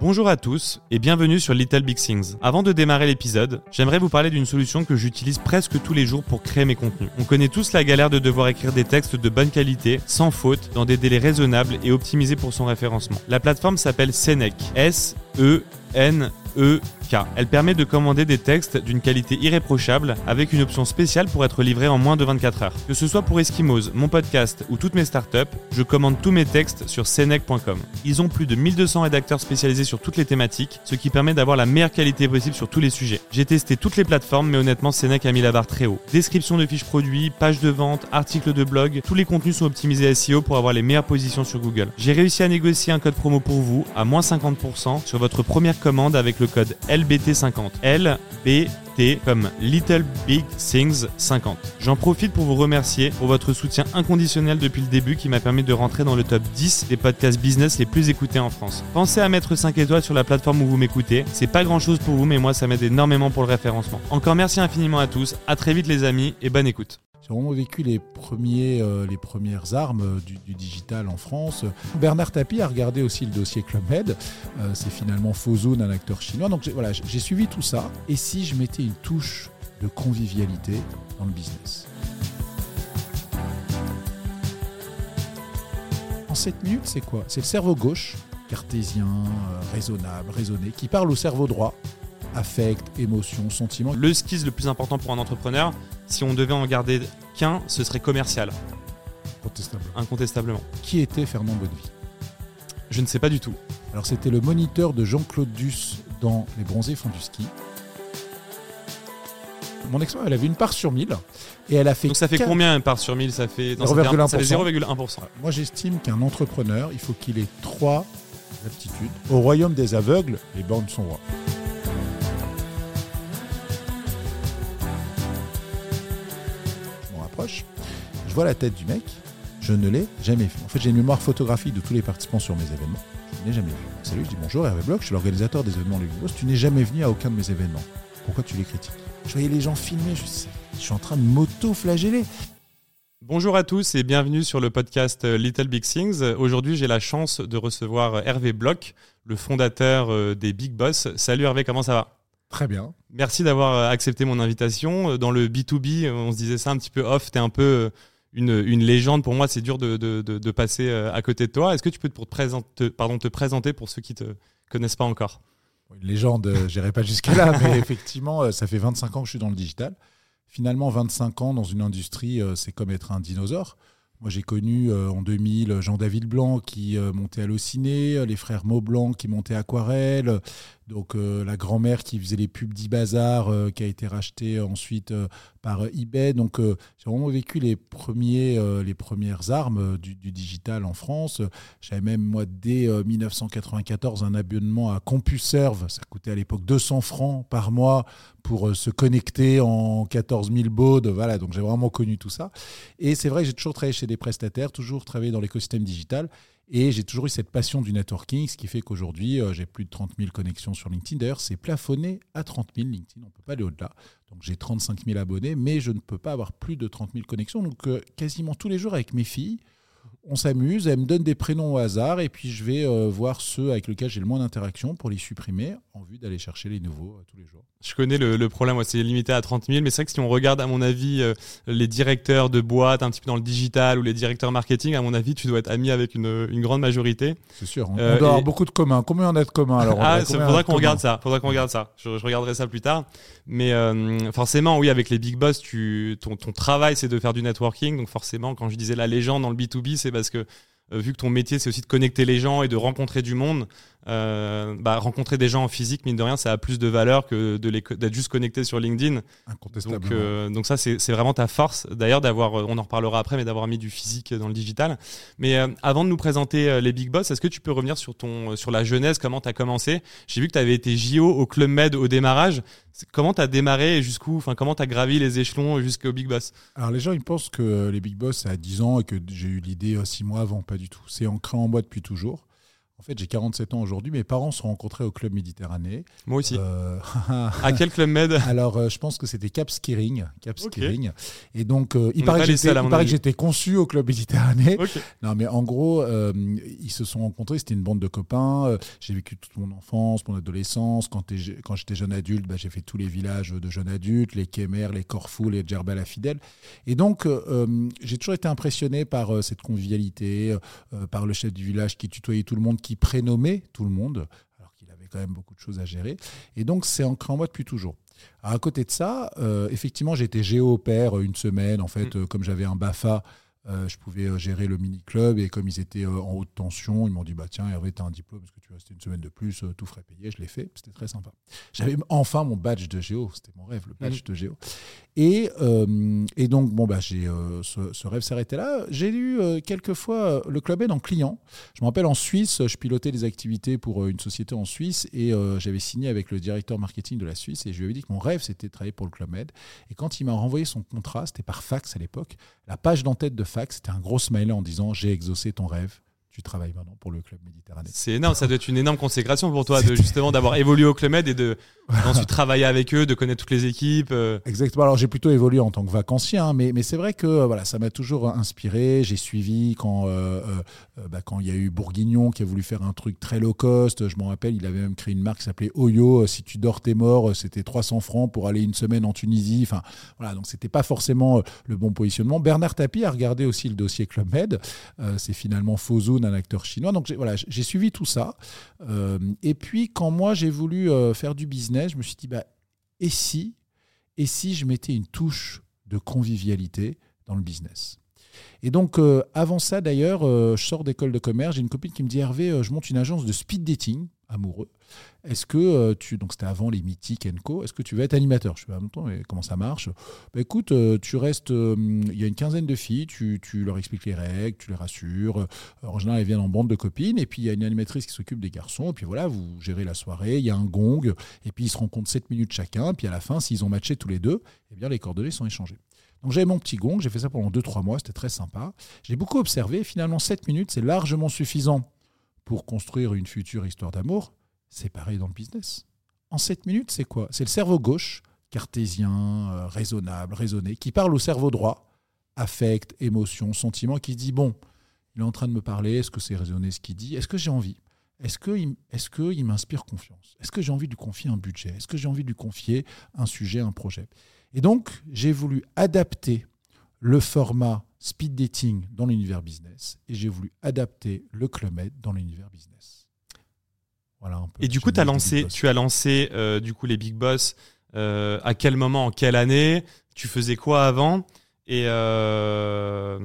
Bonjour à tous et bienvenue sur Little Big Things. Avant de démarrer l'épisode, j'aimerais vous parler d'une solution que j'utilise presque tous les jours pour créer mes contenus. On connaît tous la galère de devoir écrire des textes de bonne qualité, sans faute, dans des délais raisonnables et optimisés pour son référencement. La plateforme s'appelle Senec. S E N E elle permet de commander des textes d'une qualité irréprochable avec une option spéciale pour être livré en moins de 24 heures. Que ce soit pour Eskimos, mon podcast ou toutes mes startups, je commande tous mes textes sur senec.com. Ils ont plus de 1200 rédacteurs spécialisés sur toutes les thématiques, ce qui permet d'avoir la meilleure qualité possible sur tous les sujets. J'ai testé toutes les plateformes, mais honnêtement, Senec a mis la barre très haut. Description de fiches produits, pages de vente, articles de blog, tous les contenus sont optimisés SEO pour avoir les meilleures positions sur Google. J'ai réussi à négocier un code promo pour vous à moins 50% sur votre première commande avec le code LBT50. LBT comme Little Big Things 50. J'en profite pour vous remercier pour votre soutien inconditionnel depuis le début qui m'a permis de rentrer dans le top 10 des podcasts business les plus écoutés en France. Pensez à mettre 5 étoiles sur la plateforme où vous m'écoutez. C'est pas grand chose pour vous, mais moi ça m'aide énormément pour le référencement. Encore merci infiniment à tous. À très vite les amis et bonne écoute. J'ai vraiment vécu les, euh, premières armes euh, du, digital en France. Bernard Tapie a regardé aussi le dossier Club. Euh, c'est finalement Fozoun, un acteur chinois. Donc voilà, j'ai suivi tout ça. Et si je mettais une touche de convivialité dans le business? En 7 minutes, c'est quoi? C'est le cerveau gauche, cartésien, raisonnable, raisonné, qui parle au cerveau droit, affect, émotion, sentiment. Le skill le plus important pour un entrepreneur, si on devait en garder qu'un, ce serait commercial. Incontestablement. Qui était Fernand Bonnevie? Je ne sais pas du tout. Alors c'était le moniteur de Jean-Claude Duss dans Les Bronzés font du ski. Mon ex elle avait une part sur 1000 et elle a fait. Donc ça fait combien une part sur 1000 Ça fait 0,1%. Moi j'estime qu'un entrepreneur, il faut qu'il ait trois aptitudes. Au royaume des aveugles, les bornes sont rois. Je vois la tête du mec, je ne l'ai jamais vu. En fait, j'ai une mémoire photographique de tous les participants sur mes événements. Je ne l'ai jamais vu. Salut, je dis bonjour Hervé Bloch, je suis l'organisateur des événements Boss. Tu n'es jamais venu à aucun de mes événements. Pourquoi tu les critiques? Je voyais les gens filmer, je, je suis en train de m'auto-flageller. Bonjour à tous et bienvenue sur le podcast euh, Little Big Things. Aujourd'hui, j'ai la chance de recevoir Hervé Bloch, le fondateur euh, des Big Boss. Salut Hervé, comment ça va? Très bien. Merci d'avoir euh, accepté mon invitation. Dans le B2B, on se disait ça un petit peu off, tu es un peu une, légende. Pour moi, c'est dur de, passer à côté de toi. Est-ce que tu peux te, présenter, pardon, te présenter pour ceux qui ne te connaissent pas encore? Une légende, j'irai pas jusqu'à là, mais effectivement, ça fait 25 ans que je suis dans le digital. Finalement, 25 ans dans une industrie, c'est comme être un dinosaure. Moi, j'ai connu euh, en 2000 Jean-David Blanc qui euh, montait Allociné, les frères Maublanc qui montaient Aquarelle, donc euh, la grand-mère qui faisait les pubs d'Ibazar, qui a été rachetée ensuite par eBay. Donc j'ai vraiment vécu les, premiers, les premières armes du, du, digital en France. J'avais même, moi, dès 1994, un abonnement à CompuServe. Ça coûtait à l'époque 200 francs par mois pour se connecter en 14 000 baudes. Voilà, donc j'ai vraiment connu tout ça. Et c'est vrai que j'ai toujours travaillé chez des prestataires, toujours travaillé dans l'écosystème digital. Et j'ai toujours eu cette passion du networking, ce qui fait qu'aujourd'hui, euh, j'ai plus de 30 000 connexions sur LinkedIn. D'ailleurs, c'est plafonné à 30 000 LinkedIn, on ne peut pas aller au-delà. Donc j'ai 35 000 abonnés, mais je ne peux pas avoir plus de 30 000 connexions. Donc euh, quasiment tous les jours avec mes filles, on s'amuse, elles me donnent des prénoms au hasard, et puis je vais euh, voir ceux avec lesquels j'ai le moins d'interaction pour les supprimer, en vue d'aller chercher les nouveaux tous les jours. Je connais le, problème, c'est limité à 30 000, mais c'est vrai que si on regarde, à mon avis, euh, les directeurs de boîtes, un petit peu dans le digital, ou les directeurs marketing, à mon avis, tu dois être ami avec une, une grande majorité. C'est sûr, on, euh, doit avoir beaucoup de communs. Combien on a de communs alors Ah, il faudra qu'on regarde ça, faudra qu'on regarde ça. Je, regarderai ça plus tard. Mais euh, forcément, oui, avec les big boss, tu, ton, ton travail, c'est de faire du networking. Donc forcément, quand je disais la légende dans le B2B, c'est parce que vu que ton métier c'est aussi de connecter les gens et de rencontrer du monde, euh, bah, rencontrer des gens en physique, mine de rien, ça a plus de valeur que d'être juste connecté sur LinkedIn. Incontestablement. Donc, euh, donc ça, c'est vraiment ta force. D'ailleurs, d'avoir, euh, on en reparlera après, mais d'avoir mis du physique dans le digital. Mais avant de nous présenter les Big Boss, est-ce que tu peux revenir sur ton, sur la jeunesse, comment tu as commencé? J'ai vu que tu avais été JO au Club Med au démarrage. Comment tu as démarré et jusqu'où, enfin, comment tu as gravi les échelons jusqu'au Big Boss? Alors, les gens, ils pensent que les Big Boss, c'est à 10 ans et que j'ai eu l'idée 6 mois avant. Pas du tout. C'est ancré en moi depuis toujours. En fait, j'ai 47 ans aujourd'hui. Mes parents se sont rencontrés au club Méditerranée. Moi aussi. Euh, à quel club Med? Alors, euh, je pense que c'était Cap Skiring. Cap Skiring. Et donc, euh, il paraît, que j'étais conçu au club Méditerranée. Non, mais en gros, ils se sont rencontrés. C'était une bande de copains. j'ai vécu toute mon enfance, mon adolescence. Quand, quand j'étais jeune adulte, bah, j'ai fait tous les villages de jeunes adultes, les Kemer, les Corfou, les Djerbel à Fidèle. Et donc, j'ai toujours été impressionné par cette convivialité, par le chef du village qui tutoyait tout le monde, qui prénommait tout le monde, alors qu'il avait quand même beaucoup de choses à gérer. Et donc, c'est ancré en moi depuis toujours. à côté de ça, euh, effectivement, j'étais géo-père une semaine. En fait, mm. euh, comme j'avais un BAFA, je pouvais gérer le mini-club et comme ils étaient en haute tension, ils m'ont dit bah tiens Hervé, tu as un diplôme parce que tu restais une semaine de plus, tout frais payé? Je l'ai fait, c'était très sympa. J'avais enfin mon badge de géo, c'était mon rêve, le badge mm. de géo. Et, et, donc, bon, bah, j'ai, ce, rêve s'arrêtait là. J'ai eu quelques fois le Club Med en client. Je me rappelle en Suisse, je pilotais des activités pour une société en Suisse et j'avais signé avec le directeur marketing de la Suisse et je lui avais dit que mon rêve c'était de travailler pour le Club Med. Et quand il m'a renvoyé son contrat, c'était par fax à l'époque, la page d'entête de fax, c'était un gros smiley en disant J'ai exaucé ton rêve tu travailles maintenant pour le club méditerranéen. C'est énorme, ça doit être une énorme consécration pour toi de justement d'avoir évolué au club med et de ensuite travailler avec eux, de connaître toutes les équipes. Euh. Exactement. Alors j'ai plutôt évolué en tant que vacancien, hein, mais, mais c'est vrai que euh, voilà, ça m'a toujours inspiré. J'ai suivi quand euh, bah, quand il y a eu Bourguignon qui a voulu faire un truc très low cost. Je m'en rappelle, il avait même créé une marque qui s'appelait Oyo. Si tu dors, t'es mort. C'était 300 francs pour aller une semaine en Tunisie. Enfin voilà, donc c'était pas forcément le bon positionnement. Bernard Tapie a regardé aussi le dossier Club Med. c'est finalement Fozoun un acteur chinois. Donc voilà, j'ai suivi tout ça. Euh, et puis quand moi j'ai voulu euh, faire du business, je me suis dit bah et si et si je mettais une touche de convivialité dans le business? Et donc, euh, avant ça, d'ailleurs, je sors d'école de commerce. J'ai une copine qui me dit Hervé, je monte une agence de speed dating amoureux. Est-ce que euh, tu, donc c'était avant les mythiques Co, est-ce que tu vas être animateur? Je suis en même temps, mais comment ça marche? Bah, Écoute, euh, tu restes, euh, il y a une quinzaine de filles, tu, tu, leur expliques les règles, tu les rassures. en général, elles viennent en bande de copines, et puis il y a une animatrice qui s'occupe des garçons, et puis voilà, vous gérez la soirée, il y a un gong, et puis ils se rencontrent 7 minutes chacun, puis à la fin, s'ils ont matché tous les deux, eh bien les coordonnées sont échangées. Donc j'avais mon petit gong, j'ai fait ça pendant 2-3 mois, c'était très sympa. J'ai beaucoup observé, finalement 7 minutes, c'est largement suffisant pour construire une future histoire d'amour. C'est pareil dans le business. En 7 minutes, c'est quoi? C'est le cerveau gauche, cartésien, euh, raisonnable, raisonné, qui parle au cerveau droit, affect, émotion, sentiment, qui dit, bon, il est en train de me parler, est-ce que c'est raisonné ce qu'il dit? Est-ce que j'ai envie? Est-ce qu'il m'inspire confiance? Est-ce que j'ai envie de lui confier un budget? Est-ce que j'ai envie de lui confier un sujet, un projet? Et donc, j'ai voulu adapter le format speed dating dans l'univers business et j'ai voulu adapter le Club Med dans l'univers business et du coup, as lancé, tu as lancé euh, du coup les Big Boss. Euh, à quel moment, en quelle année? Tu faisais quoi avant? Et, euh,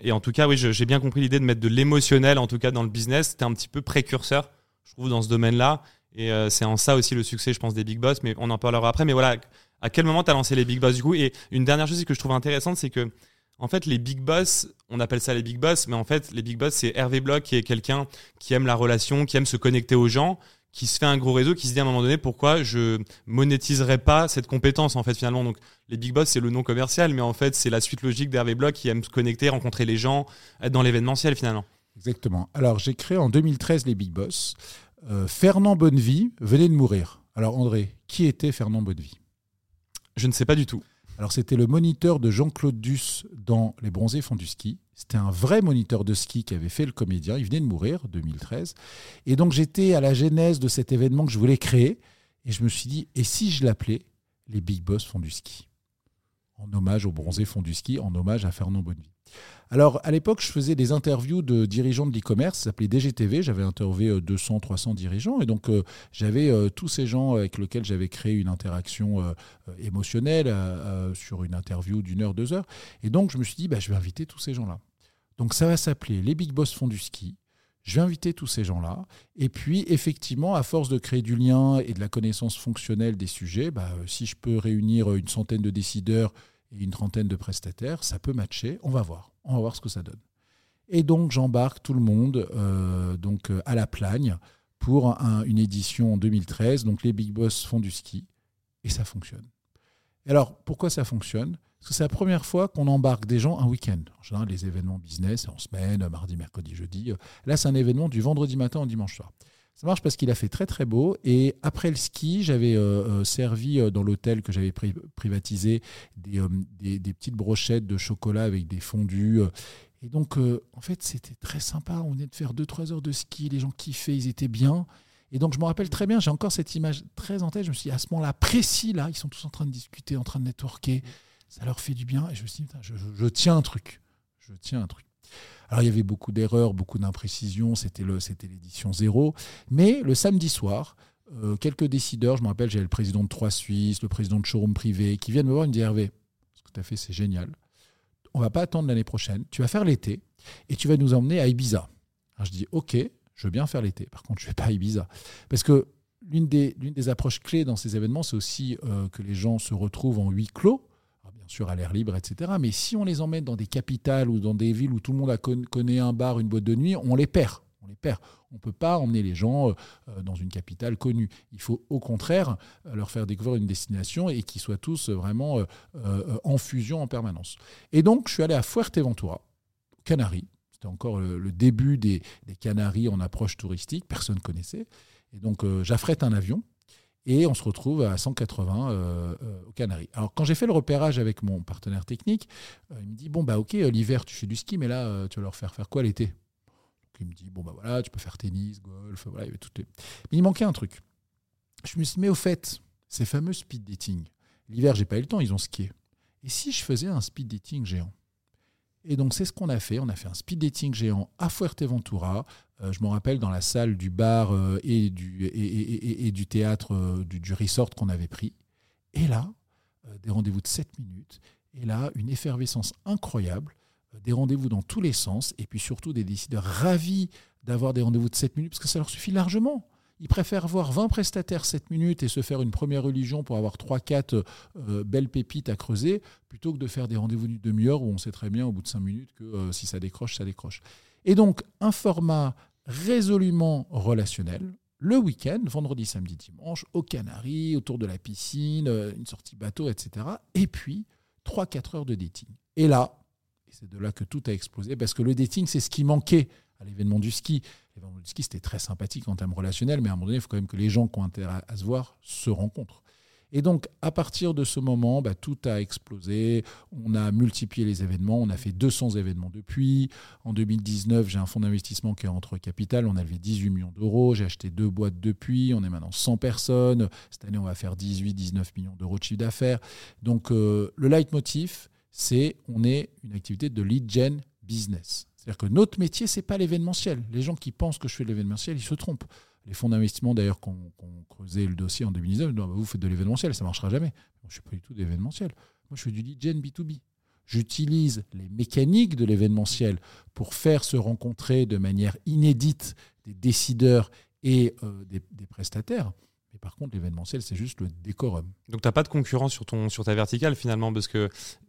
et en tout cas, oui, j'ai bien compris l'idée de mettre de l'émotionnel, en tout cas dans le business. C'était un petit peu précurseur, je trouve, dans ce domaine-là. Et c'est en ça aussi le succès, je pense, des Big Boss. Mais on en parlera après. Mais voilà, à quel moment tu as lancé les Big Boss du coup? Et une dernière chose que je trouve intéressante, c'est que en fait, les big boss, on appelle ça les big boss, mais en fait, les big boss, c'est Hervé Bloch qui est quelqu'un qui aime la relation, qui aime se connecter aux gens, qui se fait un gros réseau, qui se dit à un moment donné pourquoi je monétiserai pas cette compétence en fait finalement. Donc les big boss c'est le nom commercial, mais en fait c'est la suite logique d'Hervé Bloch qui aime se connecter, rencontrer les gens, être dans l'événementiel finalement. Exactement. Alors j'ai créé en 2013 les big boss. Euh, Fernand Bonnevie venait de mourir. Alors André, qui était Fernand Bonnevie? Je ne sais pas du tout. Alors c'était le moniteur de Jean-Claude Duss dans Les Bronzés font du ski. C'était un vrai moniteur de ski qui avait fait le comédien. Il venait de mourir, 2013. Et donc j'étais à la genèse de cet événement que je voulais créer. Et je me suis dit, et si je l'appelais Les Big Boss font du ski? En hommage aux Bronzés font du ski, en hommage à Fernand Bonnevie. Alors, à l'époque, je faisais des interviews de dirigeants de l'e-commerce, ça s'appelait DGTV. J'avais interviewé 200, euh, 300 dirigeants. Et donc, euh, j'avais euh, tous ces gens avec lesquels j'avais créé une interaction émotionnelle sur une interview d'une heure, deux heures. Et donc, je me suis dit, bah, je vais inviter tous ces gens-là. Donc, ça va s'appeler Les Big Boss font du ski. Je vais inviter tous ces gens-là. Et puis, effectivement, à force de créer du lien et de la connaissance fonctionnelle des sujets, bah, si je peux réunir une centaine de décideurs et une trentaine de prestataires, ça peut matcher. On va voir. On va voir ce que ça donne. Et donc, j'embarque tout le monde euh, donc, euh, à la Plagne pour une édition en 2013. Donc, les Big Boss font du ski et ça fonctionne. alors, pourquoi ça fonctionne? Parce que c'est la première fois qu'on embarque des gens un week-end. Les événements business, en semaine, mardi, mercredi, jeudi. Là, c'est un événement du vendredi matin au dimanche soir. Ça marche parce qu'il a fait très très beau. Et après le ski, j'avais euh, euh, servi euh, dans l'hôtel que j'avais privatisé des, petites brochettes de chocolat avec des fondus. Et donc, en fait, c'était très sympa. On venait de faire 2-3 heures de ski. Les gens kiffaient, ils étaient bien. Et donc, je me rappelle très bien, j'ai encore cette image très en tête. Je me suis dit, à ce moment-là précis, là, ils sont tous en train de discuter, en train de networker. Ça leur fait du bien. Et je me suis dit, je tiens un truc. Je tiens un truc. Alors il y avait beaucoup d'erreurs, beaucoup d'imprécisions, c'était l'édition zéro. Mais le samedi soir, euh, quelques décideurs, je me rappelle, j'avais le président de Trois Suisses, le président de Showroom Privé, qui viennent me voir et me disent Hervé, ce que tu as fait, c'est génial. On va pas attendre l'année prochaine. Tu vas faire l'été et tu vas nous emmener à Ibiza. Alors je dis Ok, je veux bien faire l'été. Par contre, je ne vais pas à Ibiza. Parce que l'une des, des, approches clés dans ces événements, c'est aussi euh, que les gens se retrouvent en huis clos bien sûr à l'air libre, etc. Mais si on les emmène dans des capitales ou dans des villes où tout le monde a connaît un bar, une boîte de nuit, on les perd. On les perd. On ne peut pas emmener les gens euh, euh, dans une capitale connue. Il faut au contraire euh, leur faire découvrir une destination et qu'ils soient tous vraiment en fusion en permanence. Et donc, je suis allé à Fuerteventura, Canaries. C'était encore le, début des, des, Canaries en approche touristique. Personne ne connaissait. Et donc, j'affrète un avion et on se retrouve à 180 euh, euh, aux Canaries. Alors quand j'ai fait le repérage avec mon partenaire technique, euh, il me dit bon bah ok l'hiver tu fais du ski mais là tu vas leur faire faire quoi l'été? Il me dit bon bah voilà tu peux faire tennis, golf, voilà il y avait toutes. Mais il manquait un truc. Je me suis dit mais au fait ces fameux speed dating. L'hiver j'ai pas eu le temps ils ont skié. Et si je faisais un speed dating géant? Et donc, c'est ce qu'on a fait. On a fait un speed dating géant à Fuerteventura. Euh, je me rappelle dans la salle du bar euh, et, du, et, du théâtre euh, du, resort qu'on avait pris. Et là, des rendez-vous de 7 minutes. Et là, une effervescence incroyable. Des rendez-vous dans tous les sens. Et puis surtout, des décideurs ravis d'avoir des rendez-vous de 7 minutes parce que ça leur suffit largement. Ils préfèrent voir 20 prestataires 7 minutes et se faire une première religion pour avoir 3-4 euh, belles pépites à creuser, plutôt que de faire des rendez-vous d'une demi-heure où on sait très bien au bout de 5 minutes que euh, si ça décroche, ça décroche. Et donc, un format résolument relationnel, le week-end, vendredi, samedi, dimanche, aux Canaries, autour de la piscine, euh, une sortie bateau, etc. Et puis, 3-4 heures de dating. Et là, c'est de là que tout a explosé, parce que le dating, c'est ce qui manquait à l'événement du ski. L'événement du ski, c'était très sympathique en termes relationnels, mais à un moment donné, il faut quand même que les gens qui ont intérêt à se voir se rencontrent. Et donc, à partir de ce moment, bah, tout a explosé. On a multiplié les événements. On a fait 200 événements depuis. En 2019, j'ai un fonds d'investissement qui est entre capital. On a levé 18 millions d'euros. J'ai acheté deux boîtes depuis. On est maintenant 100 personnes. Cette année, on va faire 18-19 millions d'euros de chiffre d'affaires. Donc, euh, le leitmotiv, c'est on est une activité de lead gen business. C'est-à-dire que notre métier, ce n'est pas l'événementiel. Les gens qui pensent que je fais de l'événementiel, ils se trompent. Les fonds d'investissement, d'ailleurs, qui ont creusé le dossier en 2019, disent bah, vous faites de l'événementiel, ça ne marchera jamais. je ne suis pas du tout d'événementiel. Moi, je fais du lead gen B2B. J'utilise les mécaniques de l'événementiel pour faire se rencontrer de manière inédite des décideurs et euh, des prestataires. Par contre, l'événementiel, c'est juste le décorum. Donc, tu n'as pas de concurrence sur, ton, sur ta verticale finalement, parce qu'il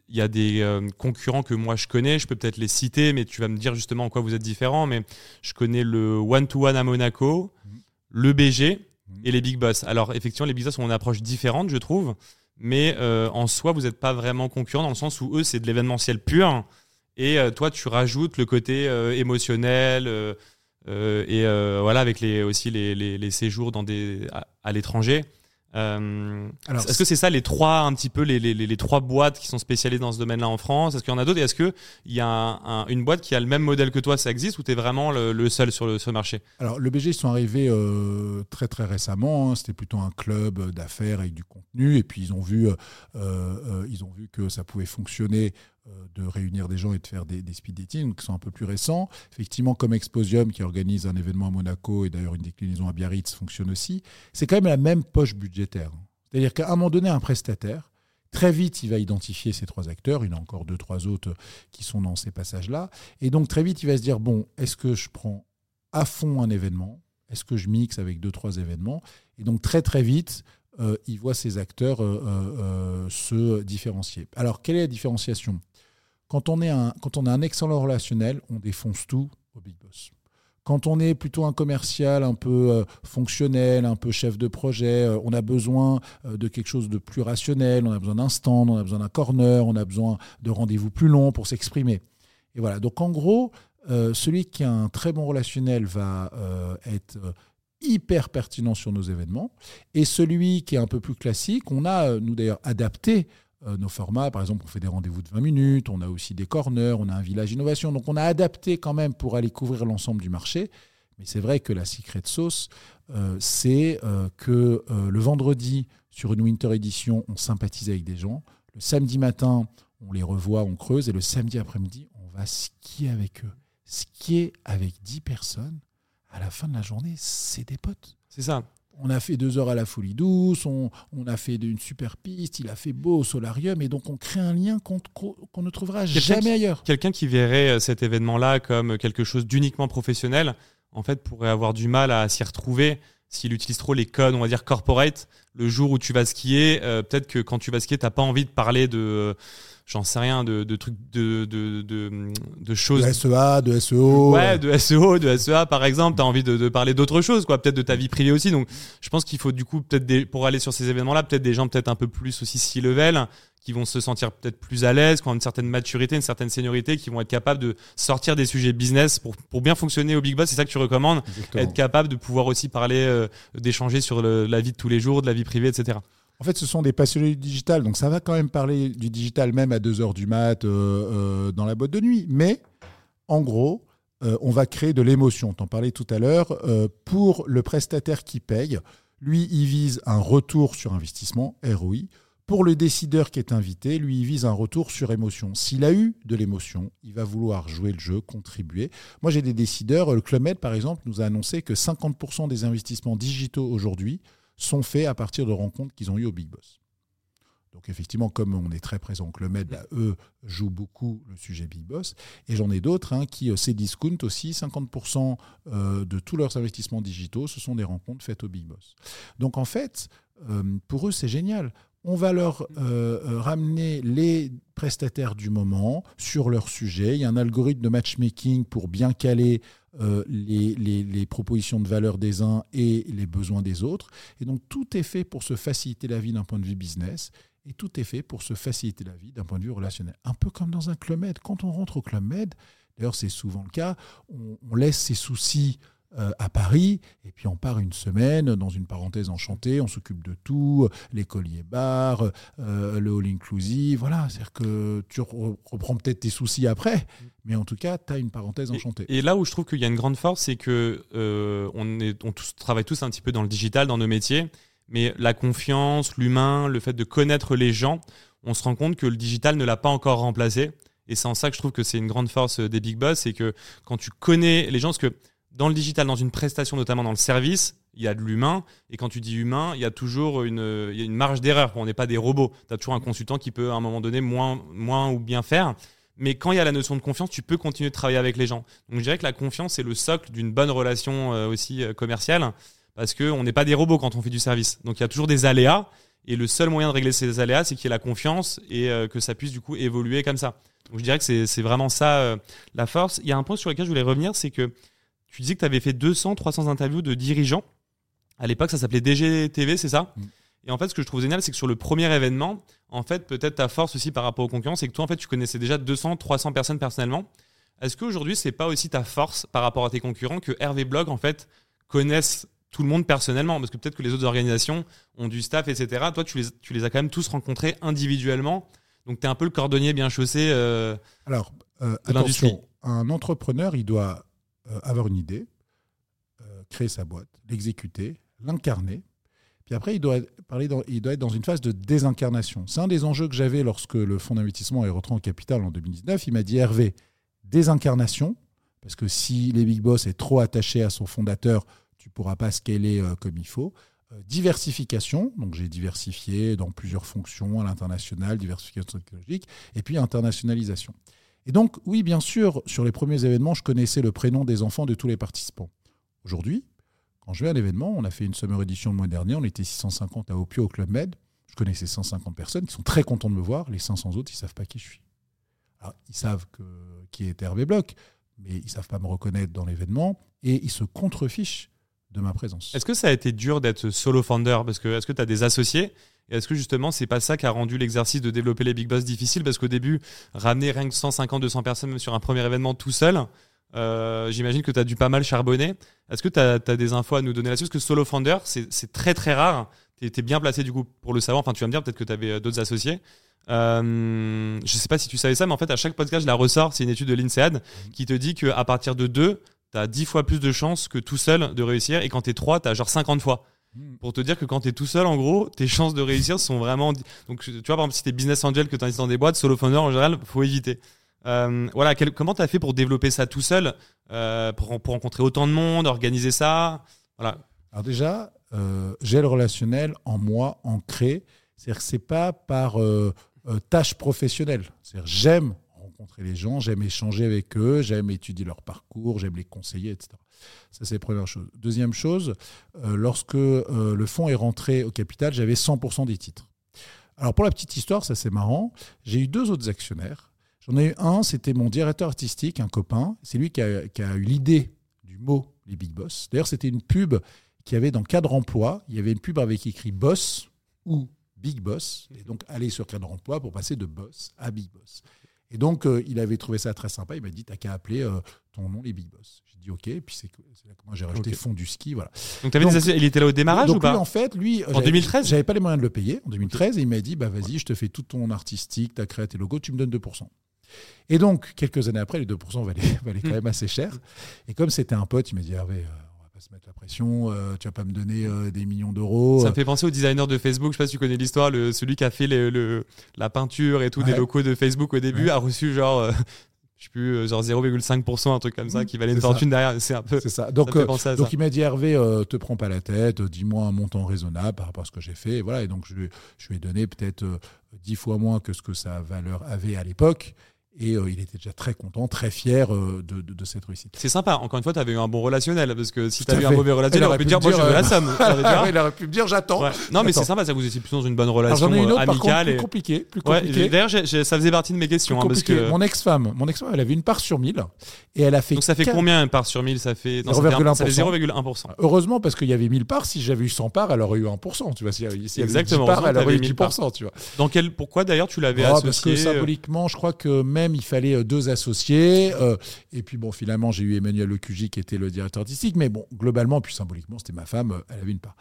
y a des euh, concurrents que moi je connais, je peux peut-être les citer, mais tu vas me dire justement en quoi vous êtes différents. Mais je connais le one-to-one à Monaco, mhm. le BG mhm. et les Big Boss. Alors, effectivement, les Big Boss ont une approche différente, je trouve, mais euh, en soi, vous n'êtes pas vraiment concurrents dans le sens où eux, c'est de l'événementiel pur. Et euh, toi, tu rajoutes le côté émotionnel et euh, voilà, avec les, aussi les, les, les séjours dans des, à, l'étranger. Euh, est-ce que c'est ça les trois un petit peu les, les, les, trois boîtes qui sont spécialisées dans ce domaine-là en France? Est-ce qu'il y en a d'autres? Et est-ce qu'il y a un, une boîte qui a le même modèle que toi Ça existe ou tu es vraiment le, seul sur le, marché? Alors le BG ils sont arrivés euh, très très récemment. Hein. C'était plutôt un club d'affaires avec du contenu et puis ils ont vu euh, ils ont vu que ça pouvait fonctionner euh, de réunir des gens et de faire des, speed dating qui sont un peu plus récents. Effectivement, comme Exposium qui organise un événement à Monaco et d'ailleurs une déclinaison à Biarritz fonctionne aussi, c'est quand même la même poche budgétaire. C'est-à-dire qu'à un moment donné, un prestataire, très vite, il va identifier ces trois acteurs. Il y en a encore deux, trois autres qui sont dans ces passages-là. Et donc très vite, il va se dire, bon, est-ce que je prends à fond un événement? Est-ce que je mixe avec deux, trois événements? Et donc très très vite, euh, il voit ces acteurs euh, se différencier. Alors, quelle est la différenciation? Quand on, est un, quand on a un excellent relationnel, on défonce tout au Big Boss. Quand on est plutôt un commercial un peu euh, fonctionnel, un peu chef de projet, euh, on a besoin euh, de quelque chose de plus rationnel, on a besoin d'un stand, on a besoin d'un corner, on a besoin de rendez-vous plus longs pour s'exprimer. Et voilà, donc en gros, celui qui a un très bon relationnel va être hyper pertinent sur nos événements. Et celui qui est un peu plus classique, on a, nous d'ailleurs, adapté nos formats. Par exemple, on fait des rendez-vous de 20 minutes, on a aussi des corners, on a un village innovation. Donc on a adapté quand même pour aller couvrir l'ensemble du marché. Mais c'est vrai que la secret sauce, euh, c'est euh, que le vendredi, sur une Winter Edition, on sympathise avec des gens. Le samedi matin, on les revoit, on creuse. Et le samedi après-midi, on va skier avec eux. Skier avec 10 personnes, à la fin de la journée, c'est des potes. C'est ça on a fait deux heures à la folie douce, on, a fait une super piste, il a fait beau au solarium, et donc on crée un lien qu'on ne trouvera jamais ailleurs. Quelqu'un qui verrait euh, cet événement-là comme quelque chose d'uniquement professionnel, en fait, pourrait avoir du mal à s'y retrouver s'il utilise trop les codes, on va dire corporate. Le jour où tu vas skier, euh, peut-être que quand tu vas skier, tu n'as pas envie de parler de j'en sais rien, de, trucs, de, de, de, choses. De SEA, de SEO. Ouais, de SEO, de SEA par exemple. Tu as envie de, parler d'autres choses, quoi. Peut-être de ta vie privée aussi. Donc, je pense qu'il faut du coup, peut-être pour aller sur ces événements-là, peut-être des gens peut-être un peu plus aussi C-level qui vont se sentir peut-être plus à l'aise, qui ont une certaine maturité, une certaine seniorité, qui vont être capables de sortir des sujets business pour, pour bien fonctionner au Big Boss. C'est ça que tu recommandes. Être capable de pouvoir aussi parler, euh, d'échanger sur la vie de tous les jours, de la vie privée, etc. En fait, ce sont des passionnés du digital, donc ça va quand même parler du digital même à 2 heures du mat euh, euh, dans la boîte de nuit. Mais en gros, on va créer de l'émotion. T'en parlais tout à l'heure. pour le prestataire qui paye, lui, il vise un retour sur investissement, ROI. Pour le décideur qui est invité, lui, il vise un retour sur émotion. S'il a eu de l'émotion, il va vouloir jouer le jeu, contribuer. Moi, j'ai des décideurs. Le Club Med, par exemple, nous a annoncé que 50% des investissements digitaux aujourd'hui sont faits à partir de rencontres qu'ils ont eues au Big Boss. Donc effectivement, comme on est très présent au Club Med, eux jouent beaucoup le sujet Big Boss. Et j'en ai d'autres hein, qui, euh, c'est discount aussi, 50% euh, de tous leurs investissements digitaux, ce sont des rencontres faites au Big Boss. Donc en fait, euh, pour eux, c'est génial. On va leur ramener les prestataires du moment sur leur sujet. Il y a un algorithme de matchmaking pour bien caler euh, les, propositions de valeur des uns et les besoins des autres. Et donc tout est fait pour se faciliter la vie d'un point de vue business et tout est fait pour se faciliter la vie d'un point de vue relationnel. Un peu comme dans un club med. Quand on rentre au club med, d'ailleurs c'est souvent le cas, on laisse ses soucis euh, à Paris, et puis on part une semaine dans une parenthèse enchantée, on s'occupe de tout, les colliers bars, euh, le all inclusive, voilà, c'est-à-dire que tu reprends peut-être tes soucis après, mais en tout cas, tu as une parenthèse enchantée. Et, là où je trouve qu'il y a une grande force, c'est que euh, on, est, on tous, travaille tous un petit peu dans le digital, dans nos métiers, mais la confiance, l'humain, le fait de connaître les gens, on se rend compte que le digital ne l'a pas encore remplacé. Et c'est en ça que je trouve que c'est une grande force des big boss, c'est que quand tu connais les gens, parce que dans le digital, dans une prestation, notamment dans le service, il y a de l'humain. Et quand tu dis humain, il y a toujours une, marge d'erreur. On n'est pas des robots. Tu as toujours un consultant qui peut, à un moment donné, moins, ou bien faire. Mais quand il y a la notion de confiance, tu peux continuer de travailler avec les gens. Donc je dirais que la confiance, c'est le socle d'une bonne relation euh, aussi euh, commerciale. Parce qu'on n'est pas des robots quand on fait du service. Donc il y a toujours des aléas. Et le seul moyen de régler ces aléas, c'est qu'il y ait la confiance et euh, que ça puisse du coup évoluer comme ça. Donc je dirais que c'est vraiment ça la force. Il y a un point sur lequel je voulais revenir, c'est que tu disais que tu avais fait 200, 300 interviews de dirigeants. À l'époque, ça s'appelait DGTV, c'est ça mm. Et en fait, ce que je trouve génial, c'est que sur le premier événement, en fait, peut-être ta force aussi par rapport aux concurrents, c'est que toi, en fait, tu connaissais déjà 200, 300 personnes personnellement. Est-ce qu'aujourd'hui, c'est pas aussi ta force par rapport à tes concurrents que Hervé Blog, en fait, connaissent tout le monde personnellement? Parce que peut-être que les autres organisations ont du staff, etc. Toi, tu les, tu les as quand même tous rencontrés individuellement. Donc, tu es un peu le cordonnier bien chaussé euh, Alors, euh, attention, un entrepreneur, il doit euh, avoir une idée, euh, créer sa boîte, l'exécuter, l'incarner. Puis après, il doit, parler il doit être dans une phase de désincarnation. C'est un des enjeux que j'avais lorsque le fonds d'investissement est rentré en capital en 2019. Il m'a dit Hervé, désincarnation, parce que si les big boss est trop attaché à son fondateur, tu ne pourras pas scaler euh, comme il faut. diversification, donc j'ai diversifié dans plusieurs fonctions à l'international, diversification technologique, et puis internationalisation. Et donc, oui, bien sûr, sur les premiers événements, je connaissais le prénom des enfants de tous les participants. Aujourd'hui, quand je vais à un événement, on a fait une summer édition le mois dernier, on était 650 à Opio au Club Med. Je connaissais 150 personnes qui sont très contents de me voir. Les 500 autres, ils ne savent pas qui je suis. Alors, ils savent que, qui est Hervé Bloch, mais ils savent pas me reconnaître dans l'événement et ils se contrefichent de ma présence. Est-ce que ça a été dur d'être solo founder? Parce que est-ce que tu as des associés est-ce que justement, c'est pas ça qui a rendu l'exercice de développer les big boss difficile? Parce qu'au début, ramener rien que 150, 200 personnes même sur un premier événement tout seul, euh, j'imagine que tu as dû pas mal charbonner. Est-ce que tu as, des infos à nous donner là-dessus? Parce que solo founder, c'est très très rare. Tu es, bien placé du coup pour le savoir. Enfin, tu vas me dire peut-être que tu avais euh, d'autres associés. Euh, je sais pas si tu savais ça, mais en fait, à chaque podcast, je la ressors. C'est une étude de l'INSEAD qui te dit qu'à partir de deux, tu as 10 fois plus de chances que tout seul de réussir. Et quand tu es trois, tu as genre 50 fois. Hmm. Pour te dire que quand tu es tout seul, en gros, tes chances de réussir sont vraiment. Donc, tu vois, par exemple, si tu es business angel, que tu investis dans des boîtes, solo founder, en général, faut éviter. Euh, voilà, comment tu as fait pour développer ça tout seul, euh, pour, pour, rencontrer autant de monde, organiser ça? Voilà. Alors, déjà, euh, j'ai le relationnel en moi, ancré. C'est-à-dire que c'est pas par tâche professionnelle. C'est-à-dire j'aime rencontrer les gens, j'aime échanger avec eux, j'aime étudier leur parcours, j'aime les conseiller, etc. Ça, c'est la première chose. Deuxième chose, euh, lorsque euh, le fonds est rentré au capital, j'avais 100% des titres. Alors, pour la petite histoire, ça c'est marrant, j'ai eu deux autres actionnaires. J'en ai eu un, c'était mon directeur artistique, un copain. C'est lui qui a, qui a eu l'idée du mot les big boss. D'ailleurs, c'était une pub qui avait dans cadre emploi, il y avait une pub avec écrit boss ou big boss. Et donc, aller sur cadre emploi pour passer de boss à big boss. Et donc, euh, il avait trouvé ça très sympa. Il m'a dit, t'as qu'à appeler euh, ton nom les Big Boss. J'ai dit, OK. Et puis, c'est là que moi, j'ai rajouté Fond du ski. Voilà. Donc, avais il était là au démarrage donc ou pas lui, en fait, lui. En 2013 J'avais pas les moyens de le payer. En 2013, et il m'a dit, bah, vas-y, je te fais tout ton artistique, ta créé tes logos, tu me donnes 2%. Et donc, quelques années après, les 2% valaient, valaient quand même assez cher. Et comme c'était un pote, il m'a dit, Hervé, euh, pas se mettre la pression, euh, tu vas pas me donner euh, des millions d'euros. Ça me fait penser au designer de Facebook, je sais pas si tu connais l'histoire, celui qui a fait le, la peinture et tout des locaux de Facebook au début, a reçu genre, euh, je sais plus, genre 0,5%, un truc comme ça, mmh, qui valait une fortune derrière. C'est un peu. C'est ça. Donc, donc il m'a dit Hervé, te prends pas la tête, dis-moi un montant raisonnable par rapport à ce que j'ai fait. Et voilà. Et donc je, je lui ai donné peut-être 10 fois moins que ce que sa valeur avait à l'époque. Et euh, il était déjà très content, très fier euh, de, de, cette réussite. C'est sympa. Encore une fois, tu avais eu un bon relationnel. Parce que si tu avais eu un mauvais relationnel, il aurait pu dire, moi, je veux la somme. il aurait pu me dire, j'attends. Non, mais c'est sympa, ça vous étiez plutôt dans une bonne relation une autre, amicale. Par contre, plus compliqué. Plus compliqué. D'ailleurs, ça faisait partie de mes questions. Hein, parce que... Mon ex-femme, mon ex-femme, elle avait une part sur 1000. Et elle a fait. Donc ça fait combien une part sur 1000 Ça fait 0,1%. Heureusement, parce qu'il y avait 1000 parts. Si j'avais eu 100 parts, elle aurait eu 1%. Tu vois, si Exactement. parts, elle aurait eu 10%. Tu vois. Dans quel, pourquoi d'ailleurs tu l'avais associé Parce que symboliquement, je crois que même il fallait deux associés. Euh, et puis bon, finalement, j'ai eu Emmanuel Lecugy qui était le directeur artistique. Mais bon, globalement, puis symboliquement, c'était ma femme, euh, elle avait une part.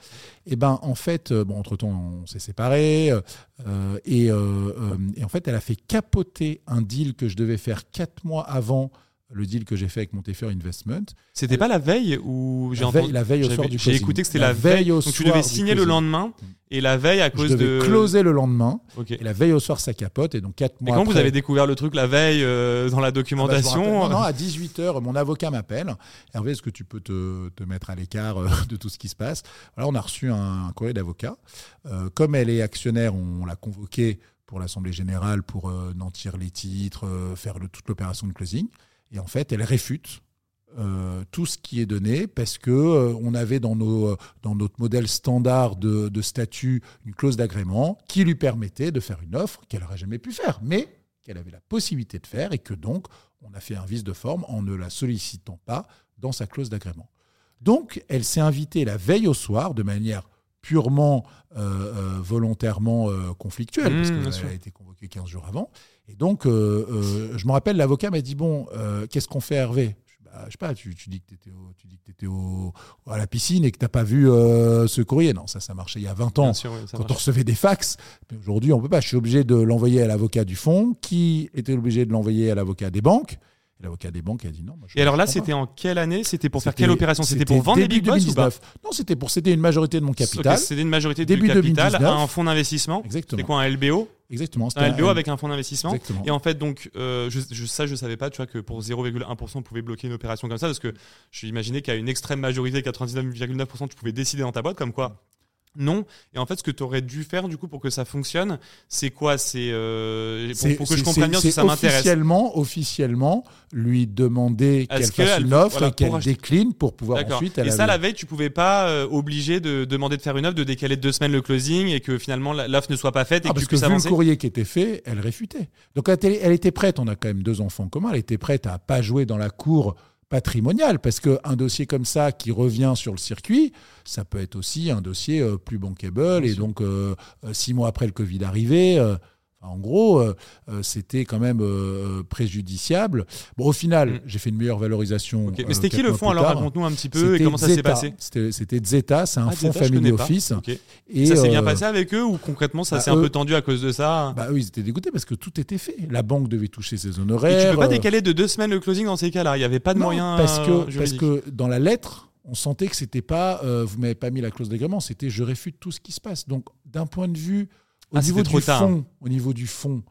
Et ben, en fait, euh, bon, entre-temps, on s'est séparés. et, en fait, elle a fait capoter un deal que je devais faire quatre mois avant le deal que j'ai fait avec Montefiore Investment. C'était pas la veille ou j'ai entendu la veille au soir du J'ai écouté que c'était la, veille. au Donc tu devais signer le lendemain et la veille à cause je devais de closer le lendemain. Et la veille au soir ça capote et donc quatre mois. Et quand vous avez découvert le truc la veille euh, dans la documentation ah bah, Non, à 18 h mon avocat m'appelle. Hervé, est-ce que tu peux te, te mettre à l'écart euh, de tout ce qui se passe? Voilà, on a reçu un, courrier d'avocat. Euh, comme elle est actionnaire, on, l'a convoquée pour l'assemblée générale pour nantir les titres, faire le, toute l'opération de closing. Et en fait, elle réfute euh, tout ce qui est donné parce que euh, on avait dans, nos, euh, dans notre modèle standard de, statut une clause d'agrément qui lui permettait de faire une offre qu'elle n'aurait jamais pu faire, mais qu'elle avait la possibilité de faire et que donc on a fait un vice de forme en ne la sollicitant pas dans sa clause d'agrément. Donc elle s'est invitée la veille au soir de manière purement volontairement conflictuelle, mmh, parce qu'elle a été convoquée 15 jours avant. Et donc, euh, euh, je me rappelle, l'avocat m'a dit Bon, euh, qu'est-ce qu'on fait, Hervé? Bah, Je sais pas, tu, dis que tu étais, au, à la piscine et que tu n'as pas vu ce courrier. Non, ça, ça marchait il y a 20 ans quand on recevait des fax. Mais aujourd'hui, on ne peut pas. Je suis obligé de l'envoyer à l'avocat du fonds, qui était obligé de l'envoyer à l'avocat des banques. L'avocat des banques a dit non. et alors là, c'était en quelle année C'était pour faire quelle opération C'était pour vendre des big boss ou pas Non, c'était pour céder une majorité de mon capital. C'était une majorité de capital à un fonds d'investissement. Exactement. C'était quoi un LBO Exactement. Un LBO avec un fonds d'investissement. Et en fait, donc, euh, je, ça, je savais pas, tu vois, que pour 0,1%, on pouvait bloquer une opération comme ça, parce que je imaginais qu'à une extrême majorité, 99,9%, tu pouvais décider dans ta boîte, comme quoi non. Et en fait, ce que tu aurais dû faire du coup pour que ça fonctionne, c'est quoi? C'est euh, pour, C'est- pour que je comprenne bien si ça m'intéresse. Officiellement, officiellement, lui demander qu'elle fasse une offre voilà, et qu'elle décline pour pouvoir ensuite. Et ça, la veille, tu pouvais pas euh, obliger de demander de faire une offre, de décaler de deux semaines le closing et que finalement l'offre ne soit pas faite et Ah, que parce tu que vu avancer. le courrier qui était fait, elle réfutait. Donc elle était, elle était prête, on a quand même deux enfants communs, elle était prête à pas jouer dans la cour patrimoniale, parce qu'un dossier comme ça qui revient sur le circuit, ça peut être aussi un dossier euh, plus bankable, et donc euh, euh, six mois après le Covid arrivé, en gros, euh, euh, c'était quand même euh, préjudiciable. Bon, au final, Mm. j'ai fait une meilleure valorisation. Mais c'était qui le fonds alors? Raconte-nous un petit peu et comment ça s'est passé? C'était Zeta, c'est un Ah, fonds Zeta, family office. Et, ça s'est bien passé avec eux ou concrètement ça bah, s'est un peu tendu à cause de ça? Bah oui, ils étaient dégoûtés parce que tout était fait. La banque devait toucher ses Et honoraires. tu peux pas décaler de deux semaines le closing dans ces cas-là? Il n'y avait pas de non, moyen parce que, parce juridique. que dans la lettre, on sentait que c'était pas, euh, vous m'avez pas mis la clause d'agrément, c'était je réfute tout ce qui se passe. Donc, d'un point de vue, au Ah, niveau du fond, au niveau du fond,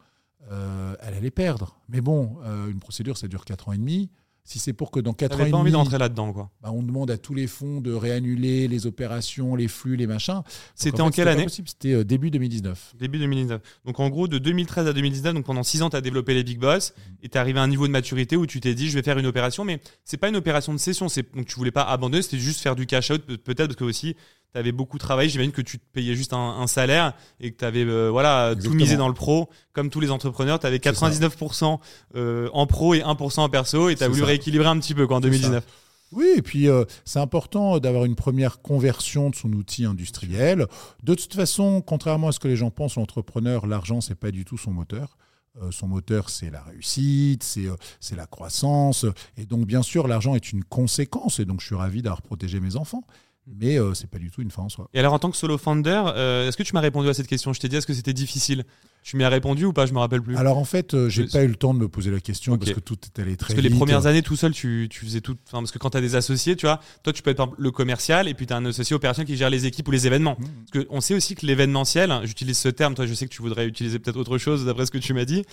euh, elle allait perdre. Mais bon, euh, une procédure, ça dure 4 ans et demi. Si c'est pour que dans 4 ans et pas envie demi, d'entrer là-dedans quoi. bah, on demande à tous les fonds de réannuler les opérations, les flux, les machins. C'était en fait, quelle année. C'était euh, début 2019. Début 2019. Donc en gros, de 2013 à 2019, donc pendant 6 ans, tu as développé les Big Boss et tu es arrivé à un niveau de maturité où tu t'es dit, je vais faire une opération, mais c'est pas une opération de cession. C'est, donc tu voulais pas abandonner, c'était juste faire du cash out, peut- peut-être parce que aussi, tu avais beaucoup travaillé. J'imagine que tu te payais juste un, un salaire et que tu avais voilà, tout misé dans le pro. Comme tous les entrepreneurs, tu avais C'est ça. 99% euh, en pro et 1% en perso et tu as voulu ça. rééquilibrer un petit peu quoi, en C'est 2019. Oui, et puis euh, c'est important d'avoir une première conversion de son outil industriel. De toute façon, contrairement à ce que les gens pensent, l'entrepreneur, l'argent, c'est pas du tout son moteur. Euh, son moteur, c'est la réussite, c'est euh, c'est la croissance. Et donc, bien sûr, l'argent est une conséquence. Et donc, je suis ravi d'avoir protégé mes enfants. Mais euh, c'est pas du tout une fin en soi. Et alors, en tant que solo founder, euh, est-ce que tu m'as répondu à cette question? Je t'ai dit, est-ce que c'était difficile? Tu m'y as répondu ou pas? Je me rappelle plus. Alors, en fait, euh, j'ai pas eu le temps de me poser la question parce que tout est allé très Parce que les vite. premières années tout seul, tu, tu faisais tout. Enfin, parce que quand tu as des associés, tu vois, toi, tu peux être le commercial et puis tu as un associé opérationnel qui gère les équipes ou les événements. Mmh. Parce qu'on sait aussi que l'événementiel, hein, j'utilise ce terme, toi, je sais que tu voudrais utiliser peut-être autre chose d'après ce que tu m'as dit,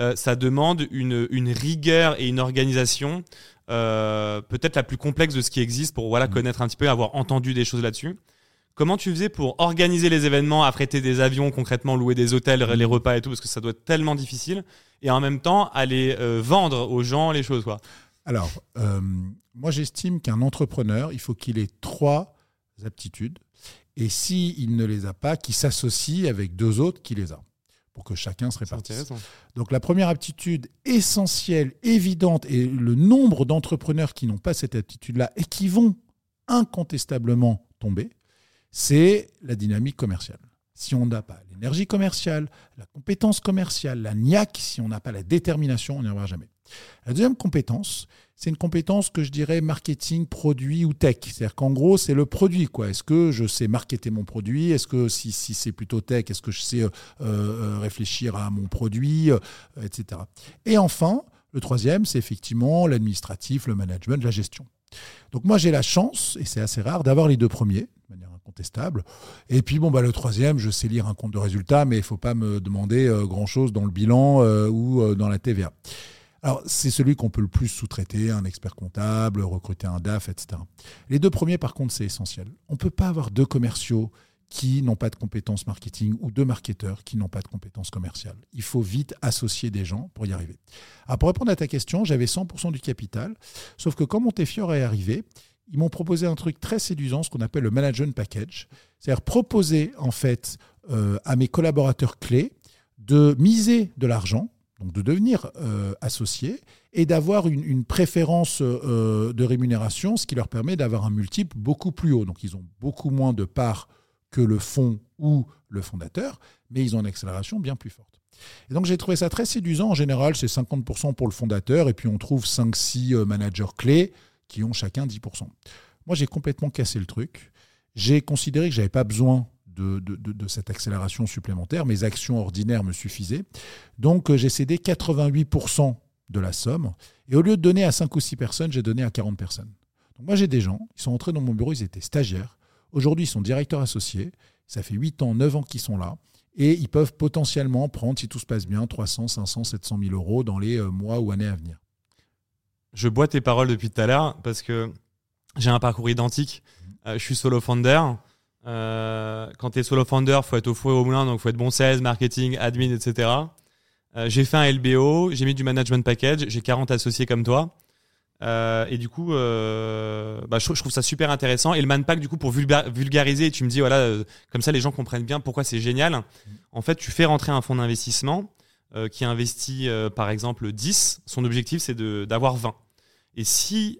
euh, ça demande une, une rigueur et une organisation euh, peut-être la plus complexe de ce qui existe pour voilà, Mmh. connaître un petit peu, avoir entendu des choses là-dessus. Comment tu faisais pour organiser les événements, affréter des avions, concrètement louer des hôtels, les repas et tout, parce que ça doit être tellement difficile, et en même temps aller euh, vendre aux gens les choses, quoi? Alors, euh, moi j'estime qu'un entrepreneur, il faut qu'il ait trois aptitudes. Et s'il ne les a pas, qu'il s'associe avec deux autres qui les a, pour que chacun se répartisse. Donc la première aptitude essentielle, évidente, et le nombre d'entrepreneurs qui n'ont pas cette aptitude-là et qui vont incontestablement tomber, c'est la dynamique commerciale. Si on n'a pas l'énergie commerciale, la compétence commerciale, la niaque, si on n'a pas la détermination, on n'y arrivera jamais. La deuxième compétence, c'est une compétence que je dirais marketing, produit ou tech. C'est-à-dire qu'en gros, c'est le produit. quoi. Est-ce que je sais marketer mon produit? Est-ce que si, si c'est plutôt tech, est-ce que je sais euh, euh, réfléchir à mon produit, euh, etc. Et enfin, le troisième, c'est effectivement l'administratif, le management, la gestion. Donc moi, j'ai la chance, et c'est assez rare, d'avoir les deux premiers, de manière incontestable. Et puis, bon, bah, le troisième, je sais lire un compte de résultat, mais il ne faut pas me demander euh, grand-chose dans le bilan euh, ou euh, dans la TVA. Alors, c'est celui qu'on peut le plus sous-traiter, un expert comptable, recruter un DAF, etc. Les deux premiers, par contre, c'est essentiel. On ne peut pas avoir deux commerciaux qui n'ont pas de compétences marketing ou deux marketeurs qui n'ont pas de compétences commerciales. Il faut vite associer des gens pour y arriver. Alors, pour répondre à ta question, j'avais 100% du capital, sauf que quand Montefiore est arrivé, ils m'ont proposé un truc très séduisant, ce qu'on appelle le management package, c'est-à-dire proposer en fait euh, à mes collaborateurs clés de miser de l'argent donc de devenir euh, associés et d'avoir une, une préférence euh, de rémunération, ce qui leur permet d'avoir un multiple beaucoup plus haut. Donc ils ont beaucoup moins de parts que le fonds ou le fondateur, mais ils ont une accélération bien plus forte. Et donc j'ai trouvé ça très séduisant. En général, c'est 50% pour le fondateur et puis on trouve 5-6 euh, managers clés qui ont chacun 10%. Moi, j'ai complètement cassé le truc. J'ai considéré que j'avais pas besoin de, de, de, de, cette accélération supplémentaire. Mes actions ordinaires me suffisaient. Donc, j'ai cédé 88% de la somme. Et au lieu de donner à 5 ou 6 personnes, j'ai donné à 40 personnes. Donc, moi, j'ai des gens, ils sont entrés dans mon bureau, ils étaient stagiaires. Aujourd'hui, ils sont directeurs associés. Ça fait 8 ans, 9 ans qu'ils sont là. Et ils peuvent potentiellement prendre, si tout se passe bien, 300, 500, 700 000 euros dans les mois ou années à venir. Je bois tes paroles depuis tout à l'heure parce que j'ai un parcours identique. Euh, je suis solo founder. Euh, quand tu es solo founder, faut être au four et au moulin, donc faut être bon sales, marketing, admin, etc. Euh, j'ai fait un LBO, j'ai mis du management package, j'ai 40 associés comme toi. Euh, et du coup, bah, je, je trouve ça super intéressant. Et le manpack, du coup, pour vulga- vulgariser, tu me dis, voilà, comme ça, les gens comprennent bien pourquoi c'est génial. En fait, tu fais rentrer un fonds d'investissement qui investit, par exemple, 10. Son objectif, c'est d'avoir 20. Et si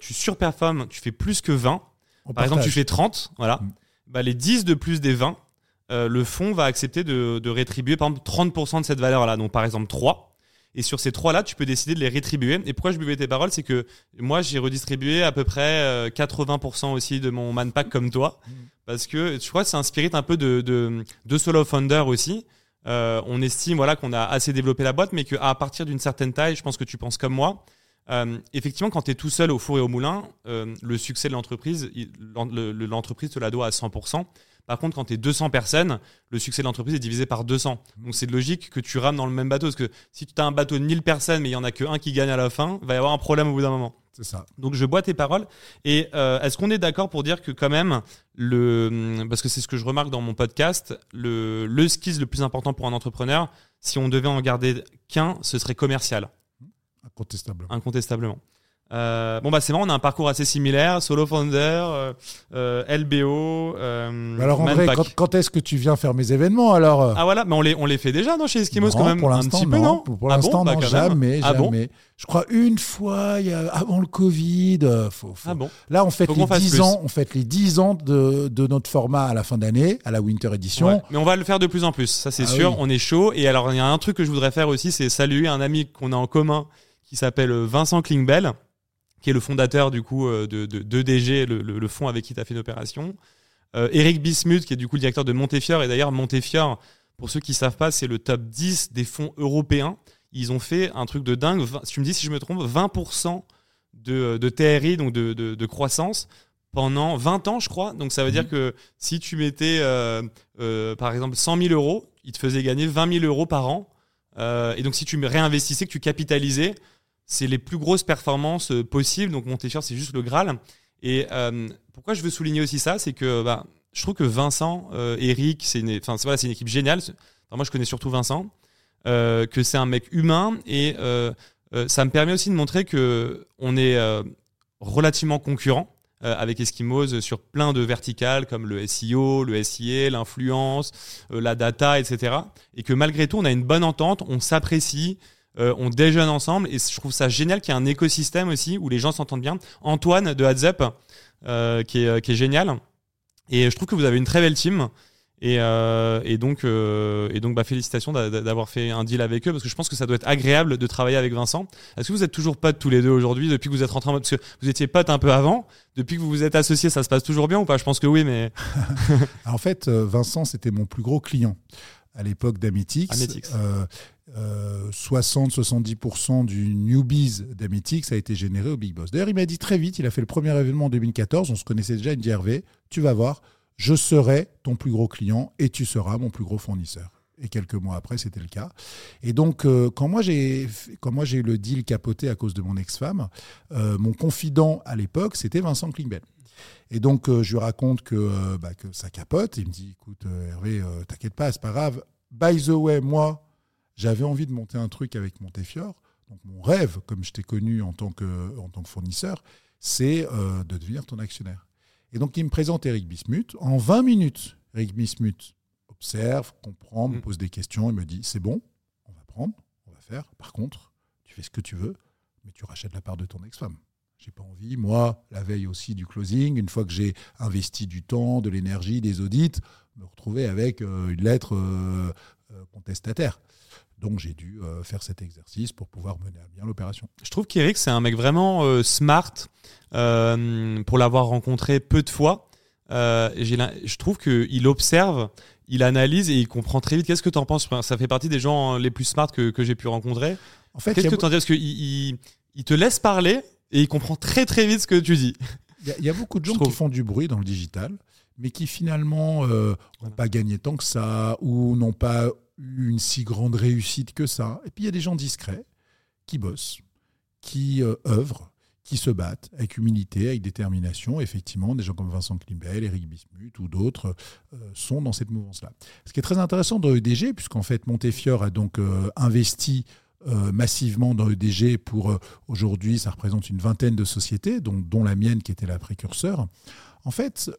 tu surperformes, tu fais plus que 20, On par exemple, tu fais 30, voilà, Mm. Bah, les 10 de plus des 20, euh, le fonds va accepter de, de rétribuer, par exemple, 30% de cette valeur-là. Donc, par exemple, 3. Et sur ces trois-là, tu peux décider de les rétribuer. Et pourquoi je buvais tes paroles, c'est que moi, j'ai redistribué à peu près euh, 80% aussi de mon manpack comme toi. Mm. Parce que je crois que c'est un spirit un peu de, de, de solo founder aussi. Euh, on estime voilà, qu'on a assez développé la boîte, mais qu'à partir d'une certaine taille, je pense que tu penses comme moi, euh, effectivement, quand tu es tout seul au four et au moulin, euh, le succès de l'entreprise, l'entreprise te la doit à 100%. Par contre, quand tu es 200 personnes, le succès de l'entreprise est divisé par 200. Donc c'est logique que tu rames dans le même bateau. Parce que si tu as un bateau de 1000 personnes, mais il y en a que un qui gagne à la fin, il va y avoir un problème au bout d'un moment. C'est ça. Donc je bois tes paroles. Et euh, est-ce qu'on est d'accord pour dire que quand même, le, parce que c'est ce que je remarque dans mon podcast, le, le skills le plus important pour un entrepreneur, si on devait en garder qu'un, ce serait commercial, Incontestable. incontestablement. Euh, bon bah c'est marrant, on a un parcours assez similaire, solo founder, euh, euh, LBO. euh, Alors vrai, Manpack. quand, quand est-ce que tu viens faire mes événements alors Ah voilà, mais on les, on les fait déjà non, chez Eskimos Non, quand même? pour un l'instant, petit peu, non. non? Pour, pour Ah l'instant, Bah, non, jamais, Ah bon? jamais. Je crois une fois, il y a- avant le Covid. faut- faut- Ah bon? Là, on fête Faut les qu'on fasse 10 plus. ans, on fête les 10 ans de, de notre format à la fin d'année, à la Winter Edition. Ouais. Mais on va le faire de plus en plus, ça c'est Ah sûr. oui. On est chaud. Et alors, il y a un truc que je voudrais faire aussi, c'est saluer un ami qu'on a en commun qui s'appelle Vincent Klingbell, qui est le fondateur du coup euh, de, de, d'EDG, le, le, le fonds avec qui tu as fait une opération. Euh, Eric Bismuth, qui est du coup le directeur de Montefiore. Et d'ailleurs, Montefiore, pour ceux qui savent pas, c'est le top 10 des fonds européens. Ils ont fait un truc de dingue. Vingt- Si tu me dis si je me trompe, 20% de, de TRI, donc de, de, de croissance, pendant 20 ans, je crois. Donc ça veut dire que si tu mettais, euh, euh, par exemple, 100 000 euros, ils te faisaient gagner 20 000 euros par an. Euh, et donc si tu réinvestissais, que tu capitalisais, c'est les plus grosses performances euh, possibles. Donc Montefiore, c'est juste le Graal. Et euh, pourquoi je veux souligner aussi ça, c'est que bah, je trouve que Vincent, euh, Eric, c'est une, enfin, voilà, une équipe géniale. Moi, je connais surtout Vincent, que c'est un mec humain et ça me permet aussi de montrer que on est relativement concurrent avec Eskimos sur plein de verticales comme le SEO, le SIA, l'influence, la data, etc. Et que malgré tout, on a une bonne entente, on s'apprécie, euh, on déjeune ensemble. Et je trouve ça génial qu'il y ait un écosystème aussi où les gens s'entendent bien. Antoine de Heads Up, euh, qui, est, qui est génial. Et je trouve que vous avez une très belle team. Et, euh, et donc, euh, et donc bah, félicitations d'a- d'a- d'avoir fait un deal avec eux parce que je pense que ça doit être agréable de travailler avec Vincent. Est-ce que vous êtes toujours potes tous les deux aujourd'hui depuis que vous êtes rentrés en mode parce que vous étiez potes un peu avant depuis que vous vous êtes associés ça se passe toujours bien ou pas? Je pense que oui mais En fait, euh, Vincent, c'était mon plus gros client à l'époque. Euh, euh, 60-70% du newbies d'Ametix a été généré au Big Boss. D'ailleurs, il m'a dit très vite, il a fait le premier événement en 2014, on se connaissait déjà, il me dit Hervé, tu vas voir, je serai ton plus gros client et tu seras mon plus gros fournisseur. Et quelques mois après, c'était le cas. Et donc, euh, quand moi j'ai eu le deal capoté à cause de mon ex-femme, euh, mon confident à l'époque, c'était Vincent Klingbell. Et donc, euh, je lui raconte que, euh, bah, que ça capote. Il me dit, écoute, euh, Hervé, euh, t'inquiète pas, c'est pas grave. By the way, moi, j'avais envie de monter un truc avec Montefiore. Donc, mon rêve, comme je t'ai connu en tant que, en tant que fournisseur, c'est euh, de devenir ton actionnaire. Et donc, il me présente Eric Bismuth. En 20 minutes, Eric Bismuth observe, comprend, me Mm. pose des questions. Il me dit, c'est bon, on va prendre, on va faire. Par contre, tu fais ce que tu veux, mais tu rachètes la part de ton ex-femme. J'ai pas envie, moi, la veille aussi du closing, une fois que j'ai investi du temps, de l'énergie, des audits, me retrouver avec euh, une lettre euh, contestataire. Donc j'ai dû euh, faire cet exercice pour pouvoir mener à bien l'opération. je trouve qu'Eric c'est un mec vraiment euh, smart euh, pour l'avoir rencontré peu de fois. Je trouve qu'il observe, il analyse et il comprend très vite. Qu'est-ce que tu en penses? Ça fait partie des gens les plus smart que, que j'ai pu rencontrer. En fait, Qu'est-ce que tu en dis? Parce qu'il il, il te laisse parler et il comprend très très vite ce que tu dis. il y a- il y a beaucoup de gens qui font du bruit dans le digital, mais qui finalement euh, n'ont Voilà. pas gagné tant que ça ou n'ont pas une si grande réussite que ça. Et puis il y a des gens discrets qui bossent, qui euh, œuvrent, qui se battent avec humilité, avec détermination. Effectivement, des gens comme Vincent Klimbel, Eric Bismuth ou d'autres euh, sont dans cette mouvance-là. Ce qui est très intéressant dans EDG, puisqu'en fait Montefiore a donc euh, investi euh, massivement dans EDG pour aujourd'hui, ça représente une vingtaine de sociétés, dont, dont, la mienne qui était la précurseur. En fait,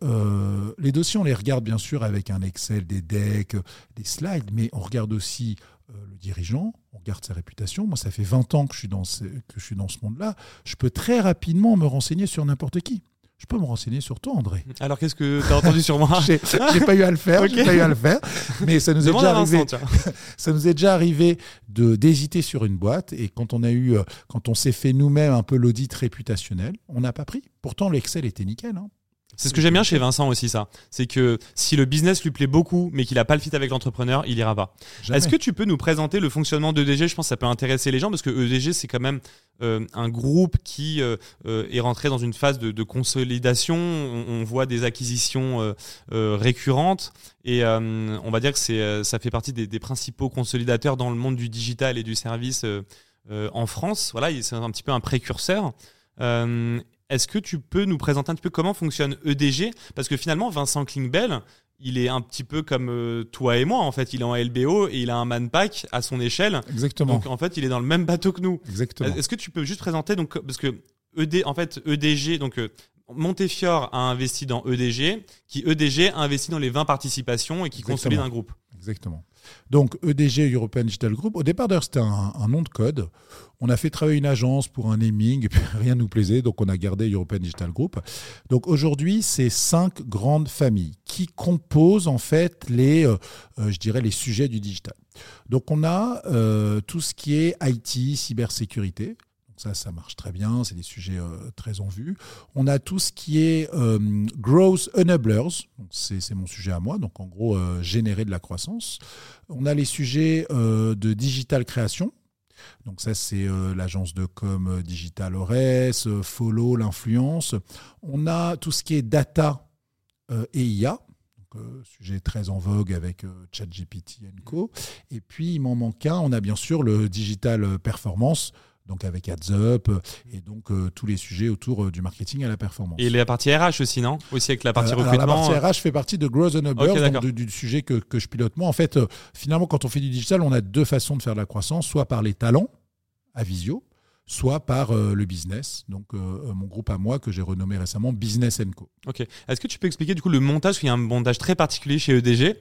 les dossiers, on les regarde bien sûr avec un Excel, des decks, des slides, mais on regarde aussi le dirigeant, on regarde sa réputation. Moi, ça fait 20 ans que je suis dans ce, que je suis dans ce monde-là. Je peux très rapidement me renseigner sur n'importe qui. Je peux me renseigner sur toi, André. Alors, qu'est-ce que tu as entendu sur moi J'ai pas eu à le faire, j'ai pas eu à le faire, mais ça nous est déjà arrivé. ça nous est déjà arrivé de d'hésiter sur une boîte et quand on a eu, euh, quand on s'est fait nous-mêmes un peu l'audit réputationnel, on n'a pas pris. Pourtant, l'Excel était nickel. Hein. C'est ce que j'aime bien chez Vincent aussi, ça. C'est que si le business lui plaît beaucoup, mais qu'il n'a pas le fit avec l'entrepreneur, il ira pas. Est-ce que tu peux nous présenter le fonctionnement d'EDG Je pense que ça peut intéresser les gens parce que EDG, c'est quand même euh, un groupe qui euh, euh, est rentré dans une phase de, consolidation. On, voit des acquisitions récurrentes et on va dire que ça fait partie des, des, principaux consolidateurs dans le monde du digital et du service en France. Voilà, c'est un petit peu un précurseur. Est-ce que tu peux nous présenter un petit peu comment fonctionne EDG Parce que finalement, Vincent Klingbell, il est un petit peu comme euh, toi et moi, en fait. Il est en LBO et il a un manpack à son échelle. Exactement. Donc, en fait, il est dans le même bateau que nous. Exactement. Est-ce que tu peux juste présenter, donc, parce que ED, en fait, EDG, donc, euh, Montefiore a investi dans EDG, qui EDG a investi dans les 20 participations et qui consolide un groupe. Exactement. Donc EDG European Digital Group, au départ d'ailleurs c'était un, nom de code. On a fait travailler une agence pour un naming, et puis rien ne nous plaisait, donc on a gardé European Digital Group. Donc aujourd'hui, c'est cinq grandes familles qui composent en fait les, euh, euh, je dirais, les sujets du digital. Donc on a euh, tout ce qui est IT, cybersécurité, ça, ça marche très bien, c'est des sujets très en vue. On a tout ce qui est growth enablers, c'est mon sujet à moi, donc en gros générer de la croissance. On a les sujets de digital création, donc ça, c'est l'agence de com Digital Ores, Follow, l'influence. On a tout ce qui est data et IA. Sujet très en vogue avec ChatGPT Co. Et puis, il m'en manque un. On a bien sûr le digital performance donc avec Ads Up euh, et donc euh, tous les sujets autour euh, du marketing à la performance. Et la partie RH aussi, non? Aussi avec la partie recrutement. la partie RH fait partie de Growth and du, sujet que, que, je pilote moi. En fait, finalement, quand on fait du digital, on a deux façons de faire de la croissance, soit par les talents à Visio, soit par le business. Donc, mon groupe à moi, que j'ai renommé récemment Business Co. Ok. Est-ce que tu peux expliquer du coup le montage Parce qu'il y a un montage très particulier chez EDG.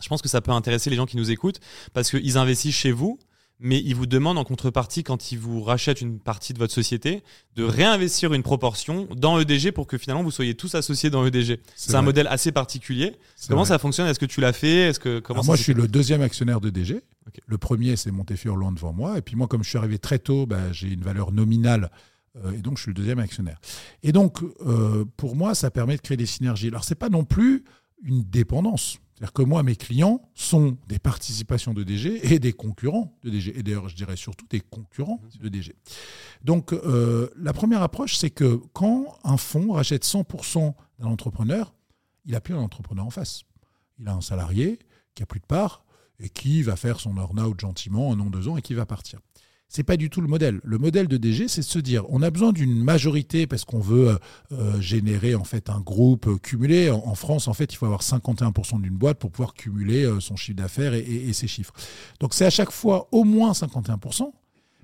Je pense que ça peut intéresser les gens qui nous écoutent parce qu'ils investissent chez vous mais ils vous demandent en contrepartie, quand ils vous rachètent une partie de votre société, de réinvestir une proportion dans EDG pour que finalement vous soyez tous associés dans EDG. C'est un modèle assez particulier. Comment ça fonctionne? Est-ce que tu l'as fait? Est-ce que comment Moi, je suis le deuxième actionnaire d'EDG. Le premier, c'est Montefiore loin devant moi. Et puis moi, comme je suis arrivé très tôt, bah, j'ai une valeur nominale. Euh, et donc, je suis le deuxième actionnaire. Et donc, euh, pour moi, ça permet de créer des synergies. Alors, c'est pas non plus une dépendance. C'est-à-dire que moi, mes clients sont des participations de DG et des concurrents de DG. Et d'ailleurs, je dirais surtout des concurrents de DG. Donc, euh, la première approche, c'est que quand un fonds rachète 100% d'un entrepreneur, il n'a plus un entrepreneur en face. Il a un salarié qui a plus de part et qui va faire son earn-out gentiment en an, deux ans et qui va partir c'est pas du tout le modèle. Le modèle de DG, c'est de se dire, on a besoin d'une majorité parce qu'on veut euh, euh, générer en fait un groupe euh, cumulé. En, France, en fait, il faut avoir 51% d'une boîte pour pouvoir cumuler son chiffre d'affaires et, ses chiffres. Donc c'est à chaque fois au moins 51%,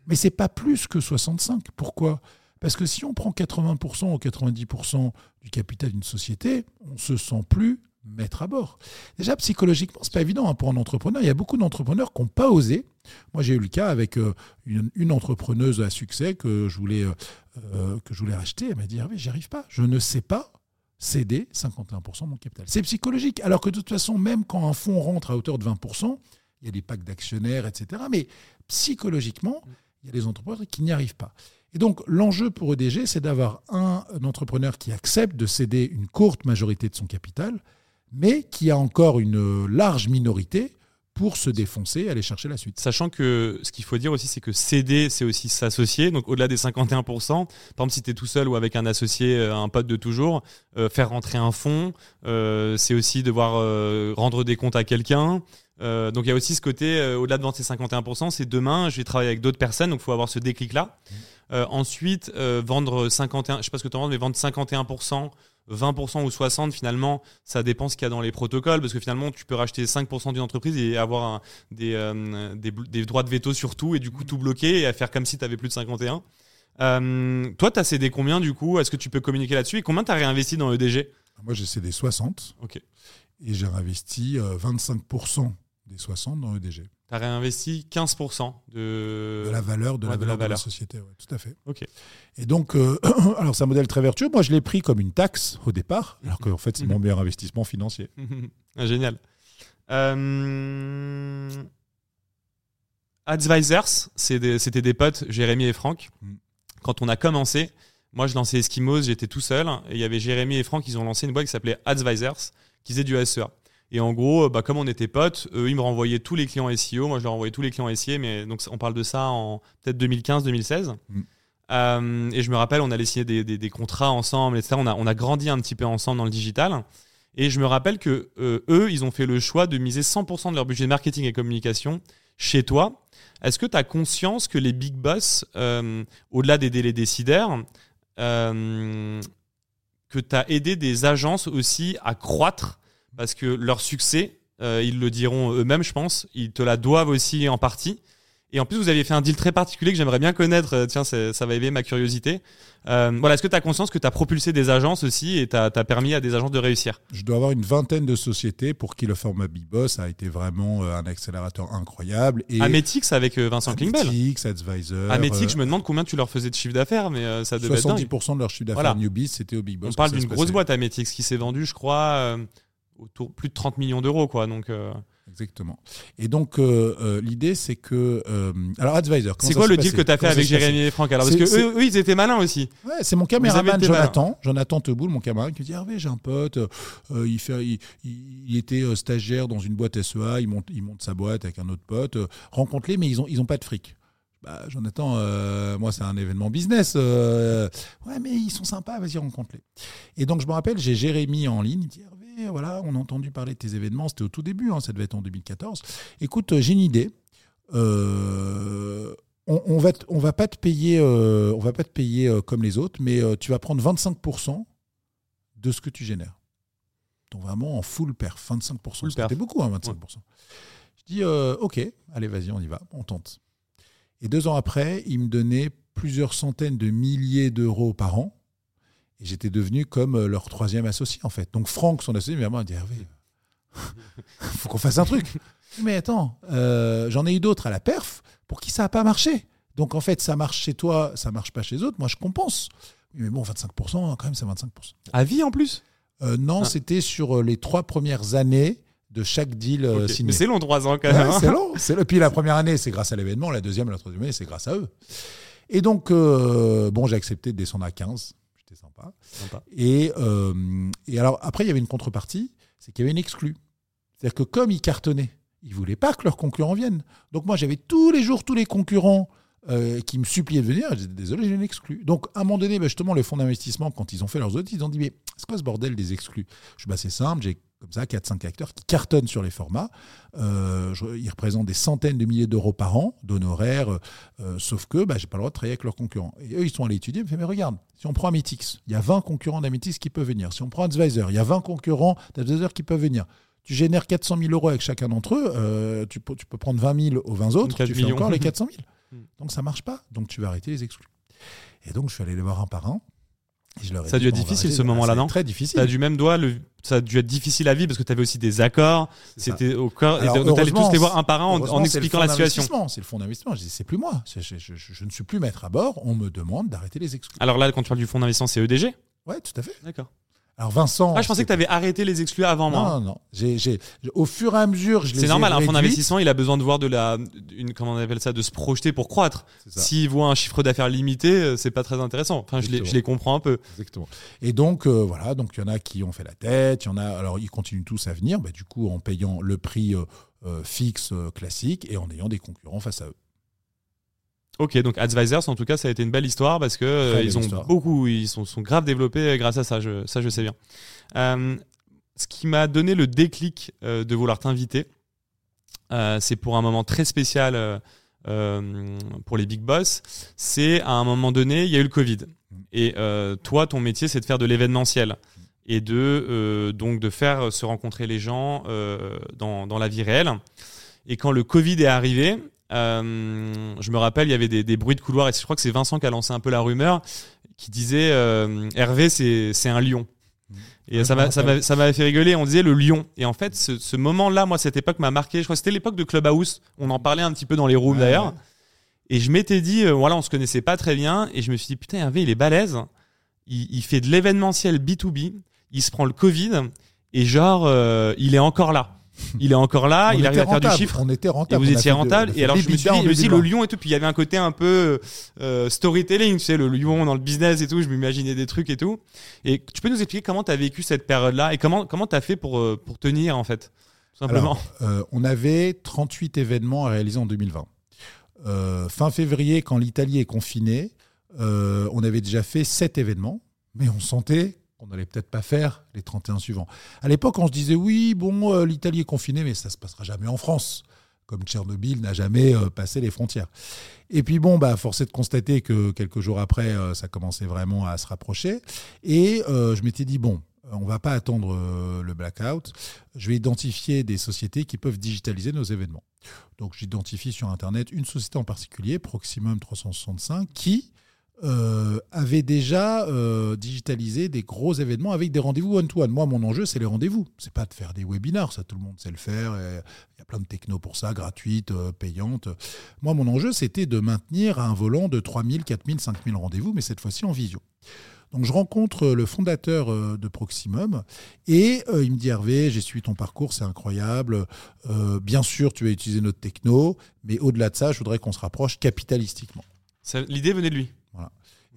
mais c'est pas plus que 65. Pourquoi? Parce que si on prend 80% ou 90% du capital d'une société, on se sent plus mettre à bord. Déjà, psychologiquement, c'est pas évident hein, pour un entrepreneur. Il y a beaucoup d'entrepreneurs qui n'ont pas osé. Moi, j'ai eu le cas avec euh, une, entrepreneuse à succès que je voulais, euh, euh, que je voulais racheter. Elle m'a dit Hervé, j'y arrive pas. Je ne sais pas céder 51% de mon capital. C'est psychologique. Alors que de toute façon, même quand un fonds rentre à hauteur de 20%, il y a des packs d'actionnaires, etc. Mais psychologiquement, il y a des entrepreneurs qui n'y arrivent pas. Et donc, l'enjeu pour EDG, c'est d'avoir un entrepreneur qui accepte de céder une courte majorité de son capital mais qui a encore une large minorité pour se défoncer et aller chercher la suite. Sachant que ce qu'il faut dire aussi, c'est que céder, c'est aussi s'associer. Donc au-delà des 51%, par exemple, si tu es tout seul ou avec un associé, euh, un pote de toujours, euh, faire rentrer un fonds, euh, c'est aussi devoir euh, rendre des comptes à quelqu'un. Euh, donc il y a aussi ce côté, euh, au-delà de vendre ces 51%, c'est demain, je vais travailler avec d'autres personnes, donc il faut avoir ce déclic-là. Euh, ensuite, vendre 51, je sais pas ce que tu en penses, mais vendre 51%, 20% ou 60%, finalement, ça dépend ce qu'il y a dans les protocoles, parce que finalement, tu peux racheter 5% d'une entreprise et avoir un- des, euh, des, droits de veto sur tout, et du coup tout bloquer et à faire comme si tu avais plus de 51. Euh, toi, tu as cédé combien du coup? Est-ce que tu peux communiquer là-dessus? Et combien tu as réinvesti dans EDG Moi, j'ai cédé 60 Ok. et j'ai investi euh, 25% des 60 dans EDG. Tu as réinvesti 15% de... De la valeur de, ouais, la, de la valeur de la valeur. société, ouais, tout à fait. Et donc, euh, alors c'est un modèle très vertueux. Moi, je l'ai pris comme une taxe au départ, alors qu'en fait, c'est mon meilleur investissement financier. Ah, Génial. Euh... Advisors, des- c'était des potes, Jérémy et Franck. Mm. Quand on a commencé, moi je lançais Eskimos, j'étais tout seul, et il y avait Jérémy et Franck, ils ont lancé une boîte qui s'appelait Advisors, qui faisait du SEA. Et en gros, bah, comme on était potes, eux, ils me renvoyaient tous les clients SEO, moi je leur envoyais tous les clients SEA, mais donc on parle de ça en peut-être 2015-2016. Mm. Euh, et je me rappelle, on allait signer des, des- des contrats ensemble, etc. On a, on a grandi un petit peu ensemble dans le digital. Et je me rappelle que euh, eux, ils ont fait le choix de miser 100% de leur budget marketing et communication chez toi. Est-ce que tu as conscience que les big boss, euh, au-delà des délais décideurs, euh, que tu as aidé des agences aussi à croître parce que leur succès, euh, ils le diront eux-mêmes, je pense, ils te la doivent aussi en partie. Et en plus, vous aviez fait un deal très particulier que j'aimerais bien connaître. Euh, Tiens, ça va éveiller ma curiosité. Euh, voilà, est-ce que tu as conscience que tu as propulsé des agences aussi et tu as, permis à des agences de réussir? Je dois avoir une vingtaine de sociétés pour qui le format Big Boss a été vraiment un accélérateur incroyable. Et Ametix avec Vincent Klingbeil. Ametix, Advisor. Ametix, je me demande combien tu leur faisais de chiffre d'affaires, mais ça devait être dingue. 70% de leur chiffre d'affaires Voilà. Newbies, c'était au Big Boss. On parle d'une se grosse boîte Ametix qui s'est vendue, je crois, autour plus de 30 millions d'euros, quoi. Donc, euh, Exactement. Et donc, euh, euh, l'idée, c'est que. euh, alors, Advisor. c'est quoi le deal que tu as fait avec Jérémy et Franck Alors, parce que eux, eux, ils étaient malins aussi. Ouais, c'est mon caméraman Jonathan, Jonathan Teboul, mon camarade, qui me dit Hervé, j'ai un pote, il, fait, il, il- il était stagiaire dans une boîte SEA, il monte, il monte sa boîte avec un autre pote, rencontre-les, mais ils ont, ils ont pas de fric. Bah, Jonathan, euh, moi, c'est un événement business. euh, ouais, mais ils sont sympas, vas-y, rencontre-les. Et donc, je me rappelle, j'ai Jérémy en ligne, il me dit Voilà, on a entendu parler de tes événements, c'était au tout début, hein, ça devait être en 2014. Écoute, euh, j'ai une idée. Euh, on, on va t- on va pas te payer euh, on va pas te payer euh, comme les autres mais tu vas prendre 25% de ce que tu génères. Donc vraiment en full perf 25% Full c'était beaucoup hein, 25% je dis ok allez vas-y on y va on tente. Et deux ans après il me donnait plusieurs centaines de milliers d'euros par an et j'étais devenu comme euh, leur troisième associé en fait donc Franck son associé m'a dit Hervé faut qu'on fasse un truc mais attends, euh, j'en ai eu d'autres à la perf pour qui ça n'a pas marché. Donc en fait, ça marche chez toi, ça marche pas chez les autres. Moi, je compense. Mais bon, 25%, quand même, c'est 25%. À vie en plus? Euh, non, Ah. c'était sur euh, les trois premières années de chaque deal euh, signé. Mais c'est long, 3 ans quand même. hein. c'est long. c'est. Puis la première année, c'est grâce à l'événement. La deuxième la troisième année, c'est grâce à eux. Et donc, euh, bon, j'ai accepté de descendre à 15. Euh, et alors, après, il y avait une contrepartie, c'est qu'il y avait une exclue. C'est-à-dire que comme ils cartonnaient, ils voulaient pas que leurs concurrents viennent. Donc moi, j'avais tous les jours tous les concurrents euh, qui me suppliaient de venir. Je désolé, j'ai une exclue. Donc, à un moment donné, bah, justement, les fonds d'investissement, quand ils ont fait leurs audits, ils ont dit, mais c'est quoi ce bordel des exclus? Je suis bah, c'est simple, j'ai comme ça 4-5 acteurs qui cartonnent sur les formats. Euh, je- ils représentent des centaines de milliers d'euros par an d'honoraires, euh, sauf que bah, j'ai pas le droit de travailler avec leurs concurrents. Et eux, ils sont allés étudier, ils me font, mais regarde, si on prend Ametix, il y a 20 concurrents d'Ametix qui peuvent venir. Si on prend Advisor, il y a 20 concurrents d'Advisor qui peuvent venir. Tu génères 400 000 euros avec chacun d'entre eux, euh, tu, peux, tu peux prendre 20 000 aux 20 autres, 4 tu fais millions. encore les 400 000. Hmm. Donc ça marche pas, donc tu vas arrêter les exclus. Et donc je suis allé les voir un par un. Je Ça a dû être va difficile, ce moment-là, non Très Ça a difficile. du même doigt, le... ça a dû être difficile à vivre parce que tu avais aussi des accords. C'était au. Et Alors, donc, t'allais tous les voir un par un en, expliquant fonds la situation. d'investissement, C'est le fonds d'investissement. Je dis, c'est plus moi. C'est- Je, je- je- je ne suis plus maître à bord. On me demande d'arrêter les exclus. Alors là, quand tu parles du fonds d'investissement, c'est EDG Ouais, tout à fait. D'accord. Alors Vincent. Ah, je pensais que tu avais arrêté les exclus avant moi. Non, non. J'ai, j'ai, au fur et à mesure, je les C'est normal, un fonds réduits. d'investissement, il a besoin de voir de la, une, comment on appelle ça, de se projeter pour croître. S'il voit un chiffre d'affaires limité, euh, c'est pas très intéressant. Enfin, je les, je les comprends un peu. Exactement. Et donc, euh, voilà, donc il y en a qui ont fait la tête, il y en a, alors ils continuent tous à venir, bah, du coup, en payant le prix euh, euh, fixe classique et en ayant des concurrents face à eux. Ok, donc Advisors, en tout cas, ça a été une belle histoire parce que euh, belle ils ont histoire. beaucoup, ils sont, sont grave développés grâce à ça. Je, ça, je sais bien. Euh, ce qui m'a donné le déclic euh, de vouloir t'inviter, euh, c'est pour un moment très spécial euh, euh, pour les big boss. C'est à un moment donné, il y a eu le Covid. Et euh, toi, ton métier, c'est de faire de l'événementiel et de euh, donc de faire se rencontrer les gens euh, dans, dans la vie réelle. Et quand le Covid est arrivé, euh, je me rappelle, il y avait des, des bruits de couloir, et je crois que c'est Vincent qui a lancé un peu la rumeur, qui disait euh, Hervé, c'est un lion. Et Ouais, ça m'avait fait rigoler. On disait le lion. Et en fait, ce, ce moment-là, moi, cette époque m'a marqué. Je crois que c'était l'époque de Clubhouse. On en parlait un petit peu dans les rooms Ouais, d'ailleurs. ouais. Et je m'étais dit, euh, voilà, on se connaissait pas très bien. Et je me suis dit, putain, Hervé, il est balèze. Il, il fait de l'événementiel B2B. Il se prend le Covid. Et genre, euh, il est encore là. Il est encore là. On il arrive à faire du rentable, chiffre. On était Et rentable. vous on a étiez de- rentable. Et alors, je me suis dit, aussi le 2020. lion et tout. Puis il y avait un côté un peu euh, storytelling, tu sais, le lion dans le business et tout. Je m'imaginais des trucs et tout. Et tu peux nous expliquer comment tu as vécu cette période-là et comment comment tu as fait pour, euh, pour tenir, en fait Tout simplement? Alors, euh, on avait 38 événements à réaliser en 2020. Euh, fin février, quand l'Italie est confinée, on avait déjà fait 7 événements, mais on sentait qu'on n'allait peut-être pas faire les 31 suivants. À l'époque, on se disait oui, bon, euh, l'Italie est confinée, mais ça se passera jamais en France, comme Tchernobyl n'a jamais euh, passé les frontières. Et puis bon, bah, force est de constater que quelques jours après, euh, ça commençait vraiment à se rapprocher. Et je m'étais dit, bon, on va pas attendre le blackout. Je vais identifier des sociétés qui peuvent digitaliser nos événements. Donc j'identifie sur Internet une société en particulier, Proximum 365, qui euh, avait déjà euh, digitalisé des gros événements avec des rendez-vous one-to-one. Moi, mon enjeu, c'est les rendez-vous. C'est pas de faire des webinars, ça tout le monde sait le faire. Il y a plein de techno pour ça, gratuites, euh, payantes. Moi, mon enjeu, c'était de maintenir un volant de 3000, 4000, 5000 rendez-vous, mais cette fois-ci en visio. Donc je rencontre le fondateur euh, de Proximum et euh, il me dit Hervé, j'ai suivi ton parcours, c'est incroyable. Euh, bien sûr, tu vas utiliser notre techno, mais au-delà de ça, je voudrais qu'on se rapproche capitalistiquement. L'idée venait de lui.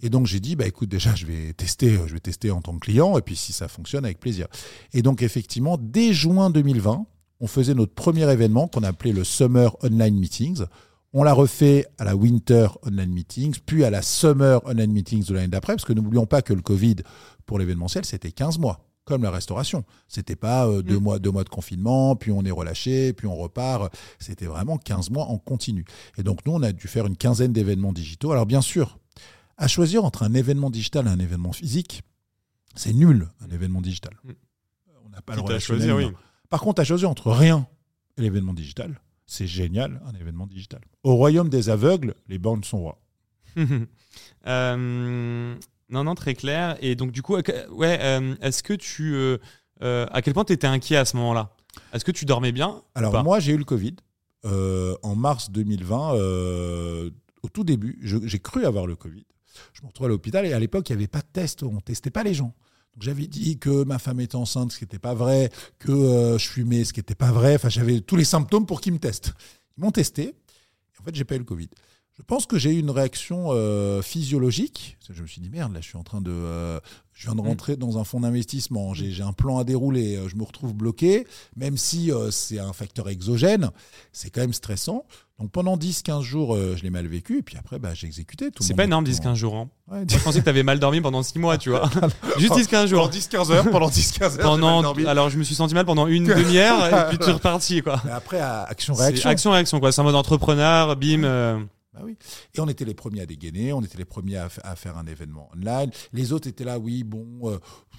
Et donc j'ai dit bah écoute déjà je vais tester euh, je vais tester en tant que client et puis si ça fonctionne avec plaisir. Et donc effectivement dès juin 2020, on faisait notre premier événement qu'on appelait le Summer Online Meetings. On l'a refait à la Winter Online Meetings, puis à la Summer Online Meetings de l'année d'après, parce que n'oublions pas que le Covid, pour l'événementiel, c'était 15 mois, comme la restauration. C'était pas euh, deux, Mm. mois, deux mois de confinement, puis on est relâché, puis on repart. C'était vraiment 15 mois en continu. Et donc, nous, on a dû faire une quinzaine d'événements digitaux. Alors, bien sûr, à choisir entre un événement digital et un événement physique, c'est nul, un événement digital. Mm. On n'a pas le à relationnel choisir, oui. Par contre, à choisir entre rien et l'événement digital, c'est génial, un événement digital. Au royaume des aveugles, les bornes sont rois. Euh, non, non, très clair. Et donc, du coup, euh, ouais, euh, est-ce que tu. euh, à quel point tu étais inquiet à ce moment-là? Est-ce que tu dormais bien Alors moi, j'ai eu le Covid en mars 2020. euh, au tout début, j'ai cru avoir le Covid. Je me retrouve à l'hôpital et à l'époque, il n'y avait pas de test. On testait pas les gens. J'avais dit que ma femme était enceinte, ce qui n'était pas vrai, que euh, je fumais, ce qui n'était pas vrai. Enfin, j'avais tous les symptômes pour qu'ils me testent. Ils m'ont testé. Et en fait, j'ai pas eu le Covid. Je pense que j'ai eu une réaction euh, physiologique. Je me suis dit merde, là, je suis en train de, euh, je viens de rentrer dans un fonds d'investissement. J'ai un plan à dérouler. Je me retrouve bloqué, même si c'est un facteur exogène. C'est quand même stressant. Donc pendant 10-15 jours, euh, je l'ai mal vécu. Et puis après, bah, j'ai exécuté. tout C'est pas énorme, tout le 10-15 jours. hein. monde- Ouais, Moi, je pensais que tu avais mal dormi pendant 6 mois, tu vois. Juste 10-15 jours. 10-15 heures, pendant 10-15 heures. Pendant, alors, je me suis senti mal pendant une demi-heure et puis tu es reparti, quoi. Mais après, action-réaction. Action-réaction, quoi. C'est un mode entrepreneur, bim. euh, Bah oui. Et on était les premiers à dégainer, on était les premiers à, fa- à faire un événement online. Les autres étaient là, oui, bon, euh,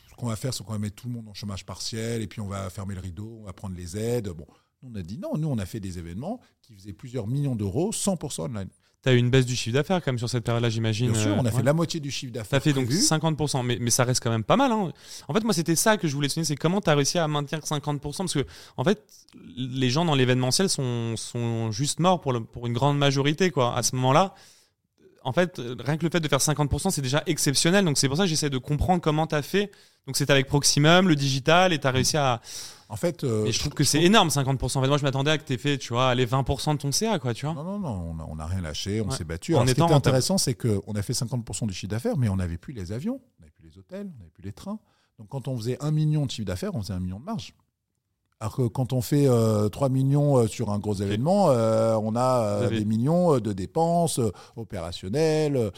ce qu'on va faire, c'est qu'on va mettre tout le monde en chômage partiel, et puis on va fermer le rideau, on va prendre les aides. Bon, on a dit non, nous, on a fait des événements qui faisaient plusieurs millions d'euros, 100% online. T'as eu une baisse du chiffre d'affaires, quand même, sur cette période-là, j'imagine. Bien sûr, euh, on a fait ouais. la moitié du chiffre T'as d'affaires. fait donc prévu. 50%, mais, mais ça reste quand même pas mal. Hein. En fait, moi, c'était ça que je voulais souligner, c'est comment tu as réussi à maintenir 50%, parce que, en fait, les gens dans l'événementiel sont, sont juste morts pour, le- pour une grande majorité, quoi. À ce moment-là, en fait, rien que le fait de faire 50%, c'est déjà exceptionnel. Donc c'est pour ça que j'essaie de comprendre comment tu as fait. Donc c'est avec Proximum, le digital, et tu as réussi à. En fait, euh, je trouve que c'est énorme 50%. En fait, moi, je m'attendais à que tu aies fait, tu vois, aller 20% de ton CA, quoi, tu vois. Non, non, non, on n'a rien lâché, on s'est battu. Alors, ce qui était intéressant, c'est qu'on a fait 50% du chiffre d'affaires, mais on n'avait plus les avions, on n'avait plus les hôtels, on n'avait plus les trains. Donc, quand on faisait un million de chiffre d'affaires, on faisait un million de marge. Alors que quand on fait 3 euh, millions euh, sur un gros événement, euh, on a des millions de dépenses opérationnelles,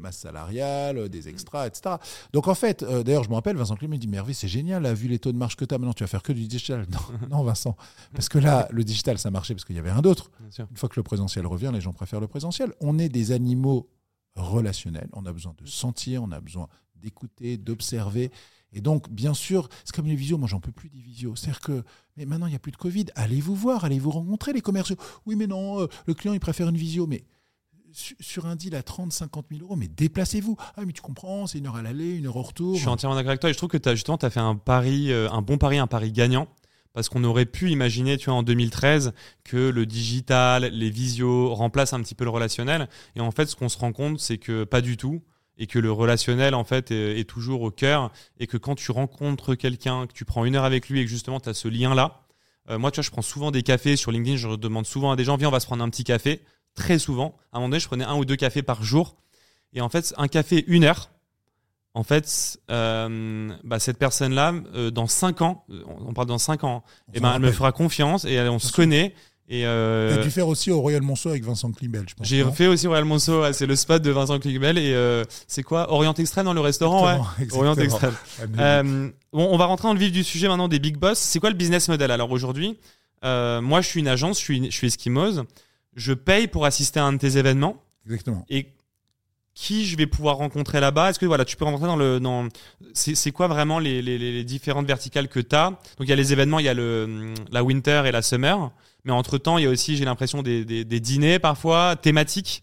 masse salariale, des extras, etc. Donc en fait, d'ailleurs, je me rappelle, Vincent Clément dit Mais Hervé, c'est génial, vu les taux de marge que tu as, maintenant tu vas faire que du digital. Non, non, Vincent. Parce que là, le digital, ça marchait parce qu'il y avait un d'autre. Une fois que le présentiel revient, les gens préfèrent le présentiel. On est des animaux relationnels. On a besoin de sentir, on a besoin d'écouter, d'observer. Et donc, bien sûr, c'est comme les visios. Moi, j'en peux plus des visios. C'est-à-dire que, mais maintenant, il n'y a plus de Covid. Allez vous voir, allez vous rencontrer, les commerciaux? Oui, mais non, euh, le client, il préfère une visio. Mais sur un deal à 30, 50 000 euros, mais déplacez-vous. Ah, mais tu comprends, c'est une heure à l'aller, une heure au retour. Je suis entièrement d'accord avec toi. Et je trouve que tu as justement as fait un pari, euh, un bon pari, un pari gagnant. Parce qu'on aurait pu imaginer, tu vois, en 2013, que le digital, les visios remplacent un petit peu le relationnel. Et en fait, ce qu'on se rend compte, c'est que pas du tout et que le relationnel en fait est, toujours au cœur et que quand tu rencontres quelqu'un, que tu prends une heure avec lui et que justement tu as ce lien là. Euh, moi, tu vois, je prends souvent des cafés sur LinkedIn, je demande souvent à des gens, viens, on va se prendre un petit café. Très souvent. À un moment donné, je prenais un ou deux cafés par jour. Et en fait, un café, une heure. En fait, euh, bah, cette personne-là, euh, dans cinq ans, on parle dans cinq ans, et eh ben, elle me fera confiance et on se connaît. Et euh... Tu as dû faire aussi au Royal Monceau avec Vincent Climbel, je pense. J'ai fait aussi au Royal Monceau, c'est le spot de Vincent Climbel. Et euh, c'est quoi? Orient Extrême dans le restaurant exactement, ouais. Orient Extrême. Euh, bon, on va rentrer dans le vif du sujet maintenant des big boss. C'est quoi le business model Alors aujourd'hui, euh, moi je suis une agence, je suis, je suis esquimose. Je paye pour assister à un de tes événements. Exactement. Et qui je vais pouvoir rencontrer là-bas? Est-ce que voilà, tu peux rentrer dans le dans c'est quoi vraiment les, les, les différentes verticales que tu as Donc il y a les événements, il y a le la winter et la summer. Mais entre-temps, il y a aussi, j'ai l'impression, des, des, dîners parfois thématiques.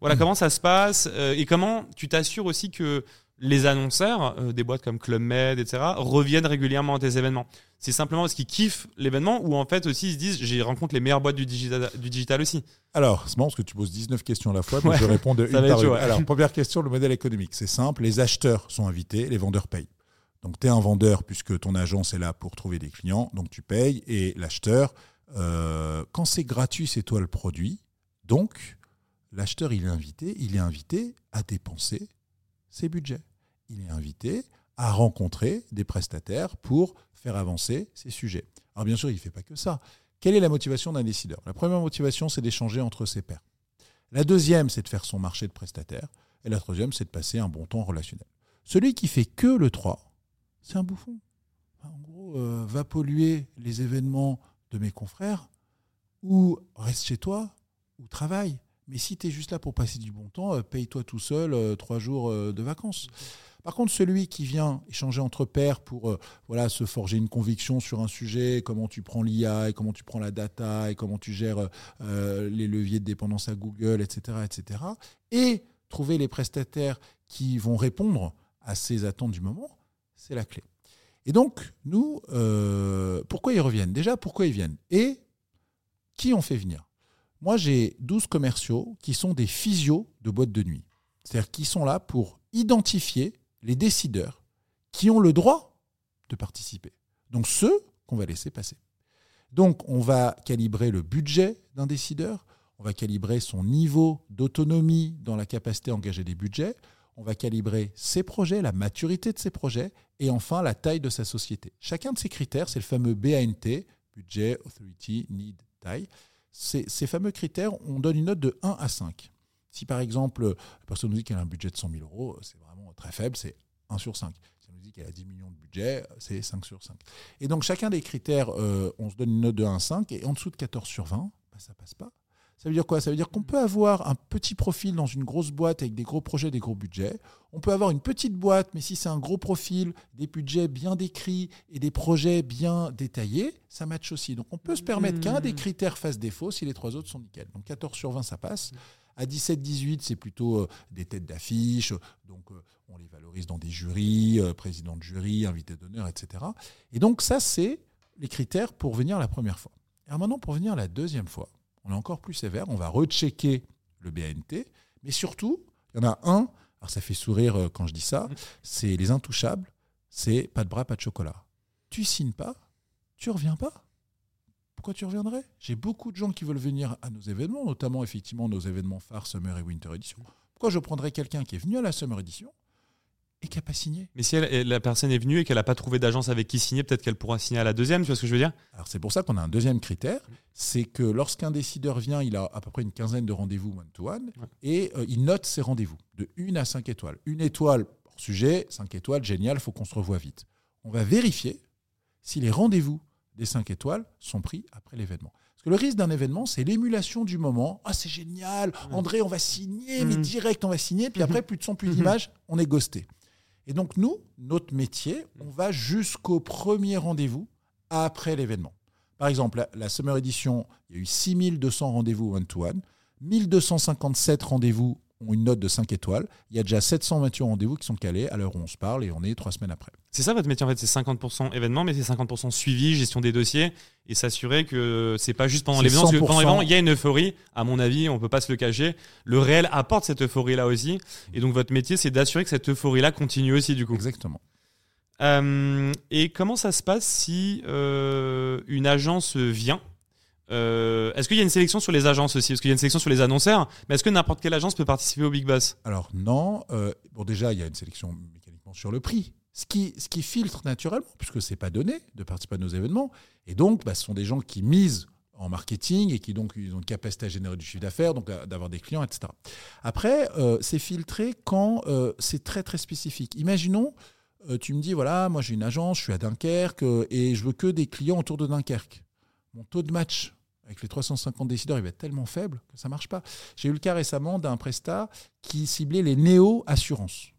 Voilà, mm. comment ça se passe euh, et comment tu t'assures aussi que les annonceurs, euh, des boîtes comme Club Med, etc., reviennent régulièrement à tes événements? C'est simplement parce qu'ils kiffent l'événement ou en fait aussi ils se disent j'ai rencontre les meilleures boîtes du digital, du digital aussi? Alors, c'est marrant parce que tu poses 19 questions à la fois, mais je réponds de une par une. Alors, première question, le modèle économique. C'est simple, les acheteurs sont invités, les vendeurs payent. Donc, tu es un vendeur puisque ton agence est là pour trouver des clients, donc tu payes, et l'acheteur, euh, quand c'est gratuit, c'est toi le produit. Donc, l'acheteur, il est invité, il est invité à dépenser ses budgets. Il est invité à rencontrer des prestataires pour faire avancer ses sujets. Alors bien sûr, il ne fait pas que ça. Quelle est la motivation d'un décideur? La première motivation, c'est d'échanger entre ses pairs. La deuxième, c'est de faire son marché de prestataires. Et la troisième, c'est de passer un bon temps relationnel. Celui qui fait que le 3, c'est un bouffon. En gros, euh, va polluer les événements de mes confrères, ou reste chez toi, ou travaille. Mais si tu es juste là pour passer du bon temps, euh, paye-toi tout seul euh, trois jours euh, de vacances. Par contre, celui qui vient échanger entre pairs pour voilà, se forger une conviction sur un sujet, comment tu prends l'IA, et comment tu prends la data, et comment tu gères les leviers de dépendance à Google, etc., etc., et trouver les prestataires qui vont répondre à ces attentes du moment, c'est la clé. Et donc, nous, euh, pourquoi ils reviennent? Déjà, pourquoi ils viennent? Et qui ont fait venir? Moi, j'ai 12 commerciaux qui sont des physios de boîtes de nuit. C'est-à-dire qui sont là pour identifier les décideurs qui ont le droit de participer. Donc ceux qu'on va laisser passer. Donc on va calibrer le budget d'un décideur, on va calibrer son niveau d'autonomie dans la capacité à engager des budgets, on va calibrer ses projets, la maturité de ses projets, et enfin la taille de sa société. Chacun de ces critères, c'est le fameux BANT, budget, authority, need, taille. Ces, fameux critères, on donne une note de 1 à 5. Si par exemple, la personne nous dit qu'elle a un budget de 100 000 euros, c'est vraiment très faible, c'est 1 sur 5. Si elle nous dit qu'elle a 10 millions de budget, c'est 5 sur 5. Et donc chacun des critères, euh, on se donne une note de 1 à 5, et en dessous de 14 sur 20, bah, ça passe pas. Ça veut dire quoi? Ça veut dire qu'on peut avoir un petit profil dans une grosse boîte avec des gros projets, des gros budgets. On peut avoir une petite boîte, mais si c'est un gros profil, des budgets bien décrits et des projets bien détaillés, ça match aussi. Donc on peut se permettre qu'un des mmh. critères fasse défaut si les trois autres sont nickel. Donc 14 sur 20, ça passe. À 17-18, c'est plutôt euh, des têtes d'affiche. Donc euh, on les valorise dans des jurys, euh, président de jury, invité d'honneur, etc. Et donc ça, c'est les critères pour venir la première fois. Alors maintenant, pour venir la deuxième fois, on est encore plus sévère, on va rechecker le BNT, Mais surtout, il y en a un, alors ça fait sourire euh, quand je dis ça, c'est les intouchables, c'est pas de bras, pas de chocolat. Tu signes pas, tu reviens pas. Pourquoi tu reviendrais? J'ai beaucoup de gens qui veulent venir à nos événements, notamment effectivement nos événements phares Summer et Winter Edition. Pourquoi je prendrais quelqu'un qui est venu à la Summer Edition? Et qui n'a pas signé Mais si elle- la personne est venue et qu'elle n'a pas trouvé d'agence avec qui signer, peut-être qu'elle pourra signer à la deuxième, tu vois ce que je veux dire? Alors c'est pour ça qu'on a un deuxième critère, c'est que lorsqu'un décideur vient, il a à peu près une quinzaine de rendez-vous one-to-one Ouais. et euh, il note ses rendez-vous de 1 à 5 étoiles. Une étoile hors sujet, 5 étoiles, génial, faut qu'on se revoie vite. On va vérifier si les rendez-vous des 5 étoiles sont pris après l'événement. Parce que le risque d'un événement, c'est l'émulation du moment. Ah, c'est génial, André, on va signer, mais Mhm. direct, on va signer. Puis après, plus de son, plus d'image, on est ghosté. Et donc, nous, notre métier, on va jusqu'au premier rendez-vous après l'événement. Par exemple, la, Summer Edition, il y a eu 6200 rendez-vous one-to-one, 1257 rendez-vous ont une note de 5 étoiles. Il y a déjà 728 rendez-vous qui sont calés à l'heure où on se parle et on est trois semaines après. C'est ça votre métier en fait, c'est 50% événement, mais c'est 50% suivi, gestion des dossiers et s'assurer que c'est pas juste pendant l'événement. Parce que pendant 100%. l'événement, il y a une euphorie, à mon avis, on peut pas se le cacher. Le réel apporte cette euphorie-là aussi. Et donc votre métier, c'est d'assurer que cette euphorie-là continue aussi du coup. Exactement. Euh, et comment ça se passe si euh, une agence vient Euh, Est-ce qu'il y a une sélection sur les agences aussi? Parce qu'il y a une sélection sur les annonceurs, mais est-ce que n'importe quelle agence peut participer au Big Boss? Alors non, euh, bon déjà il y a une sélection mécaniquement sur le prix, ce qui, ce qui filtre naturellement, puisque c'est pas donné de participer à nos événements, et donc bah, ce sont des gens qui misent en marketing et qui donc ils ont une capacité à générer du chiffre d'affaires, donc d'avoir des clients, etc. Après, euh, c'est filtré quand c'est très très spécifique. Imaginons, tu me dis voilà, moi j'ai une agence, je suis à Dunkerque et je veux que des clients autour de Dunkerque. Mon taux de match avec les 350 décideurs, il va être tellement faible que ça marche pas. J'ai eu le cas récemment d'un prestat qui ciblait les néo-assurances.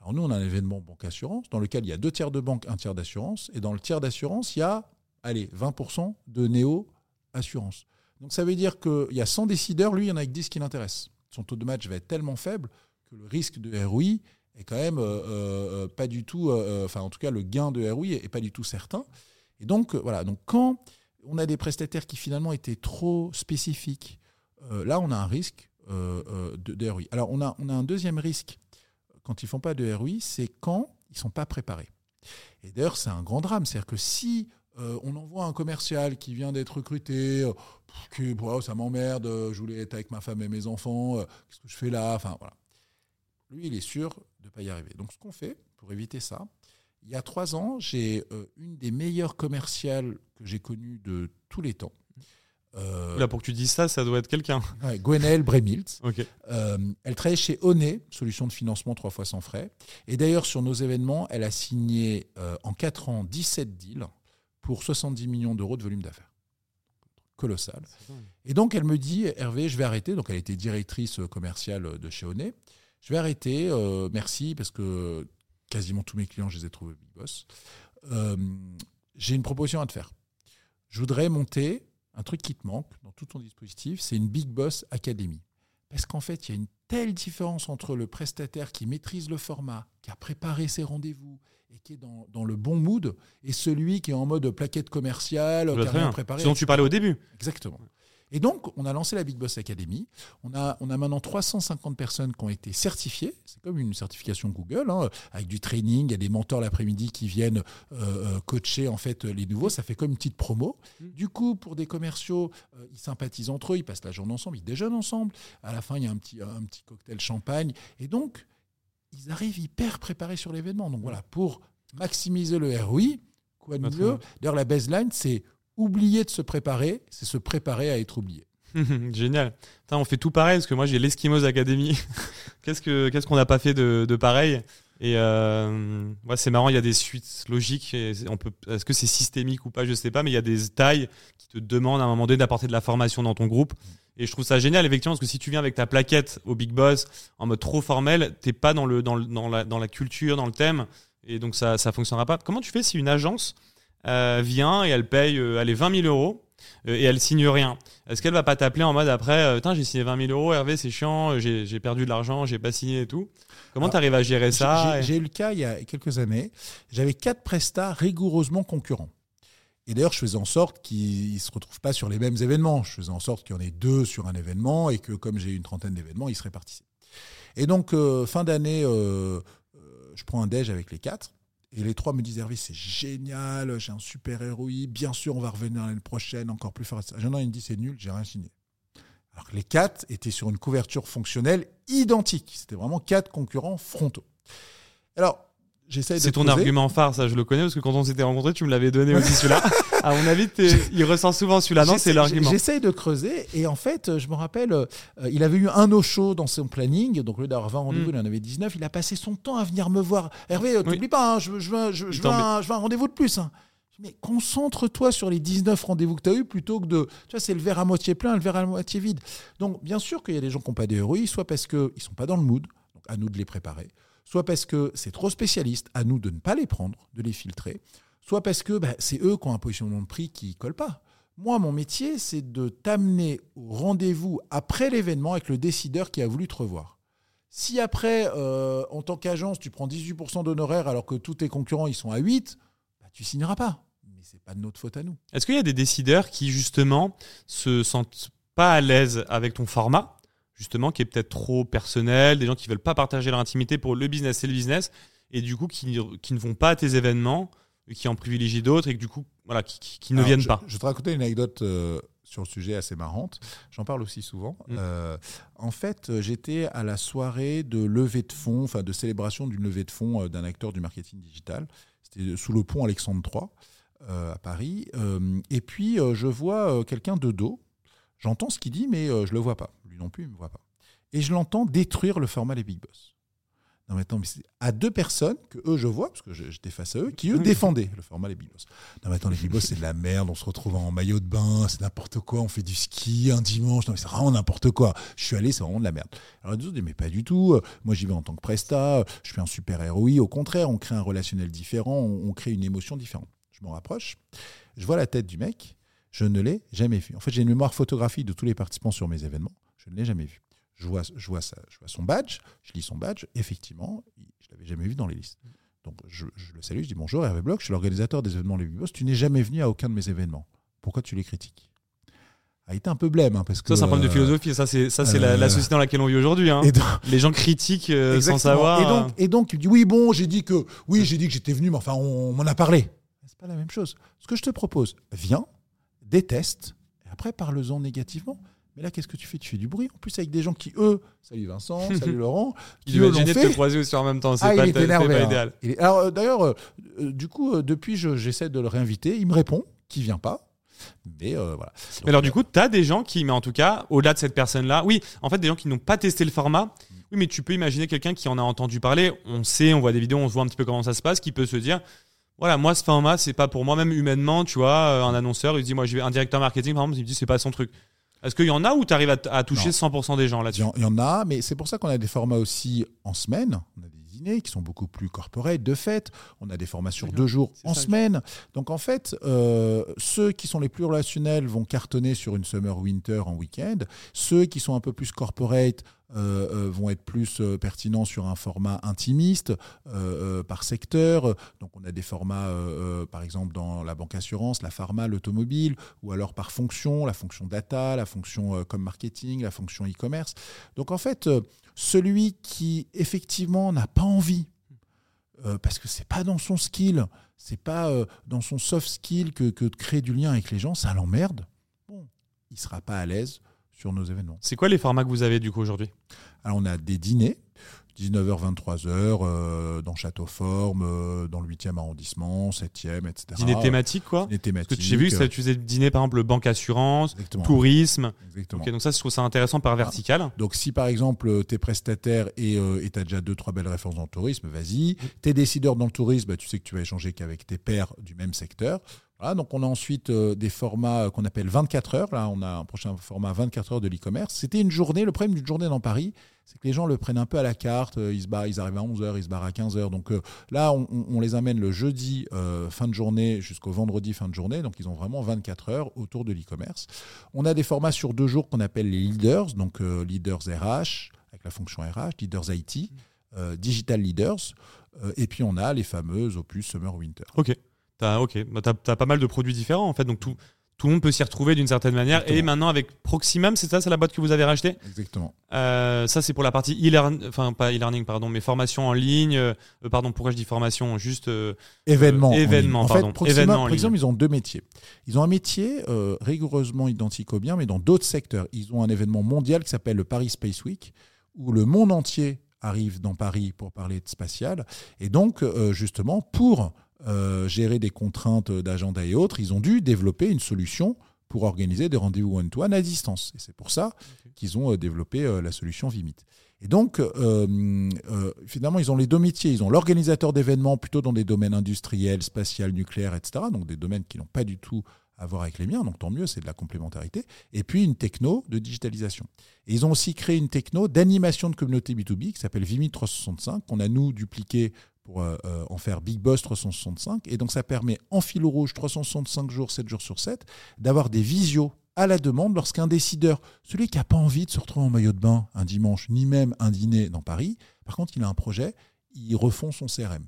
Alors nous, on a un événement banque-assurance dans lequel il y a deux tiers de banque, un tiers d'assurance. Et dans le tiers d'assurance, il y a, allez, 20% de néo-assurance. Donc ça veut dire qu'il y a 100 décideurs, lui, il y en a que 10 qui l'intéressent. Son taux de match va être tellement faible que le risque de ROI est quand même euh, euh, pas du tout, euh, enfin en tout cas le gain de ROI est, pas du tout certain. Et donc euh, voilà, donc quand on a des prestataires qui finalement étaient trop spécifiques, euh, là on a un risque euh, euh, de, ROI. Alors on a, un deuxième risque quand ils font pas de ROI, c'est quand ils sont pas préparés. Et d'ailleurs c'est un grand drame, c'est-à-dire que si on envoie un commercial qui vient d'être recruté, qui, wow, ça m'emmerde, je voulais être avec ma femme et mes enfants, qu'est-ce que je fais là? Enfin voilà. Lui, il est sûr de ne pas y arriver. Donc ce qu'on fait pour éviter ça, il y a trois ans, j'ai euh, une des meilleures commerciales que j'ai connues de tous les temps. Euh, Là, pour que tu dises ça, ça doit être quelqu'un. ouais, Gwenaëlle Bremilt. Euh, elle travaille chez Onet, solution de financement trois fois sans frais. Et d'ailleurs, sur nos événements, elle a signé en 4 ans 17 deals pour 70 millions d'euros de volume d'affaires. Colossal. Et donc, elle me dit, Hervé, je vais arrêter. Donc, elle était directrice commerciale de chez Onet. Je vais arrêter, euh, merci, parce que quasiment tous mes clients, je les ai trouvés Big Boss. Euh, J'ai une proposition à te faire. Je voudrais monter un truc qui te manque dans tout ton dispositif, c'est une Big Boss Academy. Parce qu'en fait, il y a une telle différence entre le prestataire qui maîtrise le format, qui a préparé ses rendez-vous et qui est dans, dans le bon mood, et celui qui est en mode plaquette commerciale, qui a rien préparé. Ce dont tu parlais au début. Exactement. Et donc, on a lancé la Big Boss Academy. On a, on a maintenant 350 personnes qui ont été certifiées. C'est comme une certification Google, hein, avec du training. Il y a des mentors l'après-midi qui viennent euh, euh, coacher en fait les nouveaux. Ça fait comme une petite promo. Mm. Du coup, pour des commerciaux, euh, ils sympathisent entre eux, ils passent la journée ensemble, ils déjeunent ensemble. À la fin, il y a un petit, un petit cocktail champagne. Et donc, ils arrivent hyper préparés sur l'événement. Donc voilà, pour maximiser le ROI, quoi de mieux. D'ailleurs, la baseline, c'est oublier de se préparer, c'est se préparer à être oublié. Génial. On fait tout pareil parce que moi j'ai l'Eskimos Academy. qu'est-ce que qu'est-ce qu'on n'a pas fait de, pareil? Et euh, c'est marrant, il y a des suites logiques. On peut, est-ce que c'est systémique ou pas Je sais pas, mais il y a des tailles qui te demandent à un moment donné d'apporter de la formation dans ton groupe. Et je trouve ça génial, effectivement, parce que si tu viens avec ta plaquette au Big Boss en mode trop formel, t'es pas dans le dans, le- dans la dans la culture, dans le thème, et donc ça ça fonctionnera pas. Comment tu fais si une agence vient et elle paye euh, allez 20 000 euros euh, et elle signe rien Est-ce qu'elle va pas t'appeler en mode après, euh, putain, j'ai signé 20 000 euros, Hervé, c'est chiant, euh, j'ai perdu de l'argent, j'ai pas signé et tout Comment Ah, tu arrives à gérer ça J'ai- et- eu le cas il y a quelques années. J'avais quatre prestats rigoureusement concurrents. Et d'ailleurs, je faisais en sorte qu'ils ne se retrouvent pas sur les mêmes événements. Je faisais en sorte qu'il y en ait deux sur un événement et que, comme j'ai une trentaine d'événements, ils se répartissaient. Et donc, euh, fin d'année, euh, euh, je prends un déj avec les quatre. Et les trois me disent Hervé, c'est génial, j'ai un super ROI, bien sûr, on va revenir l'année prochaine, encore plus fort. J'en ai une dit c'est nul, j'ai rien signé. Alors que les quatre étaient sur une couverture fonctionnelle identique. C'était vraiment quatre concurrents frontaux. Alors, c'est ton argument phare, ça je le connais parce que quand on s'était rencontrés, tu me l'avais donné aussi celui-là. à mon avis, il ressent souvent celui-là. Non, c'est l'argument. J'essaye de creuser et en fait, je me rappelle, euh, il avait eu un no-show dans son planning, donc au lieu d'avoir 20 rendez-vous, mm. il en avait 19. Il a passé son temps à venir me voir. Hervé, euh, t'oublie pas, hein, je, veux, un, rendez-vous de plus. Hein. Mais concentre-toi sur les 19 rendez-vous que tu as eu plutôt que de. Tu vois, c'est le verre à moitié plein, le verre à moitié vide. Donc, bien sûr qu'il y a des gens qui n'ont pas des soit parce qu'ils ne sont pas dans le mood, à nous de les préparer soit parce que c'est trop spécialiste, à nous de ne pas les prendre, de les filtrer, soit parce que bah, c'est eux qui ont un positionnement de prix qui ne colle pas. Moi, mon métier, c'est de t'amener au rendez-vous après l'événement avec le décideur qui a voulu te revoir. Si après, euh, en tant qu'agence, tu prends 18% d'honoraires alors que tous tes concurrents ils sont à 8, bah, tu signeras pas. Mais c'est pas de notre faute à nous. Est-ce qu'il y a des décideurs qui justement se sentent pas à l'aise avec ton format? Justement, qui est peut-être trop personnel, des gens qui veulent pas partager leur intimité pour le business, c'est le business, et du coup qui, ne vont pas à tes événements, qui en privilégient d'autres, et que du coup, voilà, qui, ne viennent pas. Je vais te raconter une anecdote euh, sur le sujet assez marrante. J'en parle aussi souvent. Mm. Euh, en fait, j'étais à la soirée de levée de fonds, enfin de célébration d'une levée de fonds euh, d'un acteur du marketing digital. C'était sous le pont Alexandre III à Paris. et puis, je vois quelqu'un de dos. J'entends ce qu'il dit, mais je le vois pas non plus, il ne me voit pas. Et je l'entends détruire le format Les Big Boss. Non, mais attends, mais c'est à deux personnes que eux, je vois, parce que j'étais face à eux, qui eux défendaient le format Les Big Boss. Non, mais attends, les Big Boss, c'est de la merde, on se retrouve en maillot de bain, c'est n'importe quoi, on fait du ski un dimanche, non, mais c'est vraiment n'importe quoi. Je suis allé, c'est vraiment de la merde. Alors, ils disent, mais pas du tout, moi j'y vais en tant que presta, je fais un super ROI, au contraire, on crée un relationnel différent, on, on crée une émotion différente. Je m'en rapproche, je vois la tête du mec, je ne l'ai jamais vu. En fait, j'ai une mémoire photographique de tous les participants sur mes événements. Je ne l'ai jamais vu. Je vois, je, vois ça, je vois son badge, je lis son badge. Effectivement, je ne l'avais jamais vu dans les listes. Donc je, le salue, je dis bonjour Hervé Bloch, je suis l'organisateur des événements Les Boss. Tu n'es jamais venu à aucun de mes événements. Pourquoi tu les critiques? A ah, été un peu blême. Hein, parce que, ça, c'est un problème de euh, philosophie. Ça, c'est, ça, c'est la, euh, société dans laquelle on vit aujourd'hui. Hein. Les gens critiquent euh, sans savoir. Et donc, et donc, tu dis oui, bon, j'ai dit que oui, j'ai dit que j'étais venu, mais enfin, on, m'en a parlé. C'est pas la même chose. Ce que je te propose, viens, déteste, et après, parle-en négativement. Mais là, qu'est-ce que tu fais? Tu fais du bruit. En plus, avec des gens qui, eux, salut Vincent, salut Laurent, qui eux l'ont fait. te croiser aussi en même temps. C'est ah, pas, énervé, pas, hein. idéal. Alors, euh, d'ailleurs, euh, euh, du coup, depuis, j'essaie de le réinviter. Il me répond qu'il vient pas. Mais voilà. mais alors, du coup, tu as des gens qui, mais en tout cas, au-delà de cette personne-là, oui, en fait, des gens qui n'ont pas testé le format. Oui, mais tu peux imaginer quelqu'un qui en a entendu parler. On sait, on voit des vidéos, on voit un petit peu comment ça se passe, qui peut se dire voilà, moi, ce format, c'est pas pour moi, même humainement, tu vois, un annonceur, il dit, moi, je vais, un directeur marketing, par exemple, il me dit, c'est pas son truc. Est-ce qu'il y en a où tu arrives à, toucher 100% des gens là-dessus? Il y en a, mais c'est pour ça qu'on a des formats aussi en semaine. On a des dîners qui sont beaucoup plus corporate, de fait. On a des formats sur deux jours en semaine. Donc en fait, euh, ceux qui sont les plus relationnels vont cartonner sur une summer-winter en week-end. Ceux qui sont un peu plus corporate euh, euh, vont être plus euh, pertinents sur un format intimiste par secteur. Donc on a des formats, par exemple, dans la banque assurance, la pharma, l'automobile, ou alors par fonction, la fonction data, la fonction comme marketing, la fonction e-commerce. Donc en fait, celui qui effectivement n'a pas envie, parce que c'est pas dans son skill, c'est pas dans son soft skill que, que de créer du lien avec les gens, ça l'emmerde. Bon, il sera pas à l'aise sur nos événements. C'est quoi les formats que vous avez du coup aujourd'hui? Alors on a des dîners, 19h, 23h, euh, dans Château-Forme, euh, dans le 8e arrondissement, 7e, etc. Dîner thématique, quoi? Dîner thématique. J'ai vu que tu faisais dîner, par exemple, banque assurance, tourisme. Exactement. donc ça, je trouve ça intéressant par vertical. Donc si, par exemple, tu es prestataire et euh, tu as déjà deux, trois belles références dans le tourisme, vas-y. Tu es décideur dans le tourisme, bah, tu sais que tu vas échanger qu'avec tes pairs du même secteur donc on a ensuite euh, des formats qu'on appelle 24 heures. Là, on a un prochain format 24 heures de l'e-commerce. C'était une journée. Le problème d'une journée dans Paris, c'est que les gens le prennent un peu à la carte. Euh, ils, se barrent, ils arrivent à 11 heures, ils se barrent à 15 heures. Donc euh, là, on, les amène le jeudi fin de journée jusqu'au vendredi fin de journée. Donc ils ont vraiment 24 heures autour de l'e-commerce. On a des formats sur deux jours qu'on appelle les leaders. Donc leaders RH avec la fonction RH, leaders IT, digital leaders. et puis on a les fameuses opus Summer Winter. Ok. T'as ok, bah, as, pas mal de produits différents en fait, donc tout, tout le monde peut s'y retrouver d'une certaine manière. Et maintenant avec Proximum, c'est ça, c'est la boîte que vous avez rachetée? Exactement. Euh, ça c'est pour la partie e-learning, enfin pas e-learning pardon, mais formation en ligne. Euh, pardon, pourquoi je dis formation? Juste euh, Événements. en ligne. événements, En pardon. fait, en par exemple, ils ont deux métiers. Ils ont un métier euh, rigoureusement identique au bien, mais dans d'autres secteurs. Ils ont un événement mondial qui s'appelle le Paris Space Week, où le monde entier arrive dans Paris pour parler de spatial. Et donc, euh, justement, pour euh, gérer des contraintes d'agenda et autres, ils ont dû développer une solution pour organiser des rendez-vous one-to-one à distance. Et c'est pour ça qu'ils ont euh, développé euh, la solution Vimit. Et donc, euh, finalement, ils ont les deux métiers. Ils ont l'organisateur d'événements plutôt dans des domaines industriels, spatial, nucléaire, etc. Donc des domaines qui n'ont pas du tout à voir avec les miens. Donc tant mieux, c'est de la complémentarité. Et puis une techno de digitalisation. Et ils ont aussi créé une techno d'animation de communauté B2B qui s'appelle Vimit 365, qu'on a nous dupliqué pour euh, euh, en faire Big Boss 365. Et donc ça permet en fil rouge 365 jours, 7 jours sur 7, d'avoir des visios à la demande lorsqu'un décideur, celui qui n'a pas envie de se retrouver en maillot de bain un dimanche, ni même un dîner dans Paris, par contre il a un projet, il refond son CRM.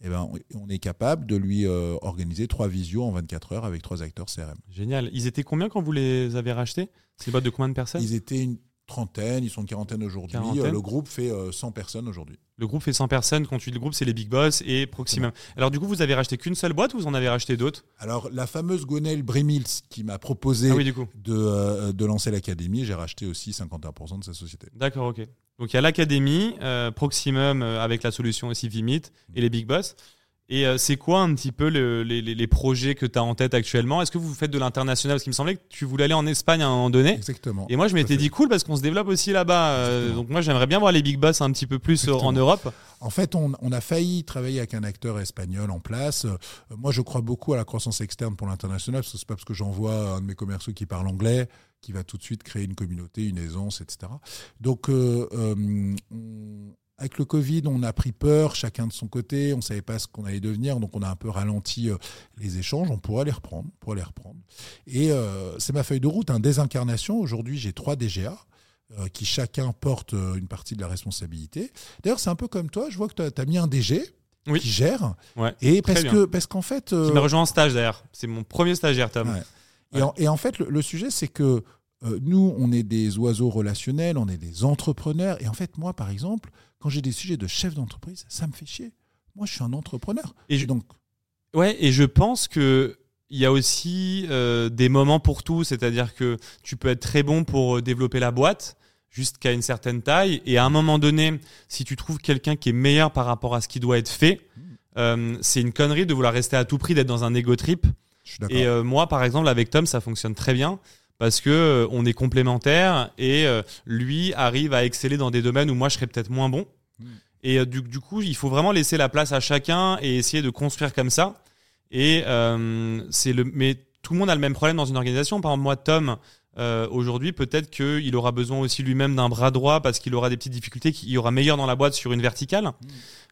Eh ben, on- est capable de lui euh, organiser trois visios en 24 heures avec trois acteurs CRM. génial. Ils étaient combien quand vous les avez rachetés? C'est boîte de combien de personnes? Ils étaient une trentaine, ils sont une quarantaine aujourd'hui. Euh, Le groupe fait euh, 100 personnes aujourd'hui. Le groupe fait 100 personnes. Quand tu dis le groupe, c'est les Big Boss et Proximum. Alors du coup, vous avez racheté qu'une seule boîte ou vous en avez racheté d'autres? Alors, la fameuse Gonel Brimils qui m'a proposé Ah oui, du coup. de, euh, de lancer l'académie, j'ai racheté aussi 51% de sa société. D'accord, ok. Donc il y a l'académie, euh, Proximum euh, avec la solution aussi Vimit et les Big Boss. Et euh, c'est quoi un petit peu le- les, projets que tu as en tête actuellement? Est-ce que vous faites de l'international? Parce qu'il me semblait que tu voulais aller en Espagne à un moment donné. Exactement. Et moi, je m'étais dit cool parce qu'on se développe aussi là-bas. Euh, donc moi, j'aimerais bien voir les Big Boss un petit peu plus euh, en. Europe. En fait, on, on a failli travailler avec un acteur espagnol en place. Moi, je crois beaucoup à la croissance externe pour l'international, que c'est pas parce que j'envoie un de mes commerciaux qui parle anglais qui va tout de suite créer une communauté, une aisance, etc. Donc, euh, euh, on- avec le Covid, on a pris peur, chacun de son côté. On savait pas ce qu'on allait devenir, donc on a un peu ralenti euh, les échanges. On pourra les reprendre, on pourra les reprendre. Et euh, c'est ma feuille de route, un désincarnation. Aujourd'hui, j'ai trois DGA euh, qui chacun porte une partie de la responsabilité. D'ailleurs, c'est un peu comme toi, je vois que tu as, mis un DG Oui. qui gère. Ouais, Et parce bien. que parce qu'en fait. euh, Qui m'a rejoint en stage d'ailleurs. C'est mon premier stagiaire, Tom. Ouais. et, en, et en fait, le, le sujet, c'est que euh, nous, on est des oiseaux relationnels, on est des entrepreneurs. Et en fait, moi, par exemple, quand j'ai des sujets de chef d'entreprise, ça me fait chier. Moi, je suis un entrepreneur. Et je- donc, Ouais, et je pense que il y a aussi euh, des moments pour tout, c'est-à-dire que tu peux être très bon pour euh, développer la boîte jusqu'à une certaine taille, et à un moment donné, si tu trouves quelqu'un qui est meilleur par rapport à ce qui doit être fait, euh, c'est une connerie de vouloir rester à tout prix, d'être dans un ego trip. Et euh, moi, par exemple, avec Tom, ça fonctionne très bien parce que euh, on est complémentaires et euh, lui arrive à exceller dans des domaines où moi je serais peut-être moins bon. Et euh, du, du coup, il faut vraiment laisser la place à chacun et essayer de construire comme ça. Et c'est le, mais tout le monde a le même problème dans une organisation. Par exemple, moi, Tom, euh, aujourd'hui, peut-être qu'il aura besoin aussi lui-même d'un bras droit parce qu'il aura des petites difficultés, qu'il y aura meilleur dans la boîte sur une verticale,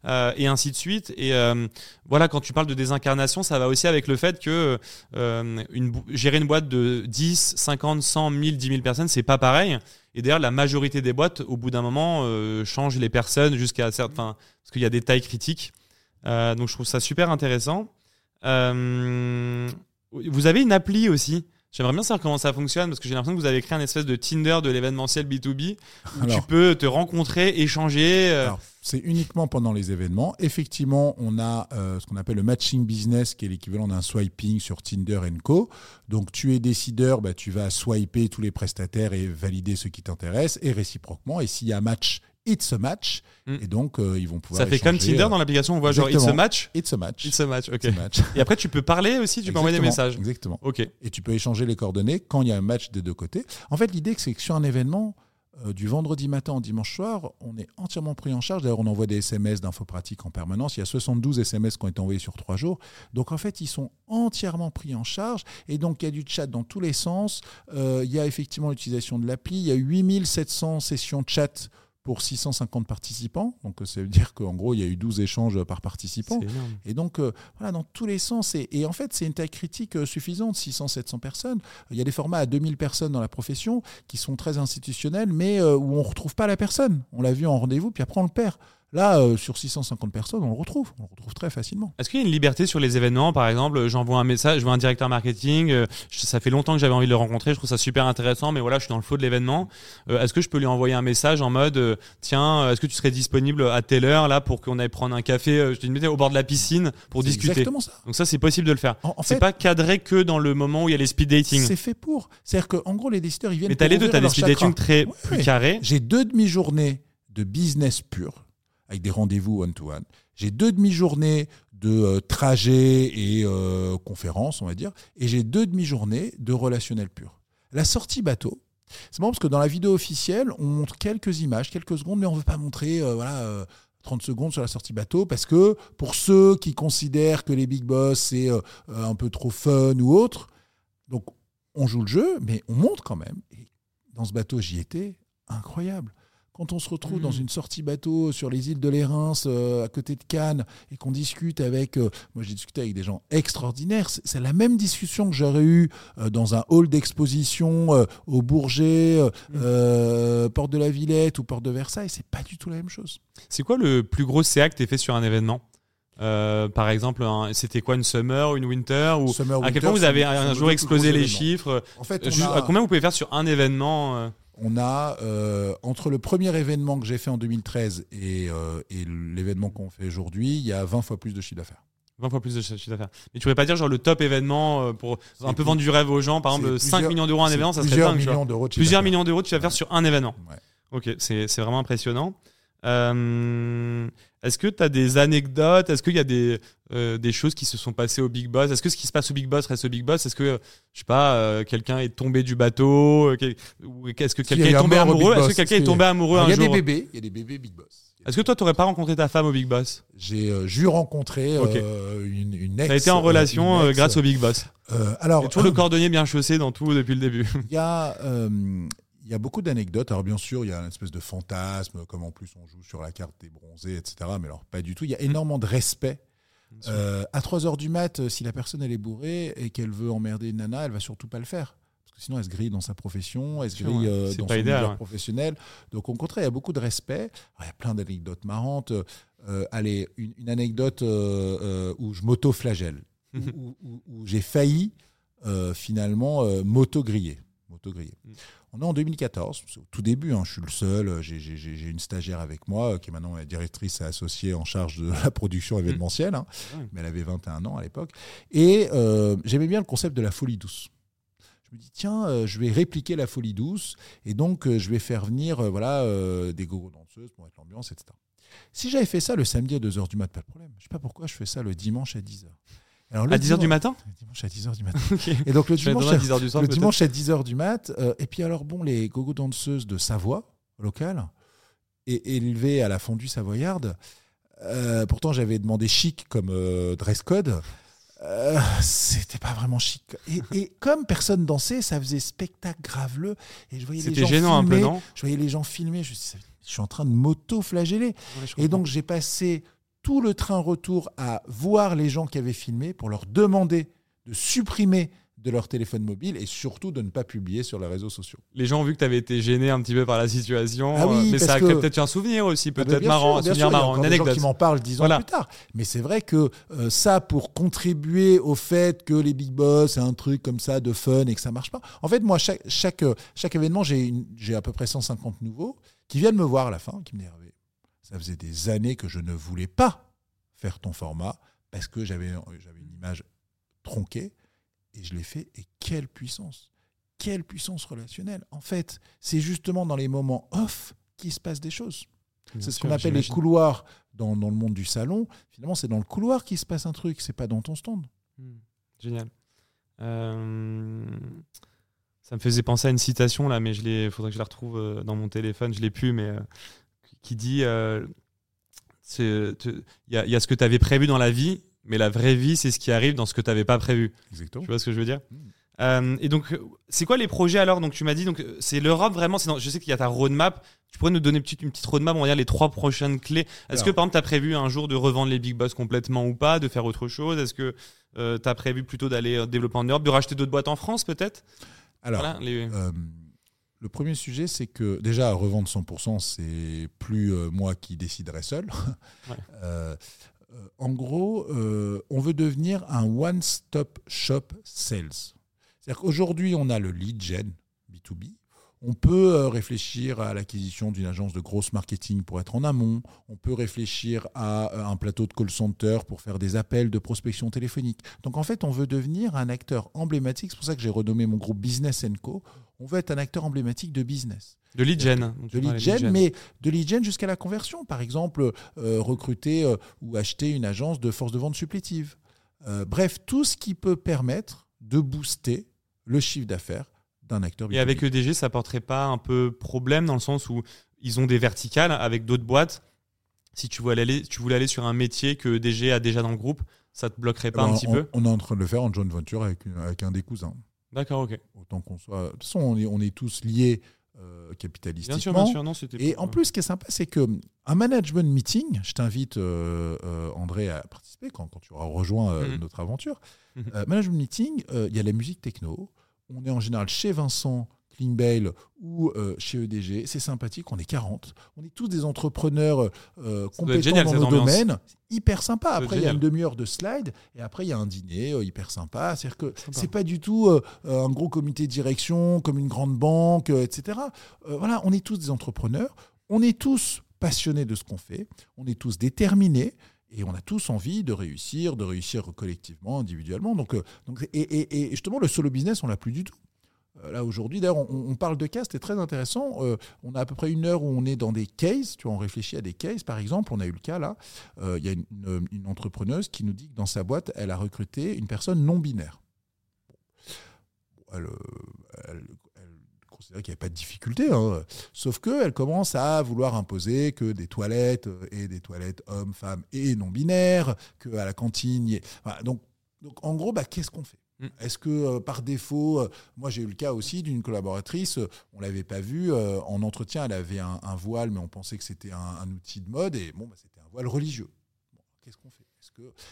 euh, et ainsi de suite. Et euh, voilà, quand tu parles de désincarnation, ça va aussi avec le fait que une, gérer une boîte de 10, 50, 100, 1000, 10 000 personnes, c'est pas pareil. Et d'ailleurs, la majorité des boîtes, au bout d'un moment, changent les personnes jusqu'à certains. Parce qu'il y a des tailles critiques. Donc, je trouve ça super intéressant. Vous avez une appli aussi? J'aimerais bien savoir comment ça fonctionne parce que j'ai l'impression que vous avez créé un espèce de Tinder de l'événementiel B2B où tu peux te rencontrer, échanger. euh, Alors, c'est uniquement pendant les événements. Effectivement, on a euh, ce qu'on appelle le matching business, qui est l'équivalent d'un swiping sur Tinder Co. Donc, tu es décideur, bah, tu vas swiper tous les prestataires et valider ceux qui t'intéressent, et réciproquement. Et s'il y a match, it's a match. Mm. Et donc, euh, ils vont pouvoir. ça fait comme Tinder euh, dans l'application, on voit genre it's a match. It's a match. It's a match, ok. It's a match. Et après, tu peux parler aussi, tu peux envoyer des messages. Exactement. Ok. Et tu peux échanger les coordonnées quand il y a un match des deux côtés. En fait, l'idée, c'est que sur un événement, euh, du vendredi matin au dimanche soir, on est entièrement pris en charge. D'ailleurs, on envoie des SMS d'infos pratiques en permanence. Il y a 72 SMS qui ont été envoyés sur trois jours. Donc, en fait, ils sont entièrement pris en charge. Et donc, il y a du chat dans tous les sens. Euh, il y a effectivement l'utilisation de l'appli. Il y a 8700 sessions chat pour 650 participants. Donc, ça veut dire qu'en gros, il y a eu 12 échanges par participant. Et donc, euh, voilà, dans tous les sens. Et, et en fait, c'est une taille critique euh, suffisante, 600, 700 personnes. Il y a des formats à 2000 personnes dans la profession qui sont très institutionnels, mais euh, où on ne retrouve pas la personne. On l'a vu en rendez-vous, puis après, on le perd. Là, euh, sur 650 personnes, on le retrouve. On le retrouve très facilement. Est-ce qu'il y a une liberté sur les événements? Par exemple, j'envoie un message, je vois un directeur marketing, euh, je- ça fait longtemps que j'avais envie de le rencontrer, je trouve ça super intéressant, mais voilà, je suis dans le flot de l'événement. Euh, est-ce que je peux lui envoyer un message en mode, euh, tiens, euh, est-ce que tu serais disponible à telle heure là pour qu'on aille prendre un café, euh, je te dis, au bord de la piscine pour discuter exactement ça. Donc ça, c'est possible de le faire. En, en C'est pas cadré que dans le moment où il y a les speed dating. c'est fait pour. C'est-à-dire qu'en gros, les décideurs, ils viennent. Mais t'as les deux, t'as speed dating très Ouais, plus carrés. J'ai deux demi-journées de business pur, avec des rendez-vous one-to-one. J'ai deux demi-journées de euh, trajet et euh, conférences, on va dire. Et j'ai deux demi-journées de relationnel pur. La sortie bateau, c'est marrant parce que dans la vidéo officielle, on montre quelques images, quelques secondes, mais on ne veut pas montrer euh, voilà, euh, 30 secondes sur la sortie bateau parce que pour ceux qui considèrent que les big boss, c'est un peu trop fun ou autre, donc on joue le jeu, mais on monte quand même. Dans ce bateau, j'y étais, incroyable. Quand on se retrouve dans une sortie bateau sur les îles de l'Érins, euh, à côté de Cannes, et qu'on discute avec, euh, moi j'ai discuté avec des gens extraordinaires, c'est la même discussion que j'aurais eue euh, dans un hall d'exposition au Bourget, euh, Porte de la Villette ou Porte de Versailles, c'est pas du tout la même chose. C'est quoi le plus gros CA que t'aies fait sur un événement? Euh, Par exemple, c'était quoi une summer ou une winter ou Summer, à quel point vous avez un jour explosé les chiffres? En fait, on Ju- a- à Combien vous pouvez faire sur un événement On a, euh, entre le premier événement que j'ai fait en 2013 et, euh, et l'événement qu'on fait aujourd'hui, il y a 20 fois plus de chiffre d'affaires. 20 fois plus de chiffre d'affaires. Mais tu pourrais pas dire genre le top événement euh, pour un peu plus- vendre du rêve aux gens, par exemple 5 plusieurs- millions d'euros un événement, ça serait dingue. millions d'euros Plusieurs millions d'euros de chiffre d'affaires sur un événement. Ouais. Ok, c'est vraiment impressionnant. Euh, Est-ce que tu as des anecdotes? Est-ce qu'il y a des, euh, des choses qui se sont passées au Big Boss? Est-ce que ce qui se passe au Big Boss reste au Big Boss? Est-ce que, euh, je sais pas, euh, quelqu'un est tombé du bateau ou Est-ce que quelqu'un a est tombé amoureux? Est-ce que quelqu'un est tombé amoureux Alors, un Il y a des bébés, il y a des bébés Big Boss. Est-ce que toi, tu n'aurais pas rencontré ta femme au Big Boss? J'ai euh, eu rencontré une, une ex. Tu as été en relation euh, grâce au Big Boss. Alors, Et toujours le cordonnier bien chaussé dans tout depuis le début. Il y a, il y a beaucoup d'anecdotes. Alors bien sûr, il y a une espèce de fantasme, comme en plus on joue sur la carte des bronzés, etc. Mais alors pas du tout. Il y a énormément de respect. Euh, à 3 heures du mat, euh, si la personne elle est bourrée et qu'elle veut emmerder une nana, elle va surtout pas le faire. Parce que sinon, elle se grille dans sa profession, elle se grille ouais. euh, dans son idéal, ouais. professionnel. Donc, au contraire, il y a beaucoup de respect. Alors, il y a plein d'anecdotes marrantes. Euh, allez, une, une anecdote où je m'auto-flagelle, où, où- où- où j'ai failli finalement m'auto-griller. Mm. On est en 2014, c'est au tout début, hein, je suis le seul, euh, j'ai- une stagiaire avec moi euh, qui est maintenant la directrice associée en charge de la production événementielle, hein, Ouais. mais elle avait 21 ans à l'époque. Et euh, j'aimais bien le concept de la folie douce. Je me dis, tiens, euh, je vais répliquer la folie douce, et donc euh, je vais faire venir euh, voilà, euh, des gogo danseuses pour mettre l'ambiance, etc. Si j'avais fait ça le samedi à 2h du mat, pas de problème. Je sais pas pourquoi je fais ça le dimanche à 10h. Alors, À 10h du dimanche- matin Dimanche à 10h du matin. Et donc le dimanche, à- à 10h du soir. le dimanche à 10h du mat. euh, et puis alors, bon, les gogo danseuses de Savoie, locales, et élevées à la fondue savoyarde. euh, pourtant, j'avais demandé chic comme euh, dress code. C'était pas vraiment chic. Et, et comme personne dansait, ça faisait spectacle graveleux. Et je voyais les C'était gens gênant un peu, non? Je voyais les gens filmer. Je suis dit, je suis en train de m'auto-flageller. Ouais, Et donc, j'ai passé tout le train retour à voir les gens qui avaient filmé pour leur demander de supprimer de leur téléphone mobile et surtout de ne pas publier sur les réseaux sociaux. les gens ont vu que tu avais été gêné un petit peu par la situation, Ah oui, euh, mais ça a que- peut-être un souvenir aussi, Ah ben, peut-être marrant, sûr, un souvenir sûr, il y a marrant, une des gens anecdote. qui m'en parlent dix ans Voilà. plus tard. Mais c'est vrai que euh, ça, pour contribuer au fait que les big boss, c'est un truc comme ça de fun et que ça marche pas. En fait, moi, chaque, chaque, chaque événement, j'ai à peu près 150 nouveaux qui viennent me voir à la fin, qui me disent ça faisait des années que je ne voulais pas faire ton format parce que j'avais j'avais une image tronquée et je l'ai fait. Et quelle puissance Quelle puissance relationnelle En fait, c'est justement dans les moments off qu'il se passe des choses. C'est ce qu'on appelle les couloirs dans, dans le monde du salon. Finalement, c'est dans le couloir qu'il se passe un truc, c'est pas dans ton stand. Hmm, Génial. Euh, Ça me faisait penser à une citation là, mais je l'ai. Faudrait que je la retrouve euh, dans mon téléphone. Je l'ai plus, mais euh, qui dit euh, il y, a- il y a ce que tu avais prévu dans la vie, mais la vraie vie, c'est ce qui arrive dans ce que tu n'avais pas prévu. Exactement. Tu vois ce que je veux dire Mm. Euh, Et donc, euh, c'est quoi les projets alors? Donc, tu m'as dit, donc euh, c'est l'Europe vraiment. dans- je sais qu'il y a ta roadmap. Tu pourrais nous donner une petite, une petite roadmap, on va dire les trois prochaines clés. Est-ce que par exemple, tu as prévu un jour de revendre les big boss complètement ou pas, de faire autre chose? Est-ce que tu as prévu plutôt d'aller euh, développer en Europe, de racheter d'autres boîtes en France peut-être? Alors, Voilà, les- euh, Le premier sujet, c'est que déjà, revendre 100%, c'est plus euh, moi qui déciderai seul. Ouais. Euh, en gros, euh, on veut devenir un one-stop shop sales. C'est-à-dire qu'aujourd'hui, on a le lead gen B2B. On peut réfléchir à l'acquisition d'une agence de grosse marketing pour être en amont. On peut réfléchir à un plateau de call center pour faire des appels de prospection téléphonique. Donc en fait, on veut devenir un acteur emblématique. C'est pour ça que j'ai renommé mon groupe Business Co. On veut être un acteur emblématique de business De lead gen. tu de lead gen, mais de lead gen jusqu'à la conversion. Par exemple, euh, recruter euh, ou acheter une agence de force de vente supplétive. Euh, bref, tout ce qui peut permettre de booster le chiffre d'affaires d'un acteur. Et B2B. avec EDG, ça porterait pas un peu problème dans le sens où ils ont des verticales avec d'autres boîtes. Si tu voulais aller, tu voulais aller sur un métier que EDG a déjà dans le groupe, ça te bloquerait pas un petit on, peu? on est en train de le faire en joint venture avec un des cousins. D'accord, ok. Autant qu'on soit. De toute façon, on est, on est tous liés euh, Bien capitalistiquement. sûr, bien sûr, non, c'était. Et en plus, ce qui est sympa, c'est que un management meeting, je t'invite, euh, euh, André, à participer quand, quand tu auras rejoint euh, Mhm. notre aventure. Mhm. Euh, management meeting, euh, il y a la musique techno. On est en général chez Vincent Klingbeil ou euh, chez EDG. C'est sympathique, on est 40. On est tous des entrepreneurs euh, compétents génial, dans nos domaines. Hyper sympa. Après, il y a une demi-heure de slide et après, il y a un dîner euh, hyper sympa. C'est-à-dire que c'est pas du tout euh, un gros comité de direction comme une grande banque, euh, etc. Euh, voilà, on est tous des entrepreneurs. On est tous passionnés de ce qu'on fait. On est tous déterminés. Et on a tous envie de réussir, de réussir collectivement, individuellement. Donc, euh, donc, et, et- et justement, le solo business, on l'a plus du tout. Euh, Là aujourd'hui, d'ailleurs, on, parle de cas, c'était très intéressant. Euh, on a à peu près une heure où on est dans des cases. Tu vois, on réfléchit à des cases. Par exemple, on a eu le cas là. euh, Il y a une, entrepreneuse qui nous dit que dans sa boîte, elle a recruté une personne non binaire. Elle, considérait qu'il n'y avait pas de difficulté. hein. Sauf qu'elle commence à vouloir imposer que des toilettes et des toilettes hommes, femmes et non binaires, qu'à la cantine. donc, donc, en gros, bah, qu'est-ce qu'on fait? Mm. Est-ce que euh, par défaut, euh, moi j'ai eu le cas aussi d'une collaboratrice, euh, on l'avait pas vue euh, en entretien, elle avait un, voile, mais on pensait que c'était un, outil de mode et bon, bah, c'était un voile religieux. Qu'est-ce qu'on fait?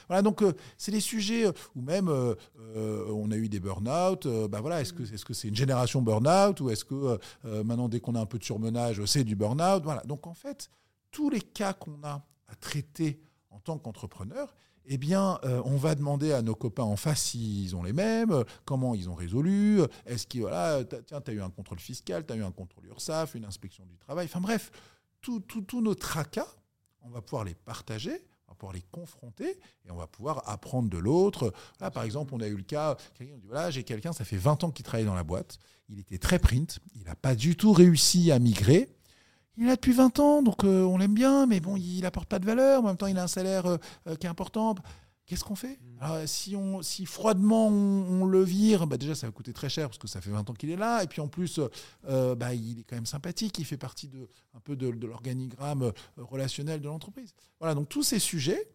Voilà donc c'est des sujets où même on a eu des burn-out. bah voilà, est-ce que que c'est une génération burn-out ou est-ce que maintenant dès qu'on a un peu de surmenage, c'est du burn-out? Voilà. Donc en fait, tous les cas qu'on a à traiter en tant qu'entrepreneur, eh bien, euh, on va demander à nos copains en face s'ils ont les mêmes, euh, comment ils ont résolu, euh, est-ce que, voilà, tiens, tu eu un contrôle fiscal, tu as eu un contrôle URSAF, une inspection du travail, enfin bref, tous tout, tous nos tracas, on va pouvoir les partager, on va pouvoir les confronter et on va pouvoir apprendre de l'autre. Là, par exemple, on a eu le cas, quelqu'un dit, voilà, j'ai quelqu'un, ça fait 20 ans qu'il travaille dans la boîte, il était très print, il n'a pas du tout réussi à migrer, il est là depuis 20 ans, donc euh, on l'aime bien, mais bon, il apporte pas de valeur. En même temps, il a un salaire euh, euh, qui est important. Qu'est-ce qu'on fait? Alors, si, on, si froidement on, on le vire, bah déjà ça va coûter très cher parce que ça fait 20 ans qu'il est là. Et puis en plus, euh, bah, il est quand même sympathique. Il fait partie de, un peu de, de l'organigramme relationnel de l'entreprise. Voilà, donc tous ces sujets,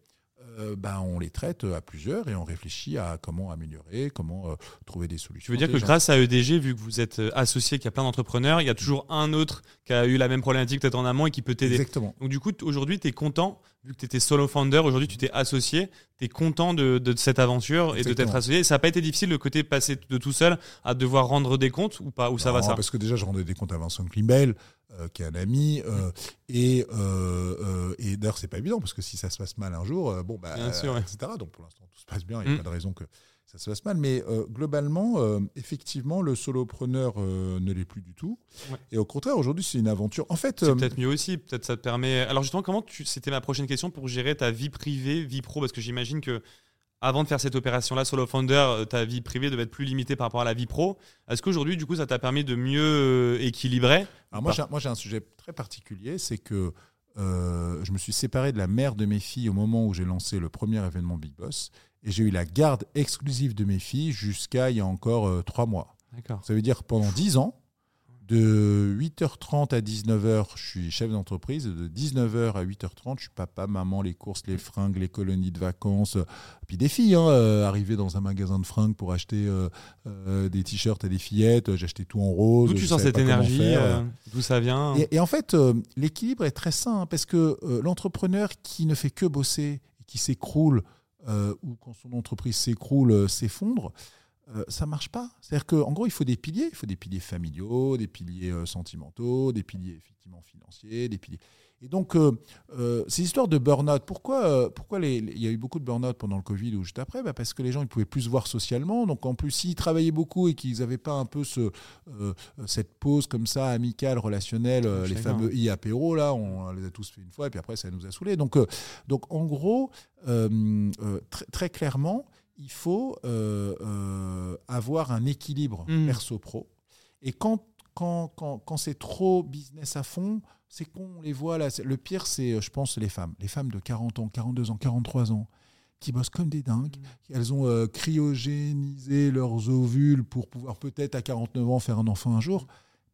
euh, bah, on les traite à plusieurs et on réfléchit à comment améliorer, comment euh, trouver des solutions. Tu veux dire que grâce à EDG, vu que vous êtes euh, associé, qu'il y a plein d'entrepreneurs, il y a toujours un autre qui a eu la même problématique peut-être en amont et qui peut t'aider. Exactement. Donc du coup, aujourd'hui, tu es content, vu que tu étais solo founder, aujourd'hui tu t'es associé, tu es content de, de cette aventure et de t'être associé. Ça n'a pas été difficile le côté passer de tout seul à devoir rendre des comptes ou pas? Ou ça va ça? Parce que déjà, je rendais des comptes à Vincent Klimbel, euh, qui est un ami. euh, et euh, euh, et d'ailleurs, c'est pas évident, parce que si ça se passe mal un jour, bon, bah, Bien sûr, ouais. etc. Donc pour l'instant, tout se passe bien, il n'y a Mm. pas de raison que ça se passe mal. Mais euh, globalement, euh, effectivement, le solopreneur euh, ne l'est plus du tout. Ouais. Et au contraire, aujourd'hui, c'est une aventure. En fait, C'est peut-être mieux aussi, peut-être ça te permet. Alors justement, comment tu C'était ma prochaine question pour gérer ta vie privée, vie pro, parce que j'imagine que avant de faire cette opération-là, solo founder, ta vie privée devait être plus limitée par rapport à la vie pro. Est-ce qu'aujourd'hui, du coup, ça t'a permis de mieux équilibrer Alors moi, j'ai, un sujet très particulier, c'est que je me suis séparé de la mère de mes filles au moment où j'ai lancé le premier événement Big Boss, et j'ai eu la garde exclusive de mes filles jusqu'à il y a encore euh, trois mois. Ça veut dire pendant 10 ans, de 8h30 à 19h, je suis chef d'entreprise. De 19h à 8h30, je suis papa, maman, les courses, les fringues, les colonies de vacances. Puis des filles, hein, euh, arriver dans un magasin de fringues pour acheter euh, euh, des t-shirts à des fillettes. J'achetais tout en rose. D'où tu sens cette énergie euh, D'où ça vient Et, et en fait, euh, l'équilibre est très sain hein, parce que euh, l'entrepreneur qui ne fait que bosser qui s'écroule euh, ou quand son entreprise s'écroule, euh, s'effondre, euh, ça marche pas. C'est-à-dire qu'en gros, il faut des piliers. Il faut des piliers familiaux, des piliers sentimentaux, des piliers effectivement financiers, des piliers. Et donc, euh, euh, ces histoires de burn-out, pourquoi, euh, pourquoi les, les- il y a eu beaucoup de burn-out pendant le Covid ou juste après? Bah Parce que les gens ne pouvaient plus se voir socialement. Donc, en plus, s'ils travaillaient beaucoup et qu'ils n'avaient pas un peu ce, cette pause comme ça, amicale, relationnelle, euh, les Chacun. fameux i-apéro, là, on les a tous fait une fois et puis après, ça nous a saoulés. Donc, donc en gros, euh, euh, tr- très clairement, il faut avoir un équilibre Mhm. perso-pro. Et quand, quand, quand, quand c'est trop business à fond, c'est qu'on les voit là. Le pire, c'est, euh, je pense, les femmes. Les femmes de 40 ans, 42 ans, 43 ans, qui bossent comme des dingues. Elles ont euh, cryogénisé leurs ovules pour pouvoir peut-être à 49 ans faire un enfant un jour.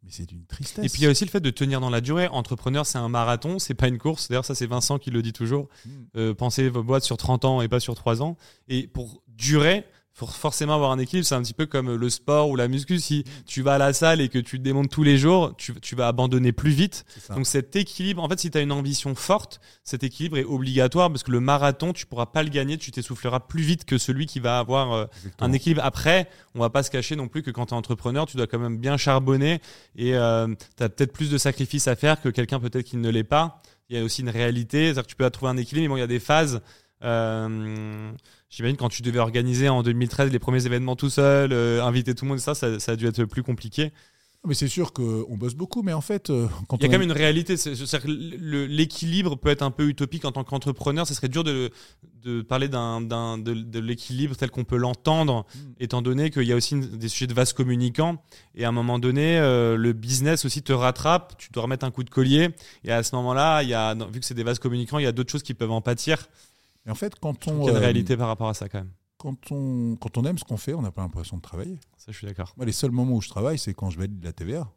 Mais c'est d'une tristesse. Et puis il y a aussi le fait de tenir dans la durée. Entrepreneur, c'est un marathon, c'est pas une course. D'ailleurs, ça, c'est Vincent qui le dit toujours. Mm. Euh, pensez vos boîtes sur 30 ans et pas sur 3 ans. Et pour durer, faut forcément avoir un équilibre. C'est un petit peu comme le sport ou la muscu. Si tu vas à la salle et que tu te démontes tous les jours, tu, tu vas abandonner plus vite. Donc cet équilibre, en fait, si tu as une ambition forte, cet équilibre est obligatoire parce que le marathon, tu pourras pas le gagner, tu t'essouffleras plus vite que celui qui va avoir euh, un équilibre. Après, on va pas se cacher non plus que quand tu es entrepreneur, tu dois quand même bien charbonner et tu as peut-être plus de sacrifices à faire que quelqu'un peut-être qui ne l'est pas. Il y a aussi une réalité, c'est-à-dire que tu peux trouver un équilibre, mais bon, il y a des phases. Euh, J'imagine quand tu devais organiser en 2013 les premiers événements tout seul, euh, inviter tout le monde, ça, ça, ça a dû être plus compliqué. Mais c'est sûr qu'on bosse beaucoup, mais en fait, euh, quand Il y a on quand même une réalité. L'équilibre peut être un peu utopique en tant qu'entrepreneur. Ce serait dur de, de parler de, de l'équilibre tel qu'on peut l'entendre, Mm. étant donné qu'il y a aussi une- des sujets de vases communicants. Et à un moment donné, euh, le business aussi te rattrape. Tu dois remettre un coup de collier. Et à ce moment-là, il y a, vu que c'est des vases communicants, il y a d'autres choses qui peuvent en pâtir. Mais en fait, quand Il on, y a une euh, réalité par rapport à ça quand même. quand on, quand on aime ce qu'on fait, on n'a pas l'impression de travailler. Ça, je suis d'accord. Moi, les seuls moments où je travaille, c'est quand je valide la TVA.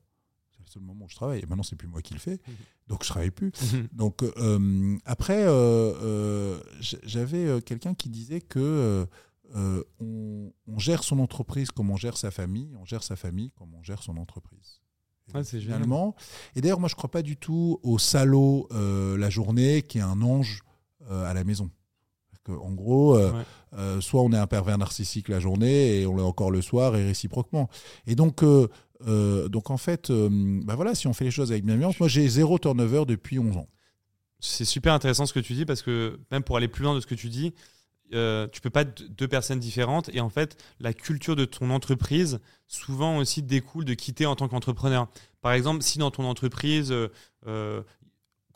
C'est le seul moment où je travaille. Et maintenant, c'est plus moi qui le fais. Mhm. Donc, je travaille plus. Donc, euh, après, euh, euh, j- j'avais quelqu'un qui disait que on, on gère son entreprise comme on gère sa famille, on gère sa famille comme on gère son entreprise. Et donc, c'est génial. finalement, et d'ailleurs, moi, je crois pas du tout au salaud la journée qui est un ange à la maison. En gros, euh, Ouais. euh, soit on est un pervers narcissique la journée et on l'est encore le soir et réciproquement. Et donc, euh, donc en fait, bah voilà, si on fait les choses avec bienveillance, moi j'ai zéro turnover depuis 11 ans. C'est super intéressant ce que tu dis parce que même pour aller plus loin de ce que tu dis, euh, tu peux pas être deux personnes différentes et en fait la culture de ton entreprise souvent aussi découle de quitter en tant qu'entrepreneur. Par exemple, si dans ton entreprise euh,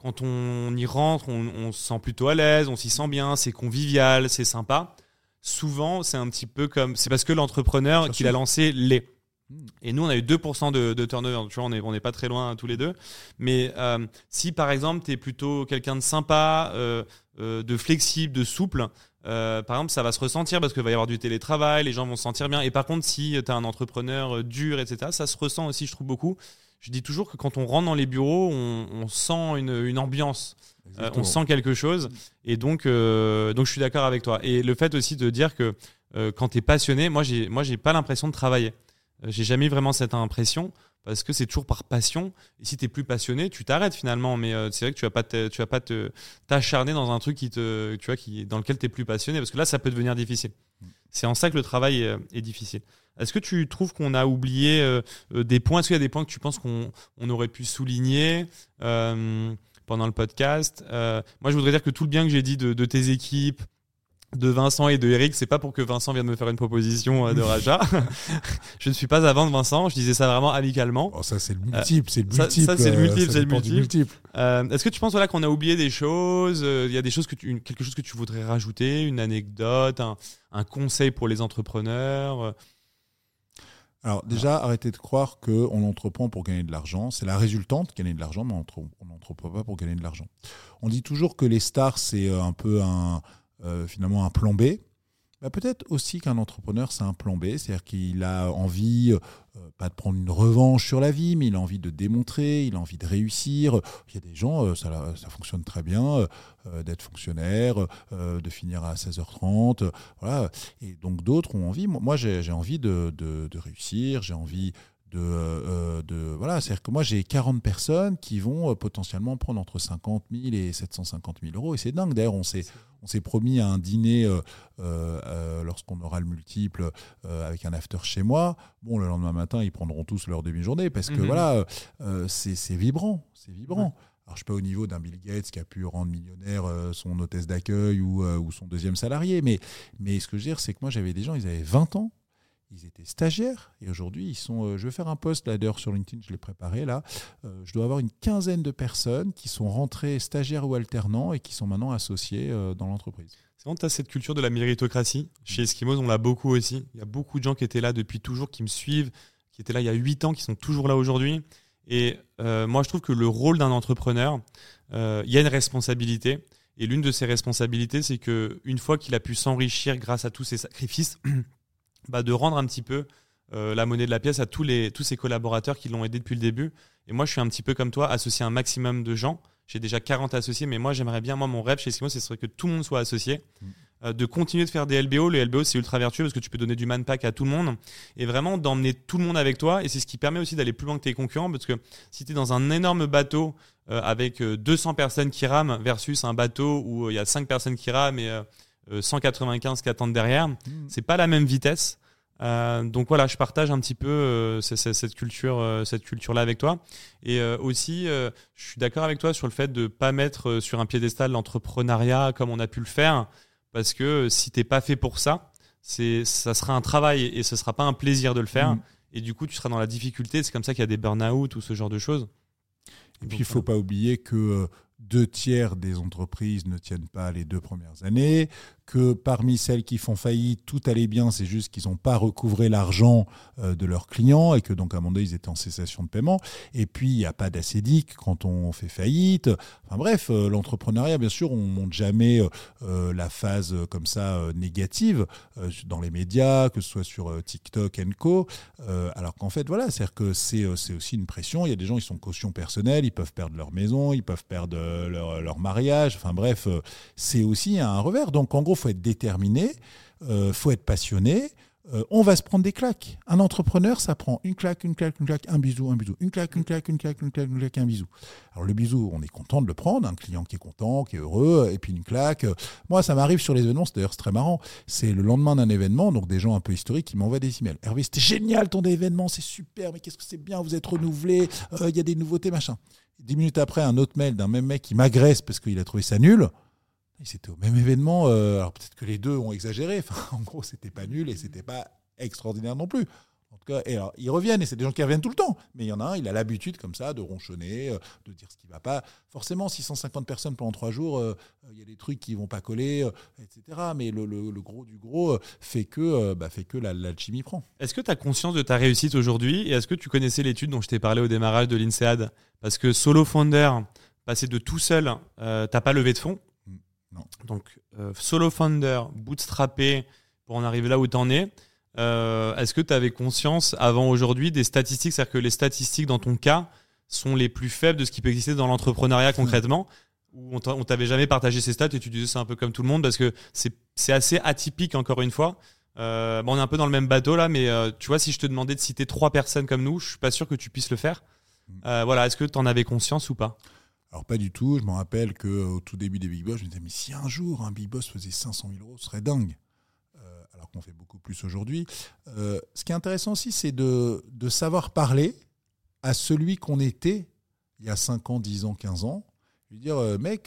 quand on y rentre, on, on se sent plutôt à l'aise, on s'y sent bien, c'est convivial, c'est sympa. Souvent, c'est un petit peu comme c'est parce que l'entrepreneur Bien qui l'a sûr. lancé l'est. Mm. Et nous, on a eu 2% de, de turnover. Tu vois, on n'est on est pas très loin tous les deux. Mais euh, si par exemple, tu es plutôt quelqu'un de sympa, euh, euh, de flexible, de souple, par exemple, ça va se ressentir parce qu'il va y avoir du télétravail, les gens vont se sentir bien. Et par contre, si tu es un entrepreneur dur, etc., ça se ressent aussi, je trouve beaucoup. Je dis toujours que quand on rentre dans les bureaux, on, on sent une, une ambiance, euh, on sent quelque chose. Et donc, euh, donc je suis d'accord avec toi. Et le fait aussi de dire que euh, quand tu es passionné, moi, j'ai, moi, j'ai pas l'impression de travailler. Euh, j'ai jamais eu vraiment cette impression parce que c'est toujours par passion. Et si tu es plus passionné, tu t'arrêtes finalement. Mais euh, c'est vrai que tu vas pas, tu vas pas t'acharner dans un truc qui te, tu vois, qui, dans lequel tu es plus passionné parce que là, ça peut devenir difficile. C'est en ça que le travail est, est difficile. Est-ce que tu trouves qu'on a oublié euh, euh, des points? Est-ce qu'il y a des points que tu penses qu'on on aurait pu souligner euh, pendant le podcast? Euh, Moi, je voudrais dire que tout le bien que j'ai dit de tes équipes, de Vincent et de Eric, c'est pas pour que Vincent vienne me faire une proposition euh, de rachat. je ne suis pas à vendre Vincent, je disais ça vraiment amicalement. Oh, ça c'est le multiple, c'est le multiple. ça, c'est le euh, multiple, c'est le multiple. Euh, Est-ce que tu penses voilà, qu'on a oublié des choses euh, Il y a des choses que tu, une- quelque chose que tu voudrais rajouter, une anecdote, un, un conseil pour les entrepreneurs euh, Alors déjà, arrêtez de croire qu'on entreprend pour gagner de l'argent. C'est la résultante, gagner de l'argent, mais on entre- on n'entreprend pas pour gagner de l'argent. On dit toujours que les stars, c'est euh, un peu un, euh, finalement un plan B. Bah, Peut-être aussi qu'un entrepreneur, c'est un plan B, c'est-à-dire qu'il a envie, euh, pas de prendre une revanche sur la vie, mais il a envie de démontrer, il a envie de réussir. Il y a des gens, euh, ça, ça fonctionne très bien, d'être fonctionnaire, de finir à 16h30, euh, voilà. Et donc d'autres ont envie, moi j'ai envie de- de réussir, j'ai envie de, de voilà, c'est-à-dire que moi j'ai 40 personnes qui vont potentiellement prendre entre 50 000 et 750 000 euros et c'est dingue. D'ailleurs, on s'est on s'est promis un dîner lorsqu'on aura le multiple avec un after chez moi. Bon, le lendemain matin, ils prendront tous leur demi-journée parce que mhm. voilà, c'est vibrant, c'est vibrant. Alors, je suis pas au niveau d'un Bill Gates qui a pu rendre millionnaire euh, son hôtesse d'accueil ou, euh, ou, son deuxième salarié. Mais, mais ce que je veux dire, c'est que moi, j'avais des gens, ils avaient 20 ans, ils étaient stagiaires et aujourd'hui, ils sont. Euh, je vais faire un post là d'ailleurs sur LinkedIn, je l'ai préparé là. je dois avoir une quinzaine de personnes qui sont rentrées stagiaires ou alternants et qui sont maintenant associés dans l'entreprise. C'est vrai, tu as cette culture de la méritocratie. Chez Eskimos, on l'a beaucoup aussi. Il y a beaucoup de gens qui étaient là depuis toujours, qui me suivent, qui étaient là il y a 8 ans, qui sont toujours là aujourd'hui. Et euh, moi, je trouve que le rôle d'un entrepreneur, euh, il y a une responsabilité. Et l'une de ces responsabilités, c'est que une fois qu'il a pu s'enrichir grâce à tous ses sacrifices, bah, de rendre un petit peu euh, la monnaie de la pièce à tous, les, tous ses collaborateurs qui l'ont aidé depuis le début. Et moi, je suis un petit peu comme toi, associé à un maximum de gens. J'ai déjà 40 associés, mais moi, j'aimerais bien, moi, mon rêve chez Eskimo, ce serait que tout le monde soit associé. Mmh. Euh, de continuer de faire des LBO. Les LBO, c'est ultra vertueux parce que tu peux donner du manpack à tout le monde et vraiment d'emmener tout le monde avec toi. Et c'est ce qui permet aussi d'aller plus loin que tes concurrents parce que si tu es dans un énorme bateau euh, avec 200 euh, personnes qui rament versus un bateau où il y a 5 personnes qui rament et 195 qui attendent derrière, mmh. c'est pas la même vitesse. donc voilà, je partage un petit peu cette culture, cette culture-là avec toi. Et aussi, je suis d'accord avec toi sur le fait de pas mettre sur un piédestal l'entrepreneuriat comme on a pu le faire parce que si t'es pas fait pour ça, c'est ça sera un travail et ce sera pas un plaisir de le faire. Mm. Et du coup, tu seras dans la difficulté. C'est comme ça qu'il y a des burn-out ou ce genre de choses. Et puis, il faut pas oublier que euh, deux tiers des entreprises ne tiennent pas les deux premières années, que parmi celles qui font faillite, tout allait bien, c'est juste qu'ils n'ont pas recouvré l'argent euh, de leurs clients et que donc à un moment donné, ils étaient en cessation de paiement. Et puis, il n'y a pas d'acédique quand on fait faillite. Enfin bref, euh, l'entrepreneuriat, bien sûr, on ne monte jamais euh, la phase comme ça négative dans les médias, que ce soit sur TikTok et Co. alors qu'en fait, voilà, c'est-à-dire que c'est aussi une pression. Il y a des gens, ils sont caution personnelle, ils peuvent perdre leur maison, ils peuvent perdre leur, leur mariage. Enfin bref, c'est aussi un revers. Donc en gros, faut être déterminé, euh, faut être passionné. Euh, on va se prendre des claques. Un entrepreneur, ça prend une claque, une claque, une claque, un bisou, un bisou, une claque, une claque, une claque, une claque, une claque, un bisou. Alors le bisou, on est content de le prendre, un client qui est content, qui est heureux, et puis une claque. Moi, ça m'arrive sur les événements, c'est d'ailleurs très marrant. C'est le lendemain d'un événement, donc des gens un peu historiques qui m'envoient des emails. Hervé, c'était génial ton événement, c'est super, mais qu'est-ce que c'est bien, vous êtes renouvelé, euh, il y a des nouveautés, machin. Dix minutes après, un autre mail d'un même mec qui m'agresse parce qu'il a trouvé ça nul. C'était au même événement. Euh, alors peut-être que les deux ont exagéré. En gros, c'était pas nul et c'était pas extraordinaire non plus. En tout cas, ils reviennent et c'est des gens qui reviennent tout le temps. Mais il y en a un, il a l'habitude comme ça de ronchonner, euh, de dire ce qui va pas. Forcément, 650 personnes pendant trois jours, euh, il y a des trucs qui vont pas coller, etc. Mais le, gros du gros fait que, bah, fait que l'alchimie prend. Est-ce que tu as conscience de ta réussite aujourd'hui et est-ce que tu connaissais l'étude dont je t'ai parlé au démarrage de l'INSEAD? Parce que solo founder, passer de tout seul, t'as pas levé de fonds donc, euh, solo founder, bootstrappé, pour en arriver là où tu en es. Euh, est-ce que tu avais conscience avant aujourd'hui des statistiques? C'est-à-dire que les statistiques dans ton cas sont les plus faibles de ce qui peut exister dans l'entrepreneuriat concrètement? Ou on t'avait jamais partagé ces stats et tu disais c'est un peu comme tout le monde parce que c'est assez atypique encore une fois. Euh, bon, on est un peu dans le même bateau là, mais tu vois, si je te demandais de citer trois personnes comme nous, je suis pas sûr que tu puisses le faire. Mm. voilà, est-ce que tu en avais conscience ou pas? Alors pas du tout, je me rappelle qu'au tout début des Big Boss, je me disais, mais si un jour un Big Boss faisait 500 000 euros, ce serait dingue. Euh, alors qu'on fait beaucoup plus aujourd'hui. Euh, ce qui est intéressant aussi, c'est de, de, savoir parler à celui qu'on était il y a 5 ans, 10 ans, 15 ans. Je veux dire, euh, mec,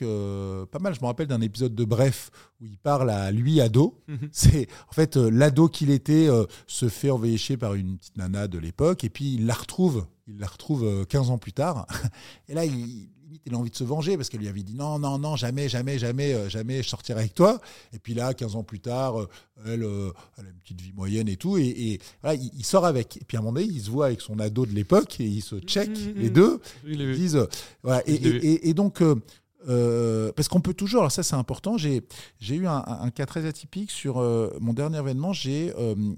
pas mal, je me rappelle d'un épisode de Bref où il parle à lui, ado. Mhm. C'est En fait, l'ado qu'il était se fait enveiller par une petite nana de l'époque et puis il la retrouve, il la retrouve 15 ans plus tard. Et là, il il a envie de se venger parce qu'elle lui avait dit non, non, non, jamais, jamais, jamais, euh, jamais je sortirai avec toi. Et puis là, 15 ans plus tard, euh, elle, euh, elle, a une petite vie moyenne et tout. Et, voilà, il, sort avec. Et puis à un moment donné, il se voit avec son ado de l'époque et ils se check mmh, mmh, les deux. Ils disent, voilà. Et, donc, parce qu'on peut toujours, alors ça c'est important, j'ai eu un, cas très atypique sur mon dernier événement, j'ai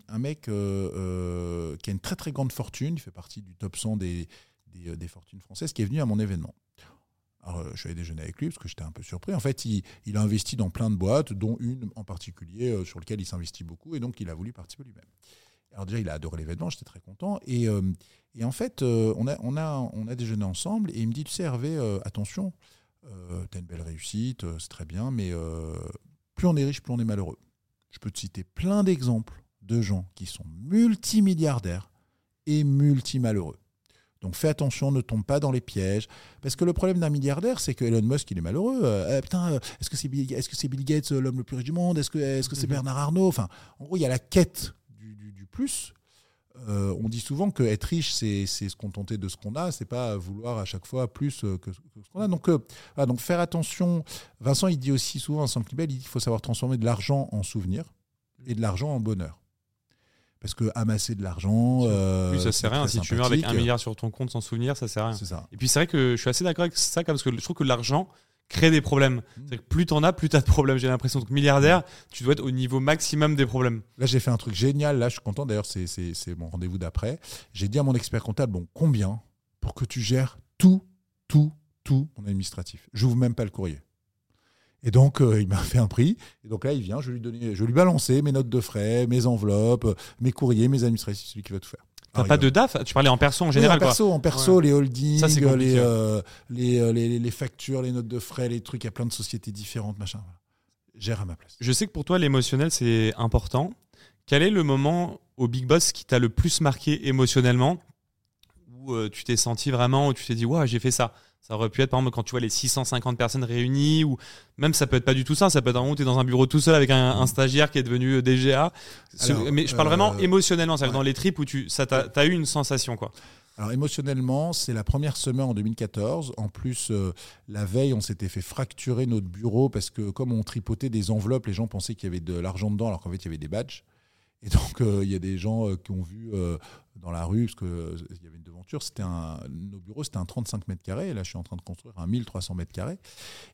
un mec qui a une très très grande fortune, il fait partie du top 100 des, des, des fortunes françaises, qui est venu à mon événement. Alors, euh, je suis allé déjeuner avec lui parce que j'étais un peu surpris. En fait, il, a investi dans plein de boîtes, dont une en particulier euh, sur laquelle il s'investit beaucoup, et donc il a voulu participer lui-même. Alors déjà, il a adoré l'événement, j'étais très content. Et, euh, en fait, on, a, déjeuné ensemble et il me dit, tu sais Hervé, attention, euh, tu as une belle réussite, c'est très bien, mais plus on est riche, plus on est malheureux. Je peux te citer plein d'exemples de gens qui sont multimilliardaires et multimalheureux. Donc fais attention, ne tombe pas dans les pièges. Parce que le problème d'un milliardaire, c'est que Elon Musk, il est malheureux. Euh, eh, putain, euh, est-ce que c'est Bill, c'est Gates, euh, l'homme le plus riche du monde? Est-ce que c'est Mhm. Bernard Arnault? Enfin, en gros, il y a la quête du, du- du plus. Euh, on dit souvent que être riche, c'est se contenter de ce qu'on a, c'est pas vouloir à chaque fois plus que, que ce qu'on a. Donc, euh, voilà, donc faire attention. Vincent, il dit aussi souvent, Vincent Clibel, il dit qu'il faut savoir transformer de l'argent en souvenir et de l'argent en bonheur. Parce que amasser de l'argent, euh, oui, ça c'est sert à rien. Si tu meurs avec un milliard sur ton compte sans souvenir, ça sert à rien. c'est ça. Et puis c'est vrai que je suis assez d'accord avec ça, parce que je trouve que l'argent crée des problèmes. Mm. C'est-à-dire que plus t'en as, plus t'as de problèmes. J'ai l'impression que milliardaire, tu dois être au niveau maximum des problèmes. Là, j'ai fait un truc génial. Là, je suis content. D'ailleurs, c'est- mon rendez-vous d'après. J'ai dit à mon expert comptable, bon, combien pour que tu gères tout, tout, tout mon administratif? J'ouvre même pas le courrier. Et donc, euh, il m'a fait un prix. Et donc là, il vient, je lui je lui balancer mes notes de frais, mes enveloppes, mes courriers, mes administratifs, celui qui va tout faire. T'as pas de DAF? Tu parlais en perso en oui, général, en perso, en perso les holdings, Ça, les, euh, les, euh, les, les factures, les notes de frais, les trucs. Il y a plein de sociétés différentes, machin. Voilà. Gère à ma place. Je sais que pour toi, l'émotionnel, c'est important. Quel est le moment au Big Boss qui t'a le plus marqué émotionnellement? Où euh, tu t'es senti vraiment, où tu t'es dit, waouh, j'ai fait ça? Ça aurait pu être par exemple quand tu vois les 650 personnes réunies ou même ça peut être pas du tout ça, ça peut être un moment où tu es dans un bureau tout seul avec un, un stagiaire qui est devenu euh, DGA. Alors, mais je parle euh, vraiment émotionnellement, c'est-à-dire ouais. dans les tripes où tu ça t'a as eu une sensation quoi. Alors émotionnellement, c'est la première semaine en 2014. En plus, euh, la veille, on s'était fait fracturer notre bureau parce que comme on tripotait des enveloppes, les gens pensaient qu'il y avait de l'argent dedans alors qu'en fait il y avait des badges. Et donc euh, il y a des gens euh, qui ont vu euh, dans la rue, parce qu'il y avait une devanture, c'était un, nos bureaux c'était un 35 mètres carrés, et là je suis en train de construire un 1300 mètres carrés.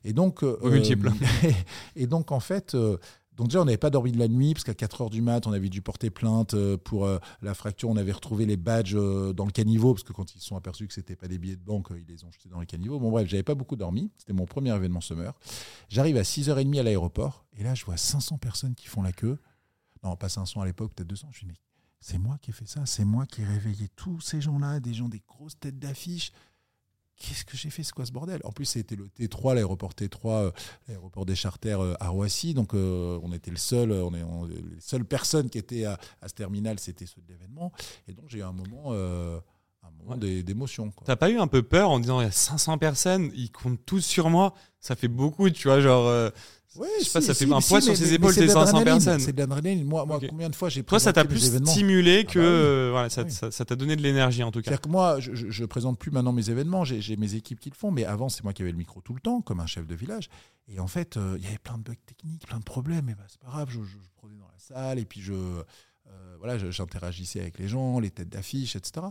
Et donc, euh, Au multiple. et donc en fait, euh, donc déjà on n'avait pas dormi de la nuit, parce qu'à 4 heures du mat, on avait dû porter plainte pour euh, la fracture, on avait retrouvé les badges dans le caniveau, parce que quand ils se sont aperçus que c'était pas des billets de banque, ils les ont jetés dans le caniveau. Bon bref, j'avais pas beaucoup dormi, c'était mon premier événement summer. J'arrive à 6h30 à l'aéroport, et là je vois 500 personnes qui font la queue. Non, pas 500 à l'époque, peut-être 200. Je me dis, mais c'est moi qui ai fait ça, c'est moi qui ai réveillé tous ces gens-là, des gens des grosses têtes d'affiche. Qu'est-ce que j'ai fait C'est quoi ce bordel? En plus, c'était le T3, l'aéroport T3, euh, l'aéroport des charters euh, à Roissy. Donc, euh, on était le seul, on les seules personnes qui étaient à, ce terminal, c'était ceux de l'événement. Et donc, j'ai eu un moment, un moment Ouais. d'é- d'émotion. T'as pas eu un peu peur en disant il y a 500 personnes, ils comptent tous sur moi, ça fait beaucoup, tu vois, genre euh, Ouais, je sais pas, ça si, fait un mais poids sur mais- ses mais épaules, ces de 500 l'adrénaline, personnes. C'est de l'adrénaline. Moi, moi combien de fois j'ai toi ça t'a plus stimulé que Ah bah oui. euh, voilà, ça Oui. ça- ça t'a donné de l'énergie en tout cas. C'est-à-dire que moi, je, je, je présente plus maintenant mes événements, j'ai mes équipes qui le font, mais avant, c'est moi qui avais le micro tout le temps, comme un chef de village. Et en fait, euh, il y avait plein de bugs techniques, plein de problèmes, et ben, c'est pas grave, je, prenais dans la salle, et puis je, euh, voilà, j'interagissais avec les gens, les têtes d'affiche, etc.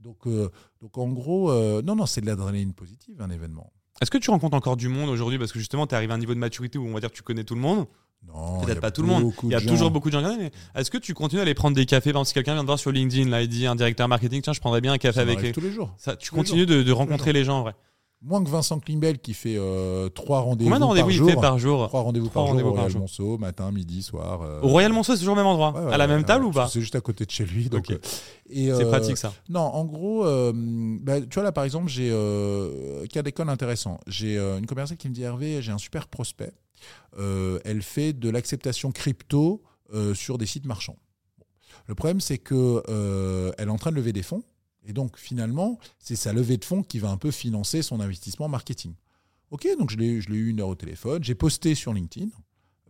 Donc, euh, donc en gros, euh, non, non, c'est de l'adrénaline positive, un événement. Est-ce que tu rencontres encore du monde aujourd'hui parce que justement tu arrivé à un niveau de maturité où on va dire que tu connais tout le monde? Non, Peut-être pas tout le monde. Il y a toujours gens. beaucoup de gens mais est-ce que tu continues à aller prendre des cafés? Par exemple, si quelqu'un vient te voir sur LinkedIn, là, il dit un directeur marketing, tiens, je prendrais bien un café Ça avec les. tous les jours. Ça, tu tous continues de, de rencontrer les gens, en vrai? Moins que Vincent Klimbel qui fait euh, trois rendez-vous Combien de par rendez-vous il jour. fait par jour Trois rendez-vous par jour au par Royal jour. Monceau, matin, midi, soir. euh, Au Royal Monceau, c'est toujours au même endroit ouais, ouais, À la ouais, même table ou pas C'est juste à côté de chez lui. Donc, euh, C'est pratique ça. Non, en gros, bah, tu vois là par exemple, j'ai cas d'école intéressant. J'ai une commerciale qui me dit Hervé, j'ai un super prospect. Elle fait de l'acceptation crypto sur des sites marchands. Le problème, c'est que euh, elle est en train de lever des fonds. Et donc, finalement, c'est sa levée de fonds qui va un peu financer son investissement marketing. Ok, donc je l'ai eu une heure au téléphone. J'ai posté sur LinkedIn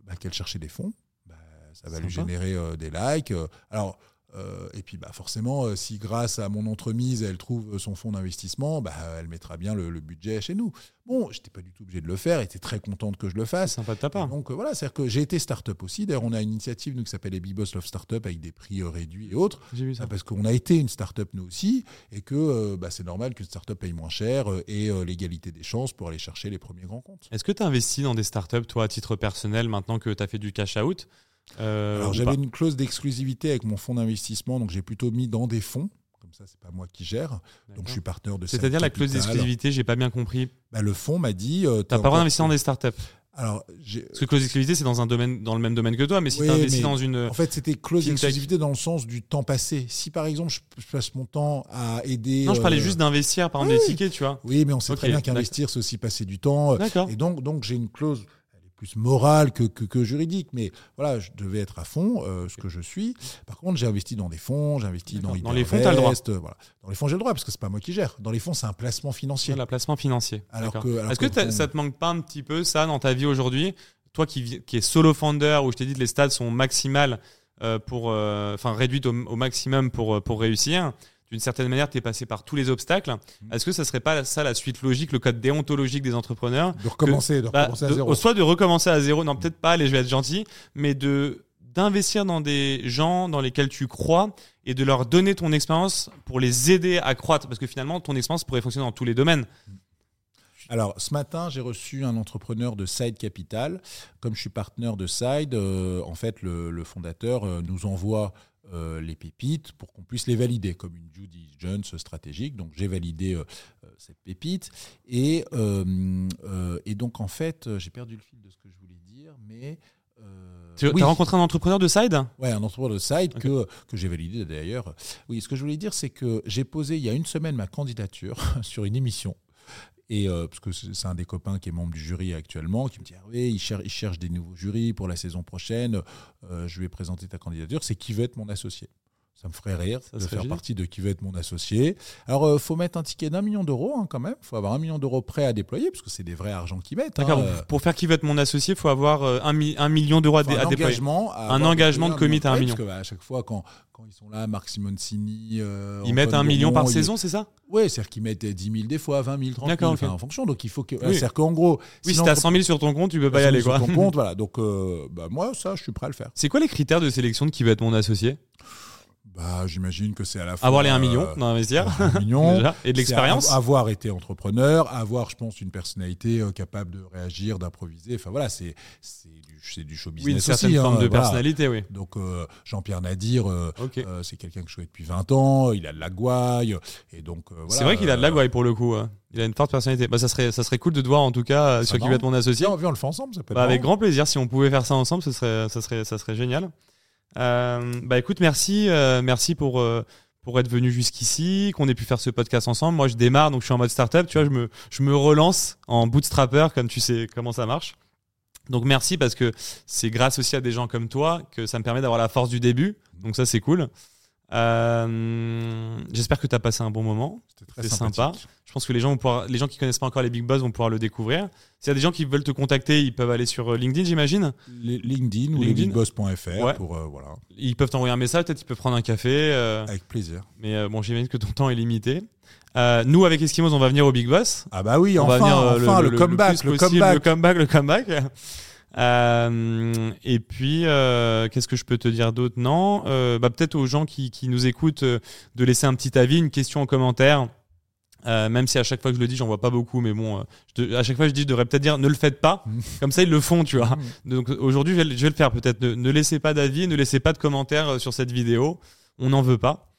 bah, qu'elle cherchait des fonds. Bah, ça va lui Sympa. générer euh, des likes. Euh, Alors, euh, et puis, bah, forcément, euh, si grâce à mon entremise, elle trouve son fonds d'investissement, bah, elle mettra bien le, le budget chez nous. Bon, je n'étais pas du tout obligé de le faire. Elle était très contente que je le fasse. sympa de ta part. Donc euh, voilà, c'est-à-dire que j'ai été start-up aussi. D'ailleurs, on a une initiative nous, qui s'appelle les Big Boss Love Startup avec des prix réduits et autres. J'ai vu ça. Ah, Parce qu'on a été une start-up nous aussi et que euh, bah, c'est normal qu'une start-up paye moins cher et l'égalité des chances pour aller chercher les premiers grands comptes. Est-ce que tu investis dans des startups, toi, à titre personnel, maintenant que tu as fait du cash out? Euh, Alors j'avais une clause d'exclusivité avec mon fonds d'investissement, donc j'ai plutôt mis dans des fonds. Comme ça, c'est pas moi qui gère. Donc je suis partenaire de C'est-à-dire la clause d'exclusivité, j'ai pas bien compris. Bah, le fonds m'a dit. euh, T'as pas droit d'investir dans des startups. Alors, Parce que close exclusivité, c'est dans un domaine, dans le même domaine que toi, mais si Oui, tu investis dans une. En fait, c'était close Fintech. exclusivité dans le sens du temps passé. Si par exemple, je, je passe mon temps à aider. Non, je parlais euh, juste d'investir, par exemple, oui, des tickets, tu vois. Oui, mais on sait très bien qu'investir, c'est aussi passer du temps. D'accord. Et donc, donc j'ai une clause. Plus morale que, que, que juridique, mais voilà, je devais être à fond, euh, ce que je suis. Par contre, j'ai investi dans des fonds, j'ai investi dans. Dans les fonds, le droit. Voilà. Dans les fonds, j'ai le droit parce que c'est pas moi qui gère. Dans les fonds, c'est un placement financier. Placement financier. Alors que- Est-ce que ça te manque pas un petit peu, ça, dans ta vie aujourd'hui? Toi qui, qui es solo founder, où je t'ai dit que les stats sont maximales, euh, pour, euh, enfin, réduites au, au maximum pour, pour réussir. D'une certaine manière, tu es passé par tous les obstacles. Mm. Est-ce que ça serait pas ça la suite logique, le code déontologique des entrepreneurs De recommencer, de Bah, recommencer à de- zéro. Soit de recommencer à zéro, non peut-être pas, allez je vais être gentil, mais de d'investir dans des gens dans lesquels tu crois et de leur donner ton expérience pour les aider à croître, parce que finalement ton expérience pourrait fonctionner dans tous les domaines. Alors, ce matin, j'ai reçu un entrepreneur de Side Capital. Comme je suis partenaire de Side, euh, en fait, le, le fondateur euh, nous envoie euh, les pépites pour qu'on puisse les valider comme une due diligence stratégique. Donc, j'ai validé euh, euh, cette pépite. Et, euh, et donc, en fait, j'ai perdu le fil de ce que je voulais dire, mais... Tu oui. as rencontré un entrepreneur de side? Ouais, un entrepreneur de site Ok. que, que j'ai validé d'ailleurs. Oui, ce que je voulais dire, c'est que j'ai posé il y a une semaine ma candidature sur une émission. Et euh, parce que c'est un des copains qui est membre du jury actuellement, qui me dit ah oui, il cherche des nouveaux jurys pour la saison prochaine. Euh, je vais présenter ta candidature. C'est qui veut être mon associé. Ça me ferait rire Ça de faire génial. partie de qui veut être mon associé. Alors, il faut mettre un ticket d'un million d'euros hein, quand même. Il faut avoir un million d'euros prêt à déployer parce que c'est des vrais argents qu'ils mettent. D'accord. hein. Euh, Pour faire qui veut être mon associé, il faut avoir euh, un, mi- un million d'euros à, à déployer. engagement, à Un engagement de commit à un million. Parce que, bah, à chaque fois, quand, quand ils sont là, Marc Simoncini. euh, Ils mettent un million par saison, c'est ça? Ouais, c'est-à-dire qu'ils mettent 10 000 des fois, 20 000, 30 000, D'accord, enfin, ok. en fonction. Donc il faut que. Oui. C'est-à-dire qu'en gros. Oui, si si t'as 100 000 sur ton compte, tu peux pas y aller, quoi. Ton compte, voilà. Donc euh, bah, moi, ça, je suis prêt à le faire. C'est quoi les critères de sélection de qui veut être mon associé? Bah, j'imagine que c'est à la fois. Avoir les 1 million euh, d'investir et de l'expérience. av- Avoir été entrepreneur, avoir, je pense, une personnalité euh, capable de réagir, d'improviser. Enfin voilà, c'est du, du show business Oui, une certaine aussi, forme hein, de voilà. personnalité, oui. Donc euh, Jean-Pierre Nadir, euh, c'est quelqu'un que je connais depuis 20 ans. Il a de la gouaille. Et donc, voilà, c'est vrai qu'il a de la gouaille pour le coup. hein. Il a une forte personnalité. Bah, ça serait, ça serait cool de te voir en tout cas Ça sur qui va être mon associé. On le fait ensemble, ça peut être Bah, avec grand plaisir. Si on pouvait faire ça ensemble, ce serait, ça serait, ça serait génial. Euh, bah écoute, merci, euh, merci pour euh, pour être venu jusqu'ici, qu'on ait pu faire ce podcast ensemble. Moi, je démarre, donc je suis en mode startup. Tu vois, je me, je me relance en bootstrapper, comme tu sais comment ça marche. Donc merci parce que c'est grâce aussi à des gens comme toi que ça me permet d'avoir la force du début. Donc ça, c'est cool. Euh, J'espère que tu as passé un bon moment. C'était très sympa. Je pense que les gens vont pouvoir, les gens qui connaissent pas encore les Big Boss vont pouvoir le découvrir. S'il y a des gens qui veulent te contacter, ils peuvent aller sur euh, LinkedIn, j'imagine. LinkedIn ou lesbigboss.fr Ouais. pour euh, voilà, Ils peuvent t'envoyer un message, peut-être ils peuvent prendre un café. euh, avec plaisir. mais bon, j'imagine que ton temps est limité. Nous, avec Eskimos, on va venir au Big Boss. Ah bah oui, on enfin, va venir enfin le, comeback. le comeback, le comeback. Euh, et puis, euh, qu'est-ce que je peux te dire d'autre? Non, euh, bah, peut-être aux gens qui, qui nous écoutent de laisser un petit avis, une question en commentaire. Euh, même si à chaque fois que je le dis, j'en vois pas beaucoup, mais bon, euh, je à chaque fois je dis, je devrais peut-être dire, ne le faites pas. Mm. Comme ça, ils le font, tu vois. Mm. Donc aujourd'hui, je, vais le- je vais le faire peut-être. Ne, ne laissez pas d'avis, ne laissez pas de commentaires sur cette vidéo. On n'en veut pas.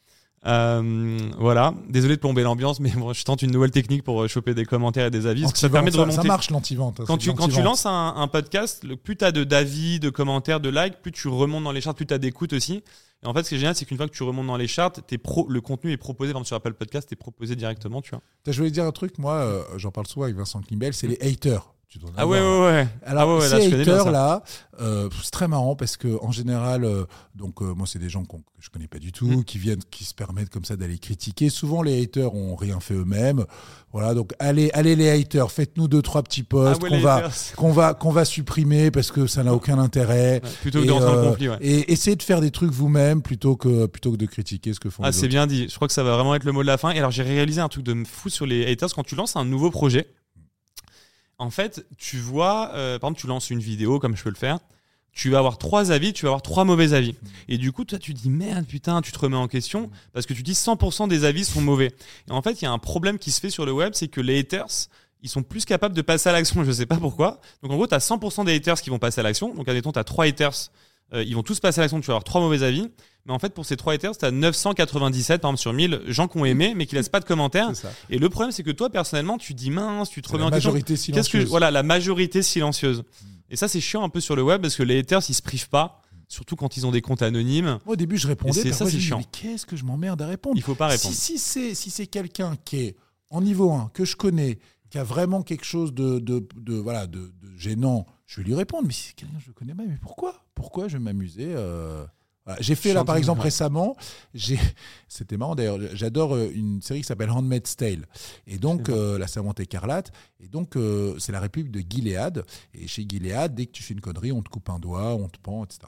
Euh, voilà. Désolé de plomber l'ambiance, mais bon, je tente une nouvelle technique pour euh, choper des commentaires et des avis. ça permet de remonter. ça marche l'anti-vente. Quand tu, quand tu lances un, un podcast, le, plus tu as de d'avis, de commentaires, de likes, plus tu remontes dans les charts, plus tu as d'écoute aussi. Et en fait, ce qui est génial, c'est qu'une fois que tu remontes dans les charts, t'es pro, le contenu est proposé, par exemple sur Apple Podcast, est proposé directement, tu vois. Je voulais dire un truc, moi, euh, j'en parle souvent avec Vincent Klimbel, c'est les haters. Tu dois en Ah ouais, ouais, ouais. Alors, Ah ouais, ouais, là, ces bien haters ça. là, euh, c'est très marrant parce que en général, euh, donc euh, moi c'est des gens que je connais pas du tout, Mm. qui viennent, qui se permettent comme ça d'aller critiquer. Souvent les haters ont rien fait eux-mêmes. Voilà, donc allez, allez les haters, faites-nous deux trois petits posts Ah ouais, qu'on va, qu'on va, qu'on va supprimer parce que ça n'a aucun intérêt. Plutôt que Et, de rentrer dans le euh, conflit. Et essayez de faire des trucs vous-même plutôt que plutôt que de critiquer ce que font Ah, les c'est autres. bien dit. Je crois que ça va vraiment être le mot de la fin. Et alors, j'ai réalisé un truc de fou sur les haters. Quand tu lances un nouveau projet, en fait, tu vois, euh, par exemple, tu lances une vidéo, comme je peux le faire, tu vas avoir trois avis, tu vas avoir trois mauvais avis. Et du coup, toi, tu dis merde, putain, tu te remets en question parce que tu dis 100% des avis sont mauvais. Et en fait, il y a un problème qui se fait sur le web, c'est que les haters, ils sont plus capables de passer à l'action. Je sais pas pourquoi. Donc, en gros, tu as 100% des haters qui vont passer à l'action. Donc, admettons, tu as trois haters euh, ils vont tous passer à l'action, tu vas avoir trois mauvais avis. Mais en fait, pour ces trois haters, tu as 997, par exemple, sur 1000 gens qui ont aimé, mais qui laissent pas de commentaires. Et le problème, c'est que toi, personnellement, tu dis mince, tu te remets la en question. majorité Qu'est-ce silencieuse. que voilà la majorité silencieuse. Et ça c'est chiant un peu sur le web parce que les haters ils se privent pas, surtout quand ils ont des comptes anonymes. Moi, au début, je répondais. C'est- ça, c'est chiant. Mais qu'est-ce que je m'emmerde à répondre Il faut pas répondre. Si, si c'est si c'est quelqu'un qui est en niveau 1, que je connais, qui a vraiment quelque chose de, de, de- voilà, de, de gênant, je vais lui répondre. Mais si c'est quelqu'un que je connais pas, mais pourquoi? Pourquoi je vais m'amuser euh, voilà. J'ai fait là, par exemple, récemment, c'était marrant d'ailleurs, j'adore euh, une série qui s'appelle Handmaid's Tale. Et donc, euh, La Servante écarlate. Et donc, euh, c'est la République de Gilead. Et chez Gilead, dès que tu fais une connerie, on te coupe un doigt, on te pend, etc.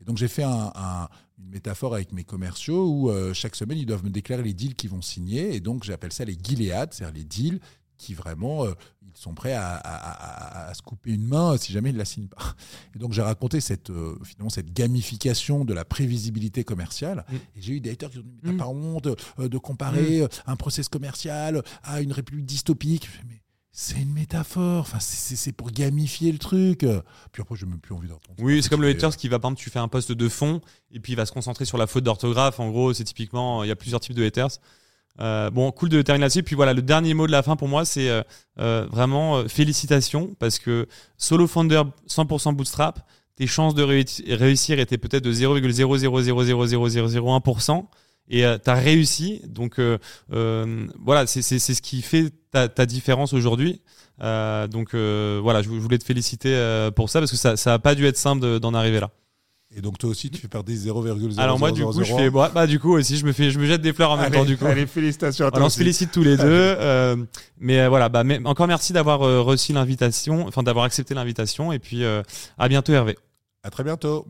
Et donc, j'ai fait un- un- une métaphore avec mes commerciaux où euh, chaque semaine, ils doivent me déclarer les deals qu'ils vont signer. Et donc, j'appelle ça les Gilead, c'est-à-dire les deals qui vraiment, euh, ils sont prêts à, à- à- à se couper une main si jamais ils ne la signent pas. Et donc, j'ai raconté cette, euh, finalement, cette gamification de la prévisibilité commerciale. Mm. Et j'ai eu des haters qui ont dit, mais t'as Mm. pas honte euh, de comparer euh, un process commercial à une république dystopique. Je Mais c'est une métaphore, enfin, c'est- pour gamifier le truc. Puis après, j'ai même plus envie d'entendre. Oui, c'est comme le haters qui va par exemple tu fais un post de fond et puis il va se concentrer sur la faute d'orthographe. En gros, c'est typiquement il y a plusieurs types de haters. Euh, bon, cool de terminer là-dessus. Puis voilà, le dernier mot de la fin pour moi, c'est euh, euh, vraiment euh, félicitations parce que solo founder 100% bootstrap, tes chances de réu- réussir étaient peut-être de 0,0000001% et tu as réussi. Donc euh, euh, voilà, c'est ce qui fait ta, ta différence aujourd'hui. Euh, donc euh, voilà, je vou- je voulais te féliciter euh, pour ça parce que ça ça a pas dû être simple de- d'en arriver là. Et donc, toi aussi, tu fais partie des 0,00001. Alors moi du coup je fais bah, bah, du coup aussi je me fais je me jette des fleurs en même Allez, temps du coup. allez, félicitations à toi. On se félicite tous les deux. euh, mais euh, voilà, bah, mais- encore merci d'avoir euh, reçu l'invitation, enfin d'avoir accepté l'invitation. Et puis euh, à bientôt Hervé. À très bientôt.